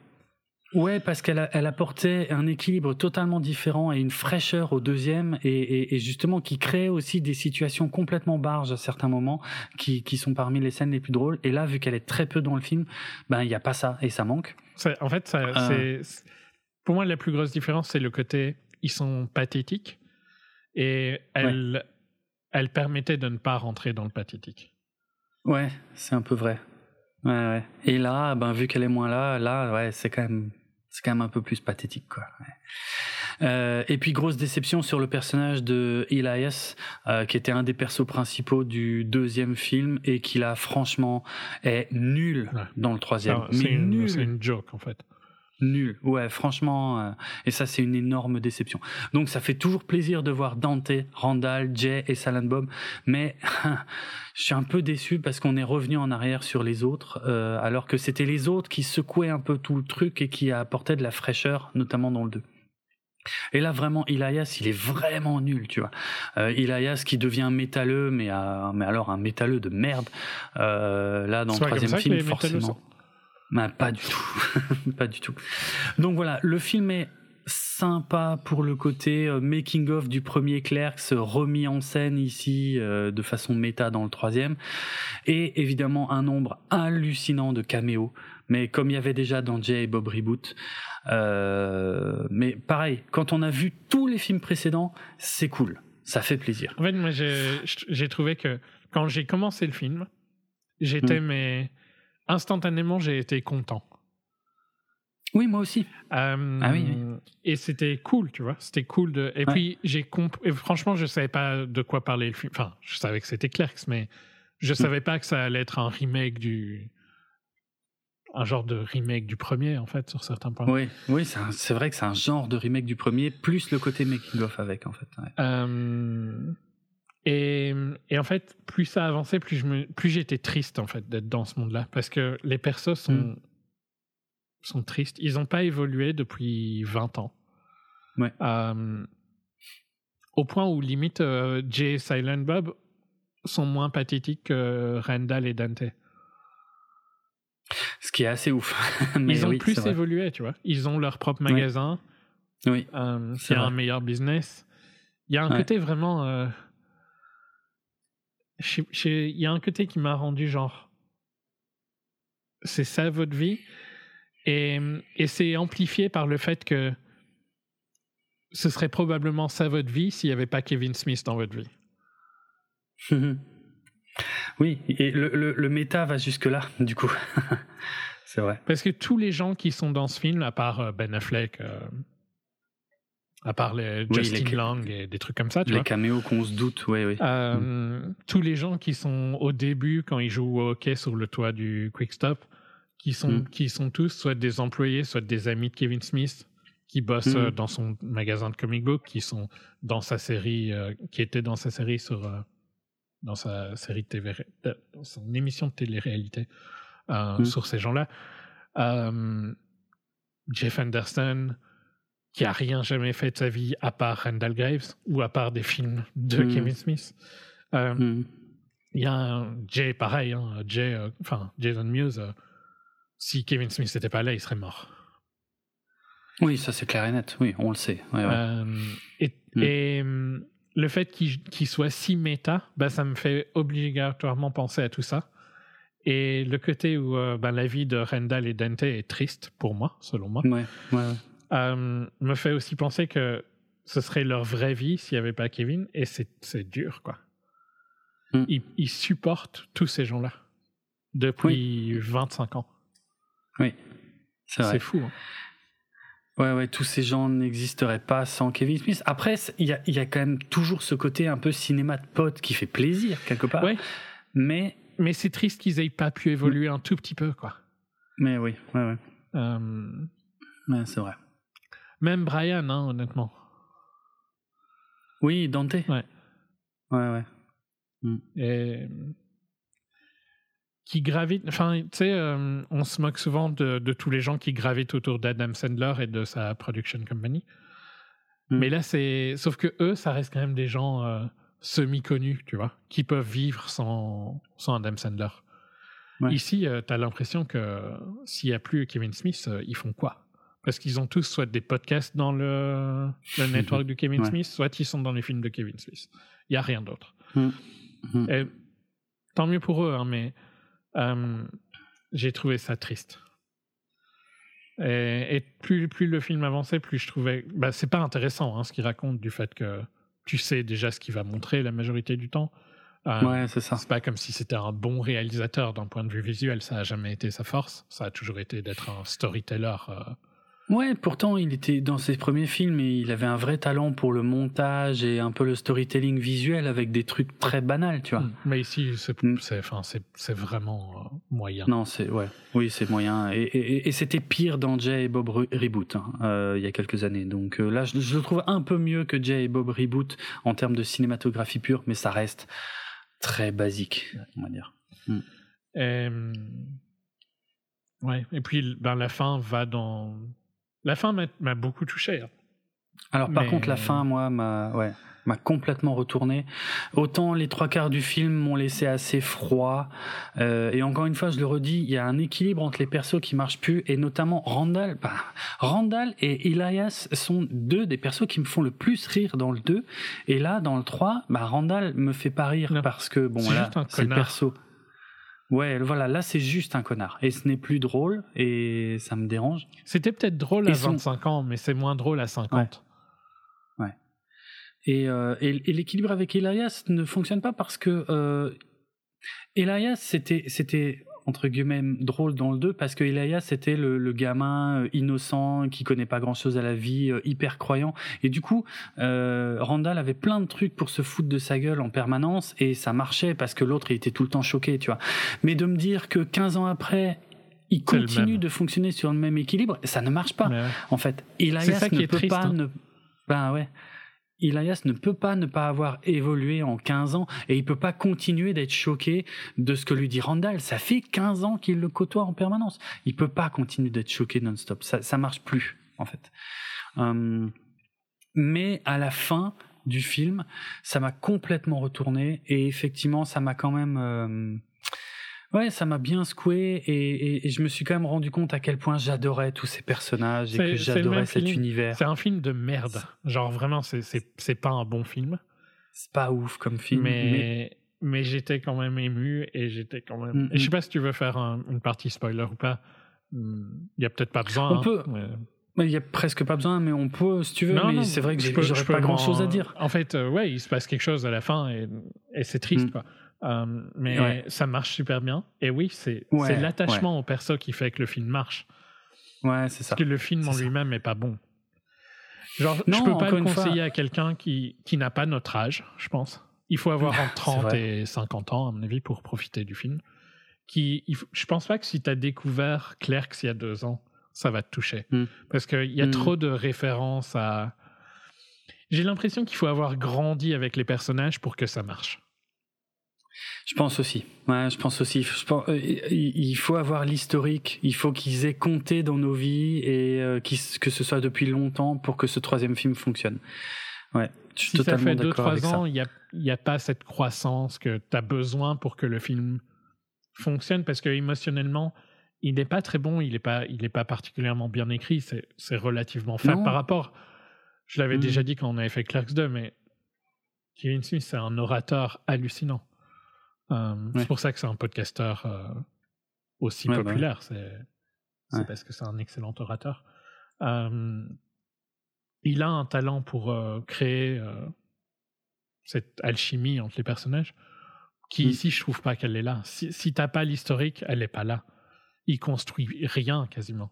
Ouais, parce qu'elle elle apportait un équilibre totalement différent et une fraîcheur au deuxième, et, justement qui crée aussi des situations complètement barges à certains moments, qui, sont parmi les scènes les plus drôles. Et là, vu qu'elle est très peu dans le film, ben il n'y a pas ça et ça manque. en fait, ça, euh. c'est pour moi la plus grosse différence, c'est le côté ils sont pathétiques et elle, elle permettait de ne pas rentrer dans le pathétique. Ouais, c'est un peu vrai. Ouais, ouais. Et là, ben vu qu'elle est moins là, là, ouais, c'est quand même c'est quand même un peu plus pathétique quoi. Euh, et puis grosse déception sur le personnage de Elias, euh, qui était un des persos principaux du deuxième film et qui là franchement est nul dans le troisième. C'est une, une joke en fait nul. Ouais, franchement, euh, et ça c'est une énorme déception. Donc ça fait toujours plaisir de voir Dante, Randall, Jay et Salan Bob, mais je suis un peu déçu parce qu'on est revenu en arrière sur les autres, euh, alors que c'était les autres qui secouaient un peu tout le truc et qui apportaient de la fraîcheur, notamment dans le 2. Et là, vraiment, Elias, il est vraiment nul, tu vois. Euh, Elias qui devient métalleux, mais, mais alors un métalleux de merde. là, dans le troisième film, forcément. Bah, pas du tout, pas du tout. Donc voilà, le film est sympa pour le côté euh, making of du premier Clerks remis en scène ici euh, de façon méta dans le troisième. Et évidemment un nombre hallucinant de caméos. Mais comme il y avait déjà dans Jay et Bob Reboot euh, mais pareil quand on a vu tous les films précédents c'est cool. Ça fait plaisir. En fait moi j'ai trouvé que quand j'ai commencé le film j'étais hmm. mais instantanément, j'ai été content. Oui, moi aussi. Euh, ah oui, Et c'était cool, tu vois. C'était cool de. Et puis j'ai compris. Franchement, je savais pas de quoi parler le film. Enfin, je savais que c'était Clerks, mais je ne mm. savais pas que ça allait être un remake du. Un genre de remake du premier, en fait, sur certains points. Oui, oui, c'est vrai que c'est un genre de remake du premier, plus le côté making of avec, en fait. Euh, et, et, en fait, plus ça avançait, plus je me, plus j'étais triste en fait d'être dans ce monde-là, parce que les persos sont mm. sont tristes. Ils n'ont pas évolué depuis 20 ans. Ouais. Euh, au point où limite euh, Jay et Silent Bob sont moins pathétiques que Randall et Dante. Ce qui est assez ouf. Mais ils ont plus évolué, tu vois. Ils ont leur propre magasin. Oui. Euh, c'est un meilleur business. Il y a un côté vraiment euh, il y a un côté qui m'a rendu genre c'est ça votre vie? Et, et c'est amplifié par le fait que ce serait probablement ça votre vie s'il n'y avait pas Kevin Smith dans votre vie. oui, et le, le, le méta va jusque-là, du coup. c'est vrai. Parce que tous les gens qui sont dans ce film, à part euh, Ben Affleck, euh, à part les Justin Long et des trucs comme ça. Tu les caméos qu'on se doute, oui, oui. Euh, mm. Tous les gens qui sont au début, quand ils jouent au hockey sur le toit du Quick Stop, qui sont, mm. qui sont tous soit des employés, soit des amis de Kevin Smith, qui bossent mm. dans son magasin de comic book, qui sont dans sa série, euh, qui étaient dans sa série sur, euh, dans sa série de TV, dans son émission de télé-réalité sur ces gens-là. Jeff Anderson, qui a rien jamais fait de sa vie à part Randall Graves ou à part des films de hmm. Kevin Smith. Euh, hmm. Il y a un Jay pareil, hein, Jay, euh, enfin Jason Mewes. Euh, si Kevin Smith n'était pas là, il serait mort. Oui, ça c'est clair et net. Oui, on le sait. et, hmm. le fait qu'il soit si méta, bah, ça me fait obligatoirement penser à tout ça. Et le côté où bah, la vie de Randall et Dante est triste pour moi, selon moi. Ouais, ouais. Euh, me fait aussi penser que ce serait leur vraie vie s'il n'y avait pas Kevin, et c'est dur, quoi. Hmm. Ils, supportent tous ces gens-là depuis 25 ans. Oui, c'est fou. Hein. Ouais, ouais, tous ces gens n'existeraient pas sans Kevin Smith. Après, il y a, y a, quand même toujours ce côté un peu cinéma de pote qui fait plaisir, quelque part. Ouais. Mais. Mais c'est triste qu'ils aient pas pu évoluer un tout petit peu, quoi. Mais oui, ouais, ouais. Euh... Ouais, c'est vrai. Même Brian, hein, honnêtement. Oui, Dante. Ouais. Ouais, ouais. Hmm. Et qui gravite. Enfin, tu sais, euh, on se moque souvent de, de, tous les gens qui gravitent autour d'Adam Sandler et de sa production company. Hmm. Mais là, c'est. Sauf que eux, ça reste quand même des gens euh, semi-connus, tu vois, qui peuvent vivre sans, sans Adam Sandler. Ici, tu as l'impression que s'il n'y a plus Kevin Smith, ils font quoi? Parce qu'ils ont tous soit des podcasts dans le, le network de Kevin Smith, soit ils sont dans les films de Kevin Smith. Il n'y a rien d'autre. Mm. Mm. Tant mieux pour eux, hein, mais j'ai trouvé ça triste. Et, plus, plus le film avançait, plus je trouvais. Bah, c'est pas intéressant hein, ce qu'il raconte du fait que tu sais déjà ce qu'il va montrer la majorité du temps. Euh, ouais, c'est ça. C'est pas comme si c'était un bon réalisateur d'un point de vue visuel, ça a jamais été sa force. Ça a toujours été d'être un storyteller euh, Ouais, pourtant il était dans ses premiers films et il avait un vrai talent pour le montage et un peu le storytelling visuel avec des trucs très banals, tu vois. Mm. Mais ici, c'est mm. enfin, c'est vraiment euh, moyen. Non, c'est ouais, oui, c'est moyen et, et, et c'était pire dans Jay et Bob Reboot hein, euh, il y a quelques années. Donc euh, là, je, je, le trouve un peu mieux que Jay et Bob Reboot en termes de cinématographie pure, mais ça reste très basique, on va dire. Mm. Et, ouais, et puis ben, la fin va dans la fin m'a beaucoup touché. Hein. Alors par contre, la fin, moi, m'a ouais, complètement retourné. Autant les trois quarts du film m'ont laissé assez froid. Euh, et encore une fois, je le redis, il y a un équilibre entre les persos qui marchent plus, et notamment Randall. Bah, Randall et Elias sont deux des persos qui me font le plus rire dans le 2. Et là, dans le 3, bah, Randall me fait pas rire parce que, bon, là, c'est le perso. Ouais, voilà, là c'est juste un connard. Et ce n'est plus drôle et ça me dérange. C'était peut-être drôle à 25 ans, mais c'est moins drôle à 50. Ouais. Et, euh, et, l'équilibre avec Elias ne fonctionne pas parce que euh, Elias, c'était entre guillemets drôle dans le 2 parce que Elias c'était le, le, gamin euh, innocent qui connaît pas grand chose à la vie euh, hyper croyant. Et du coup euh, Randall avait plein de trucs pour se foutre de sa gueule en permanence et ça marchait parce que l'autre il était tout le temps choqué tu vois. Mais de me dire que 15 ans après il continue de fonctionner sur le même équilibre ça ne marche pas. En fait Elias ne peut pas hein. ne ben ouais Elias ne peut pas ne pas avoir évolué en 15 ans et il peut pas continuer d'être choqué de ce que lui dit Randall. Ça fait 15 ans qu'il le côtoie en permanence. Il peut pas continuer d'être choqué non-stop. Ça, ça marche plus, en fait. Hum, mais à la fin du film, ça m'a complètement retourné et effectivement, ça m'a quand même... Hum, Ouais, ça m'a bien secoué et, je me suis quand même rendu compte à quel point j'adorais tous ces personnages et que j'adorais cet univers. C'est un film de merde. Genre vraiment, c'est pas un bon film. C'est pas ouf comme film. Mais, mais... j'étais quand même ému et j'étais quand même. Et je sais pas si tu veux faire une partie spoiler ou pas. Il y a peut-être pas besoin. On hein, peut. Il y a presque pas besoin, mais on peut si tu veux. mais c'est vrai que j'aurais pas grand chose à dire. En fait, euh, ouais, il se passe quelque chose à la fin et, et c'est triste, mm. quoi. Euh, mais ça marche super bien. Et oui, c'est l'attachement au perso qui fait que le film marche. Ouais, c'est ça. Parce que le film en lui-même est pas bon. Genre, non, je peux pas le conseiller à quelqu'un qui, qui n'a pas notre âge, je pense. Il faut avoir entre 30 et 50 ans, à mon avis, pour profiter du film. Qui, il je pense pas que si tu as découvert Clerks il y a deux ans, ça va te toucher. Hmm. Parce qu'il y a hmm. trop de références à. J'ai l'impression qu'il faut avoir grandi avec les personnages pour que ça marche. Je pense aussi. Ouais, je pense aussi. Je pense, euh, il faut avoir l'historique. Il faut qu'ils aient compté dans nos vies et euh, que ce soit depuis longtemps pour que ce troisième film fonctionne. Ouais, je suis si totalement ça fait 2-3 ans, il n'y a, y a pas cette croissance que tu as besoin pour que le film fonctionne parce que émotionnellement, il n'est pas très bon, il n'est pas, il est pas particulièrement bien écrit, c'est relativement faible par rapport. Je l'avais hmm. déjà dit quand on avait fait Clerks 2, mais Kevin Smith, c'est un orateur hallucinant. Euh, c'est pour ça que c'est un podcasteur euh, aussi bah populaire. C'est parce que c'est un excellent orateur. Euh, il a un talent pour créer cette alchimie entre les personnages qui mm. ici je trouve pas qu'elle est là. Si, si t'as pas l'historique, elle est pas là. Il construit rien quasiment.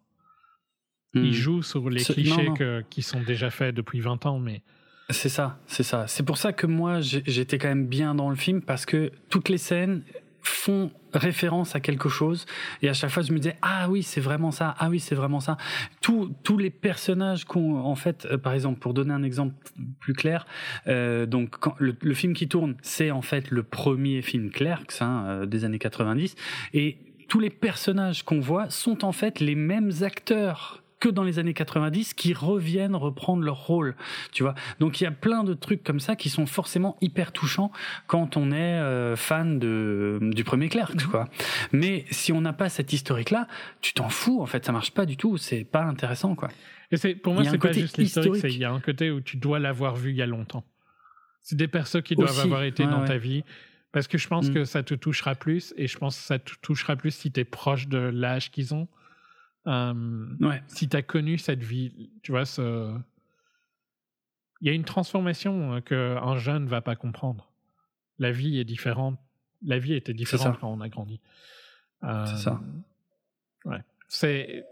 Il mm. joue sur les clichés qui sont déjà faits depuis 20 ans, mais c'est ça, c'est ça. C'est pour ça que moi, j'étais quand même bien dans le film parce que toutes les scènes font référence à quelque chose et à chaque fois je me disais ah oui c'est vraiment ça ah oui c'est vraiment ça tous tous les personnages qu'on en fait euh, par exemple pour donner un exemple plus clair euh, donc quand le, film qui tourne c'est en fait le premier film Clerks hein, euh, des années 90 et tous les personnages qu'on voit sont en fait les mêmes acteurs que dans les années 90 qui reviennent reprendre leur rôle, tu vois. Donc il y a plein de trucs comme ça qui sont forcément hyper touchants quand on est euh, fan de du premier Clerc, quoi. Mais si on n'a pas cette historique là, tu t'en fous en fait, ça marche pas du tout, c'est pas intéressant quoi. Et c'est pour moi c'est pas juste l'historique, il y a un côté où tu dois l'avoir vu il y a longtemps. C'est des personnes qui doivent avoir été dans ta vie. Parce que je pense mm. que ça te touchera plus, et je pense que ça te touchera plus si tu es proche de l'âge qu'ils ont. Euh, ouais. Si tu as connu cette vie, tu vois, ce... il y a une transformation euh, qu'un jeune ne va pas comprendre. La vie est différente. La vie était différente quand on a grandi. Euh, c'est ça. Ouais. C'est.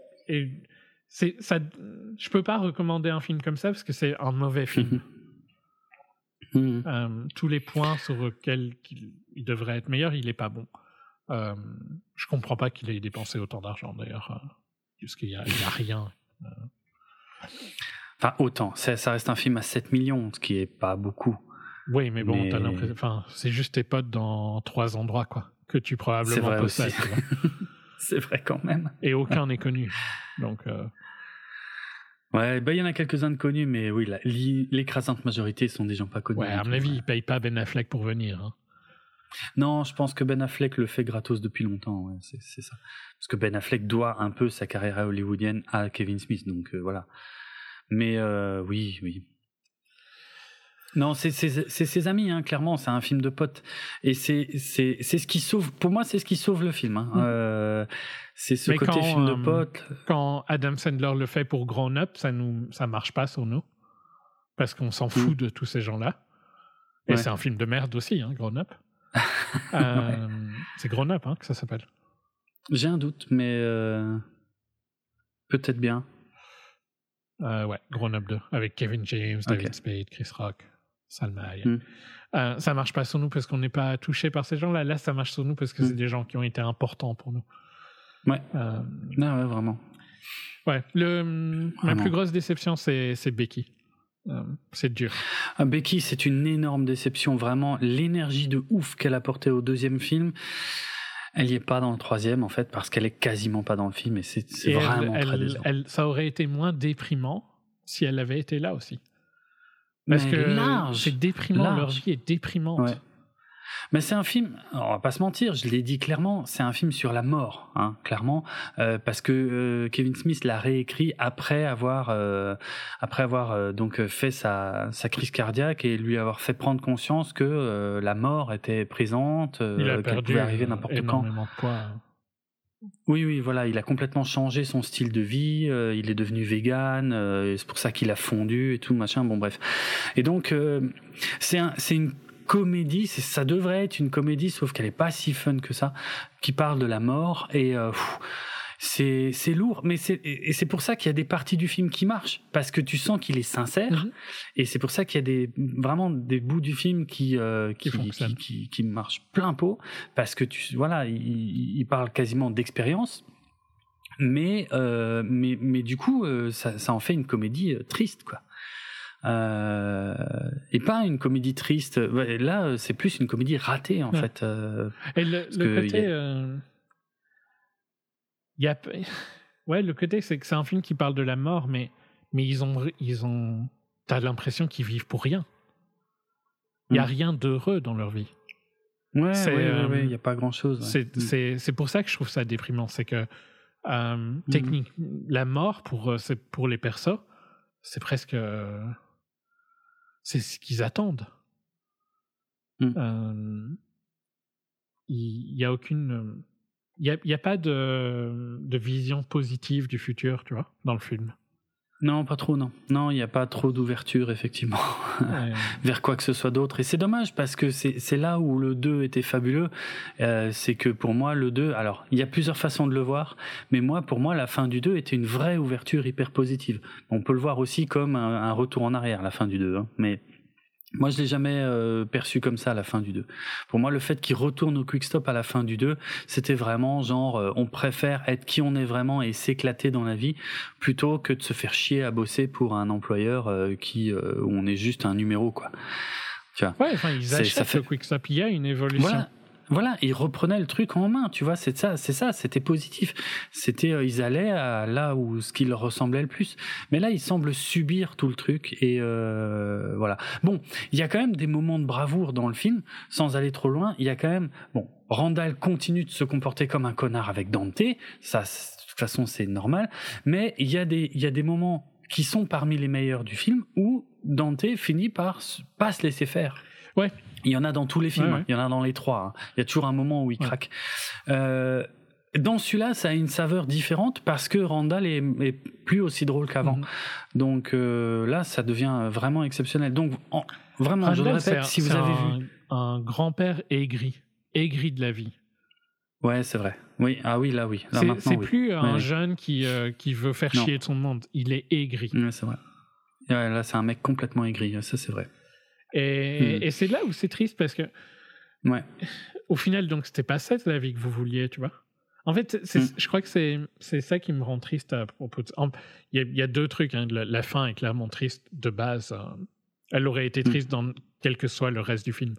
Ça. Je peux pas recommander un film comme ça parce que c'est un mauvais film. Mhm. Mhm. tous les points sur lesquels il, devrait être meilleur, il est pas bon. Euh, je comprends pas qu'il ait dépensé autant d'argent d'ailleurs parce qu'il n'y a, a, rien. Euh. Enfin, autant. Ça, reste un film à 7 millions, ce qui est pas beaucoup. Oui, mais bon, Enfin, c'est juste tes potes dans trois endroits, quoi. Que tu probablement possèdes. c'est vrai quand même. Et aucun n'est connu. Donc. Euh. Ouais, bah, il y en a quelques-uns de connus, mais oui, l'écrasante majorité sont des gens pas connus. Ouais, à mon avis, ils payent pas Ben Affleck pour venir. Hein. Non, je pense que Ben Affleck le fait gratos depuis longtemps, ouais, c'est ça. Parce que Ben Affleck doit un peu sa carrière hollywoodienne à Kevin Smith, donc euh, voilà. Mais euh, oui, oui. Non, c'est ses amis, hein, clairement. C'est un film de potes, et c'est ce qui sauve. Pour moi, c'est ce qui sauve le film. Hein. Mm. Euh, c'est ce côté film de potes. Quand Adam Sandler le fait pour Grown Up, ça nous ça marche pas sur nous parce qu'on s'en fout mm. de tous ces gens-là. Et c'est un film de merde aussi, hein, Grown Up. Euh, c'est Grown Up hein, que ça s'appelle. J'ai un doute, mais euh, peut-être bien. Euh, ouais, Grown Up 2, avec Kevin James, David Spade, Chris Rock, Salma Hayek. Hmm. ça marche pas sur nous parce qu'on n'est pas touché par ces gens-là. Là, ça marche sur nous parce que c'est hmm. des gens qui ont été importants pour nous. Ouais. Non, ouais, vraiment. Ouais. Le, ma plus grosse déception, c'est Becky. Euh, c'est dur. Ah, Becky, c'est une énorme déception. Vraiment, l'énergie de ouf qu'elle a portée au deuxième film, elle n'y est pas dans le troisième, en fait, parce qu'elle est quasiment pas dans le film. Et c'est vraiment très elle, Ça aurait été moins déprimant si elle avait été là aussi. Parce que c'est déprimant, leur vie est déprimante. Mais c'est un film, on va pas se mentir, je l'ai dit clairement, c'est un film sur la mort, hein, clairement, euh, parce que euh, Kevin Smith l'a réécrit après avoir, euh, après avoir donc fait sa, sa crise cardiaque et lui avoir fait prendre conscience que la mort était présente, qu'elle pouvait arriver n'importe quand. Hein. Oui, oui, voilà, il a complètement changé son style de vie, il est devenu vegan, c'est pour ça qu'il a fondu et tout, machin, bon bref. Et donc, c'est un, c'est une comédie, ça devrait être une comédie, sauf qu'elle est pas si fun que ça, qui parle de la mort et euh, c'est c'est lourd, mais c'est et c'est pour ça qu'il y a des parties du film qui marchent parce que tu sens qu'il est sincère mhm. et c'est pour ça qu'il y a des vraiment des bouts du film qui euh, qui, qui, qui, marchent plein pot parce que tu voilà il, il parle quasiment d'expérience mais euh, mais mais du coup ça, ça en fait une comédie triste quoi euh, et pas une comédie triste. Là, c'est plus une comédie ratée en fait. Euh, et le, côté, euh, y a... ouais, le côté, c'est que c'est un film qui parle de la mort, mais mais ils ont ils ont, t'as l'impression qu'ils vivent pour rien. Il y a mm. rien d'heureux dans leur vie. Ouais, il n'y a pas grand chose. C'est mm. c'est pour ça que je trouve ça déprimant, c'est que mm. technique, la mort pour pour les persos, c'est presque c'est ce qu'ils attendent. Hmm. Il n'y a aucune. Il n'y a, a, pas de, de, vision positive du futur, tu vois, dans le film. Non, pas trop, non. Non, il n'y a pas trop d'ouverture, effectivement, vers quoi que ce soit d'autre. Et c'est dommage parce que c'est là où le 2 était fabuleux. Euh, c'est que pour moi, le 2, alors, il y a plusieurs façons de le voir, mais moi, pour moi, la fin du 2 était une vraie ouverture hyper positive. On peut le voir aussi comme un, retour en arrière, la fin du 2. Hein. mais moi, je l'ai jamais euh, perçu comme ça à la fin du 2. Pour moi, le fait qu'il retourne au quick stop à la fin du 2, c'était vraiment genre, euh, on préfère être qui on est vraiment et s'éclater dans la vie plutôt que de se faire chier à bosser pour un employeur euh, qui où on est juste un numéro, quoi. Tu vois? Ouais, enfin, ils achètent ça fait... le quick stop. Il y a une évolution. voilà, ils reprenaient le truc en main, tu vois, c'est ça, c'est ça, c'était positif. C'était, euh, ils allaient à là où ce qui leur ressemblait le plus. Mais là, ils semblent subir tout le truc et euh, voilà. Bon, il y a quand même des moments de bravoure dans le film, sans aller trop loin. Il y a quand même, bon, Randall continue de se comporter comme un connard avec Dante, ça, de toute façon, c'est normal. Mais il y a des, il y a des moments qui sont parmi les meilleurs du film où Dante finit par pas se laisser faire. Ouais. Il y en a dans tous les films, hein. il y en a dans les trois. Hein. Il y a toujours un moment où il craque. Euh, dans celui-là, ça a une saveur différente parce que Randall est, plus aussi drôle qu'avant. Mhm. Donc euh, là, ça devient vraiment exceptionnel. Donc vraiment, je le répète, si vous avez vu un grand-père aigri, aigri de la vie. Ouais, c'est vrai. Oui, ah oui, là oui. C'est plus un jeune qui euh, qui veut faire chier de son monde. Il est aigri. Ouais, c'est vrai. là, c'est un mec complètement aigri. Ça, c'est vrai. Et, hmm. et c'est là où c'est triste parce que. Ouais. Au final, donc, c'était pas cette la vie que vous vouliez, tu vois. En fait, hmm. je crois que c'est, ça qui me rend triste à propos Il y, a, deux trucs. Hein. La, fin est clairement triste de base. Hein. Elle aurait été hmm. triste dans quel que soit le reste du film.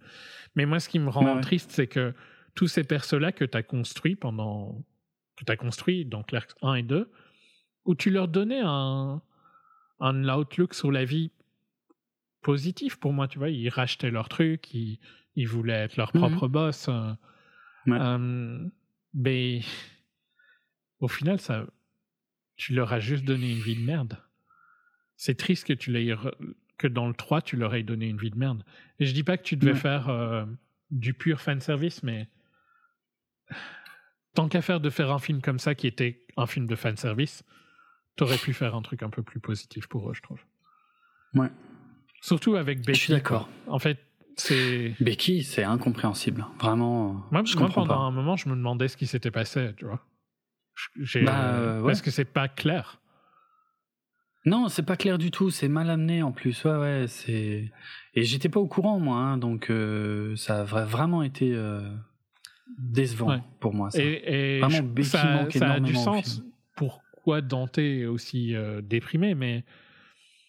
Mais moi, ce qui me rend triste, c'est que tous ces persos-là que tu as construits pendant. que tu as construits dans Clerks 1 et 2, où tu leur donnais un, un outlook sur la vie positif pour moi, tu vois. Ils rachetaient leurs trucs, ils, ils voulaient être leur propre mhm. boss. Euh, euh, mais au final, ça, tu leur as juste donné une vie de merde. C'est triste que tu l'aies que dans le 3, tu leur aies donné une vie de merde. Et je dis pas que tu devais faire euh, du pur fan service, mais tant qu'à faire de faire un film comme ça qui était un film de fan service, t'aurais pu faire un truc un peu plus positif pour eux, je trouve. Ouais. Surtout avec Becky. Je suis d'accord. En fait, c'est. Becky, c'est incompréhensible. Vraiment. Moi, je moi pendant un moment, je me demandais ce qui s'était passé, tu vois. Bah, euh, Parce que c'est pas clair? Non, c'est pas clair du tout. C'est mal amené en plus. Ouais, ouais. C'est et j'étais pas au courant moi, hein, donc euh, ça a vraiment été euh, décevant pour moi. Ça. Et, vraiment, Becky ça, manque ça a du sens. Pourquoi Dante est aussi déprimé, mais.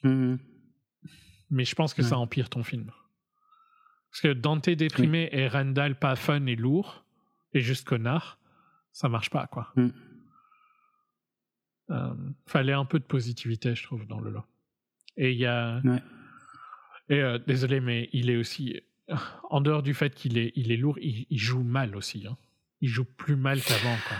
Mmh mais je pense que ça empire ton film. Parce que Dante déprimé et Randall pas fun et lourd, et juste connard, ça marche pas, quoi. Mm. Euh, fallait un peu de positivité, je trouve, dans le lot. Et il y a. Et euh, désolé, mais il est aussi. En dehors du fait qu'il est, il est lourd, il, joue mal aussi. Hein. Il joue plus mal qu'avant, quoi.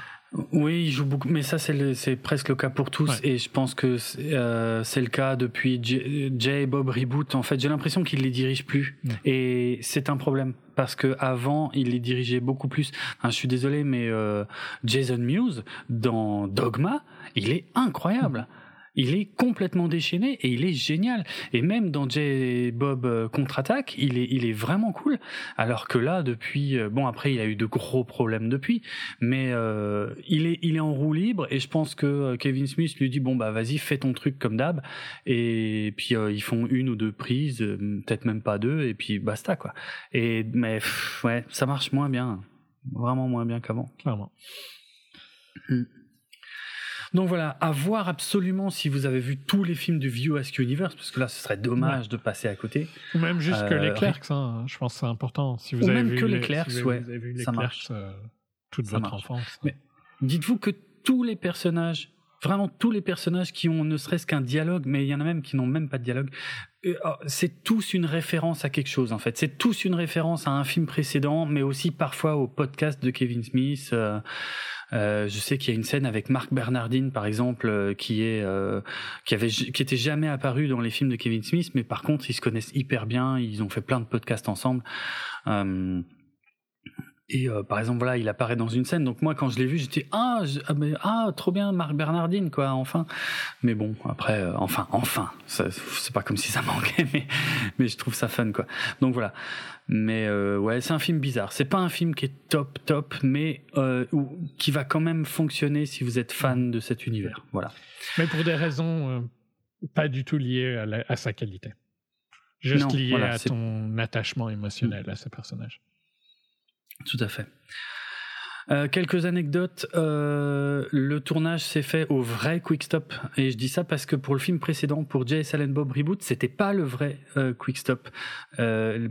Oui, il joue beaucoup, mais ça c'est presque le cas pour tous, et je pense que euh, c'est le cas depuis Jay Bob Reboot. En fait, j'ai l'impression qu'il les dirige plus, et c'est un problème parce que avant il les dirigeait beaucoup plus. je suis désolé, mais euh, Jason Mewes dans Dogma, il est incroyable. Il est complètement déchaîné et il est génial. Et même dans J. Bob euh, contre-attaque, il est, il est vraiment cool. Alors que là, depuis, euh, bon après, il a eu de gros problèmes depuis, mais euh, il est, il est en roue libre et je pense que Kevin Smith lui dit bon bah vas-y, fais ton truc comme d'hab. Et puis ils font une ou deux prises, peut-être même pas deux, et puis basta quoi. Et mais ouais, ça marche moins bien, vraiment moins bien qu'avant. Clairement. Hmm. Donc voilà, à voir absolument si vous avez vu tous les films du View Ask Universe, parce que là, ce serait dommage de passer à côté. Ou même juste que les euh, Clerks, hein, je pense que c'est important. Si vous Ou avez même vu que les, Clerks, si ouais, les ça Clerks, marche. Euh, toute votre enfance. Mais dites-vous que tous les personnages vraiment tous les personnages qui ont ne serait-ce qu'un dialogue, mais il y en a même qui n'ont même pas de dialogue. Euh, oh, c'est tous une référence à quelque chose en fait. C'est tous une référence à un film précédent, mais aussi parfois au podcast de Kevin Smith. Euh, euh, je sais qu'il y a une scène avec Marc Bernardine par exemple qui est qui avait qui était jamais apparu dans les films de Kevin Smith, mais par contre ils se connaissent hyper bien. Ils ont fait plein de podcasts ensemble. Et euh, par exemple, voilà, il apparaît dans une scène. Donc moi, quand je l'ai vu, j'étais ah, ah, mais, ah, trop bien, Marc Bernardine, quoi, enfin. Mais bon, après, euh, enfin, enfin, c'est pas comme si ça manquait, mais mais je trouve ça fun, quoi. Donc voilà. Mais euh, ouais, c'est un film bizarre. C'est pas un film qui est top top, mais qui va quand même fonctionner si vous êtes fan de cet univers. Voilà. Mais pour des raisons pas du tout liées à, sa qualité. Juste liées à ton attachement émotionnel à ce personnage. Tout à fait. Euh, quelques anecdotes. Euh, le tournage s'est fait au vrai Quick Stop. Et je dis ça parce que pour le film précédent, pour Jay Silent Bob Reboot, c'était pas le vrai euh, Quick Stop.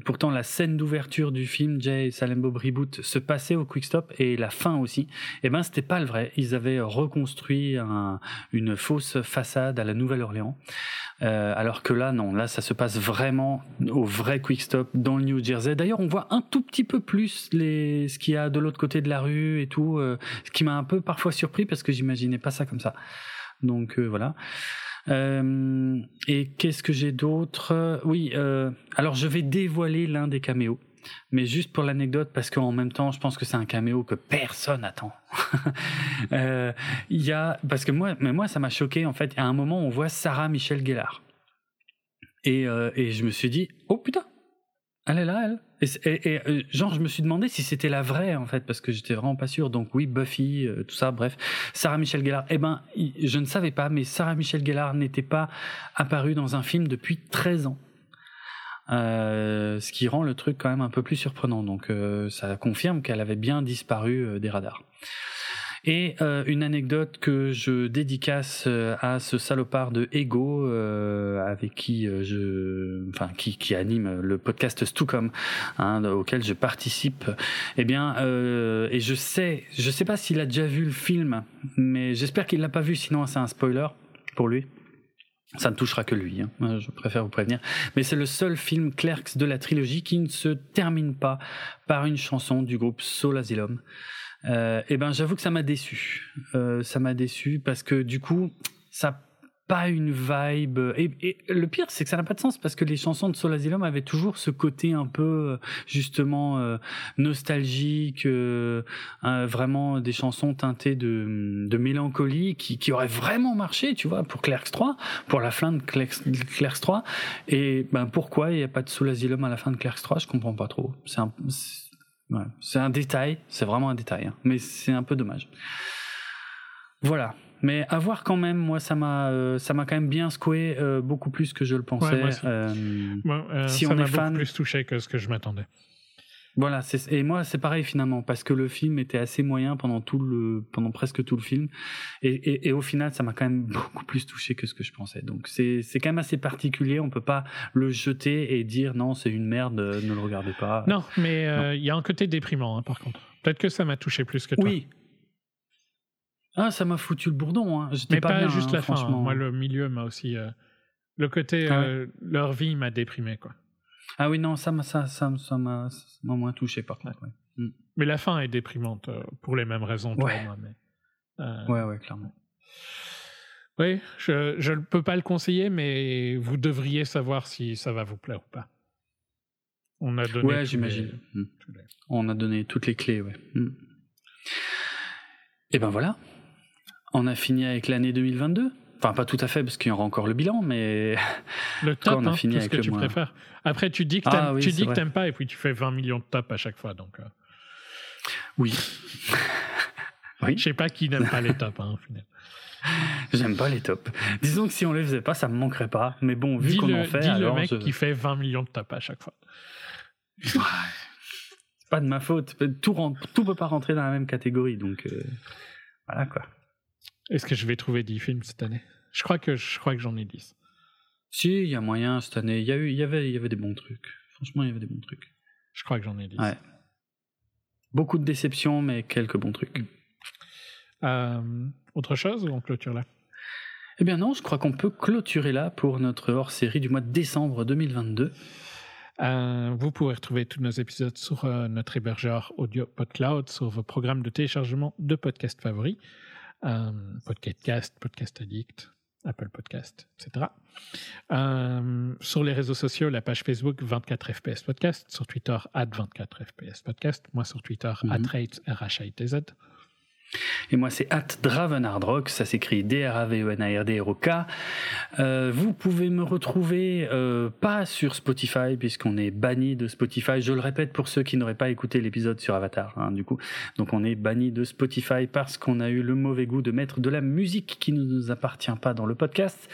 pourtant, la scène d'ouverture du film Jay Silent Bob Reboot se passait au Quick Stop et la fin aussi. Et eh ben, c'était pas le vrai. Ils avaient reconstruit une fausse façade à la Nouvelle-Orléans. Alors que là, non. Là, ça se passe vraiment au vrai Quick Stop dans le New Jersey. D'ailleurs, on voit un tout petit peu plus les, ce qu'il y a de l'autre côté de la rue et tout, euh, ce qui m'a un peu parfois surpris parce que j'imaginais pas ça comme ça. Donc euh, voilà. Euh, et qu'est-ce que j'ai d'autre? Oui, alors je vais dévoiler l'un des caméos mais juste pour l'anecdote, parce qu'en même temps, je pense que c'est un caméo que personne attend. Il y a, parce que moi, mais moi, ça m'a choqué en fait. À un moment, on voit Sarah Michel Gellar, et, et je me suis dit, oh putain, elle est là, elle. Et, euh, genre, je me suis demandé si c'était la vraie en fait, parce que j'étais vraiment pas sûr. Donc oui, Buffy, euh, tout ça, bref. Sarah Michelle Gellar. Eh ben, je ne savais pas, mais Sarah Michelle Gellar n'était pas apparue dans un film depuis 13 ans. Euh, ce qui rend le truc quand même un peu plus surprenant. Donc ça confirme qu'elle avait bien disparu des radars. Et euh, une anecdote que je dédicace euh, à ce salopard de Ego euh, avec qui je, enfin qui, qui anime le podcast Stucom, hein, auquel je participe. Eh bien, et je sais, je sais pas s'il a déjà vu le film, mais j'espère qu'il l'a pas vu. Sinon, c'est un spoiler pour lui. Ça ne touchera que lui, hein. je préfère vous prévenir. Mais c'est le seul film Clerks de la trilogie qui ne se termine pas par une chanson du groupe Soul Asylum. Euh, et ben j'avoue que ça m'a déçu. Euh, ça m'a déçu parce que du coup, ça pas une vibe. Et, le pire, c'est que ça n'a pas de sens parce que les chansons de Soul Asylum avaient toujours ce côté un peu justement euh, nostalgique, euh, vraiment des chansons teintées de, de mélancolie qui, qui auraient vraiment marché, tu vois, pour Clerks 3, pour la fin de Clerks, 3. Et ben pourquoi il n'y a pas de Soul Asylum à la fin de Clerks 3 Je comprends pas trop. C'est un, c'est un détail, c'est vraiment un détail, hein. mais c'est un peu dommage. Voilà. Mais à voir quand même, moi ça m'a euh, ça m'a quand même bien secoué euh, beaucoup plus que je le pensais. Euh, si on est fan, plus touché que ce que je m'attendais. Voilà, et moi c'est pareil finalement parce que le film était assez moyen pendant tout le pendant presque tout le film et, et, au final ça m'a quand même beaucoup plus touché que ce que je pensais. Donc c'est c'est quand même assez particulier, on peut pas le jeter et dire non, c'est une merde, ne le regardez pas. Non, mais euh, il y a un côté déprimant hein, par contre. Peut-être que ça m'a touché plus que toi. Oui. Ah, ça m'a foutu le bourdon hein. Mais pas, juste hein, la fin, hein. moi le milieu m'a aussi euh, le côté ah euh, leur vie m'a déprimé quoi. Ah oui, non, ça m'a ça, ça, ça m'a moins touché par contre. Mm. Mais la fin est déprimante euh, pour les mêmes raisons. Ouais. Moi, mais, ouais, ouais, clairement. Oui, je ne peux pas le conseiller, mais vous devriez savoir si ça va vous plaire ou pas. On a donné. Ouais, j'imagine. Mm. On a donné toutes les clés, ouais. Mm. Et ben voilà. On a fini avec l'année 2022. Enfin, pas tout à fait, parce qu'il y aura encore le bilan, mais. Le top, on a hein, fini avec ce que tu préfères? Après, tu dis que ah tu n'aimes pas, et puis tu fais 20 millions de tops à chaque fois. Donc, euh. Oui. oui. Je sais pas qui n'aime pas les tops, hein, au final. J'aime pas les tops. Disons que si on les faisait pas, ça me manquerait pas. Mais bon, vu qu'on en fait. Dis le mec qui fait 20 millions de tops à chaque fois. C'est pas de ma faute. Tout, rentre, tout peut pas rentrer dans la même catégorie. Donc, euh, voilà quoi. Est-ce que je vais trouver 10 films cette année? Je crois que, je crois que j'en ai 10. Si, il y a moyen cette année. Il y, a eu, y avait, il y avait des bons trucs. Franchement, il y avait des bons trucs. Je crois que j'en ai 10. Ouais. Beaucoup de déceptions, mais quelques bons trucs. Euh, autre chose ou on clôture là? Eh bien non, je crois qu'on peut clôturer là pour notre hors-série du mois de décembre 2022. Euh, vous pourrez retrouver tous nos épisodes sur euh, notre hébergeur audio PodCloud, sur vos programmes de téléchargement de podcasts favoris. Euh, Podcast, Podcast Addict, Apple Podcast, etc. Euh, sur les réseaux sociaux, la page Facebook 24 FPS Podcast, sur Twitter 24 FPS Podcast, moi sur Twitter mm -hmm. Et moi, c'est at Dravenardrock, ça s'écrit D-R-A-V-E-N-A-R-D-R-O-K. Euh, vous pouvez me retrouver euh, pas sur Spotify, puisqu'on est banni de Spotify. Je le répète pour ceux qui n'auraient pas écouté l'épisode sur Avatar, hein, du coup. Donc on est banni de Spotify parce qu'on a eu le mauvais goût de mettre de la musique qui ne nous appartient pas dans le podcast.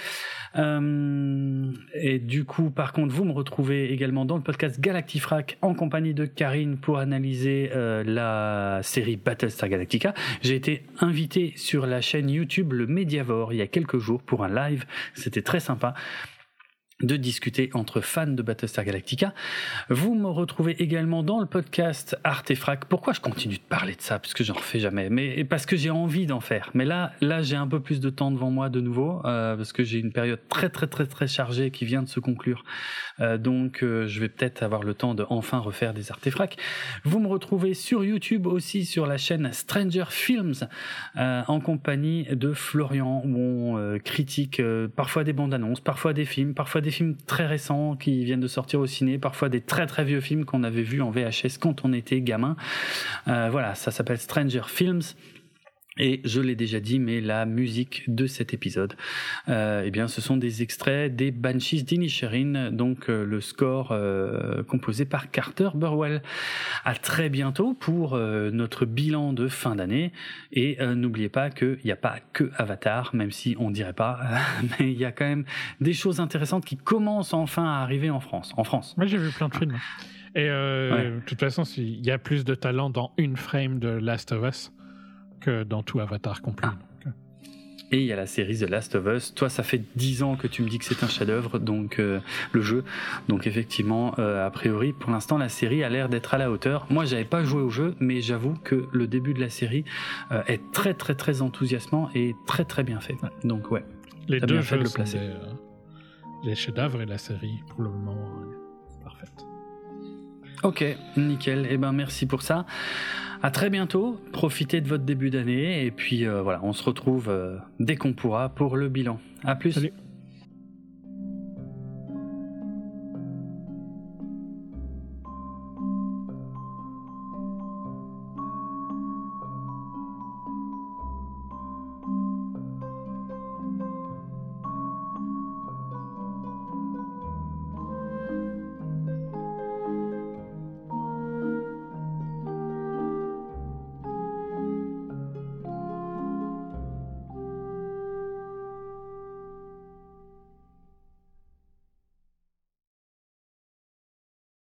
Euh, et du coup, par contre, vous me retrouvez également dans le podcast Galactifrac en compagnie de Karine pour analyser la série Battlestar Galactica. J'ai été invité sur la chaîne YouTube Le Mediavore il y a quelques jours pour un live. C'était très sympa de discuter entre fans de Battlestar Galactica. Vous me retrouvez également dans le podcast Artefrac. Pourquoi je continue de parler de ça? Parce que j'en refais jamais. Mais parce que j'ai envie d'en faire. Mais là, là, j'ai un peu plus de temps devant moi de nouveau euh, parce que j'ai une période très très très très chargée qui vient de se conclure. Euh, donc, euh, je vais peut-être avoir le temps de enfin refaire des Artefracs. Vous me retrouvez sur YouTube aussi sur la chaîne Stranger Films en compagnie de Florian où on critique parfois des bandes annonces, parfois des films, parfois des des films très récents qui viennent de sortir au ciné, parfois des très très vieux films qu'on avait vus en VHS quand on était gamin. Euh, voilà, ça s'appelle Stranger Films. Et je l'ai déjà dit, mais la musique de cet épisode, euh, eh bien, ce sont des extraits des Banshees d'Inisherin, donc euh, le score euh, composé par Carter Burwell. À très bientôt pour notre bilan de fin d'année. Et n'oubliez pas qu'il n'y a pas que Avatar, même si on dirait pas, mais il y a quand même des choses intéressantes qui commencent enfin à arriver en France. En France. Moi, j'ai vu plein de films. Et de toute façon, il y a plus de talent dans une frame de Last of Us que dans tout Avatar complet. Ah. Et il y a la série The Last of Us. Toi, ça fait dix ans que tu me dis que c'est un chef-d'œuvre, donc euh, le jeu. Donc effectivement, euh, a priori, pour l'instant, la série a l'air d'être à la hauteur. Moi, j'avais pas joué au jeu, mais j'avoue que le début de la série euh, est très très très enthousiasmant et très très bien fait. Donc ouais. Les deux jeux le placer. les chefs-d'œuvre et la série, pour le moment, parfaite. Ok, nickel. Eh ben merci pour ça. À très bientôt. Profitez de votre début d'année et puis euh, voilà, on se retrouve euh, dès qu'on pourra pour le bilan. À plus.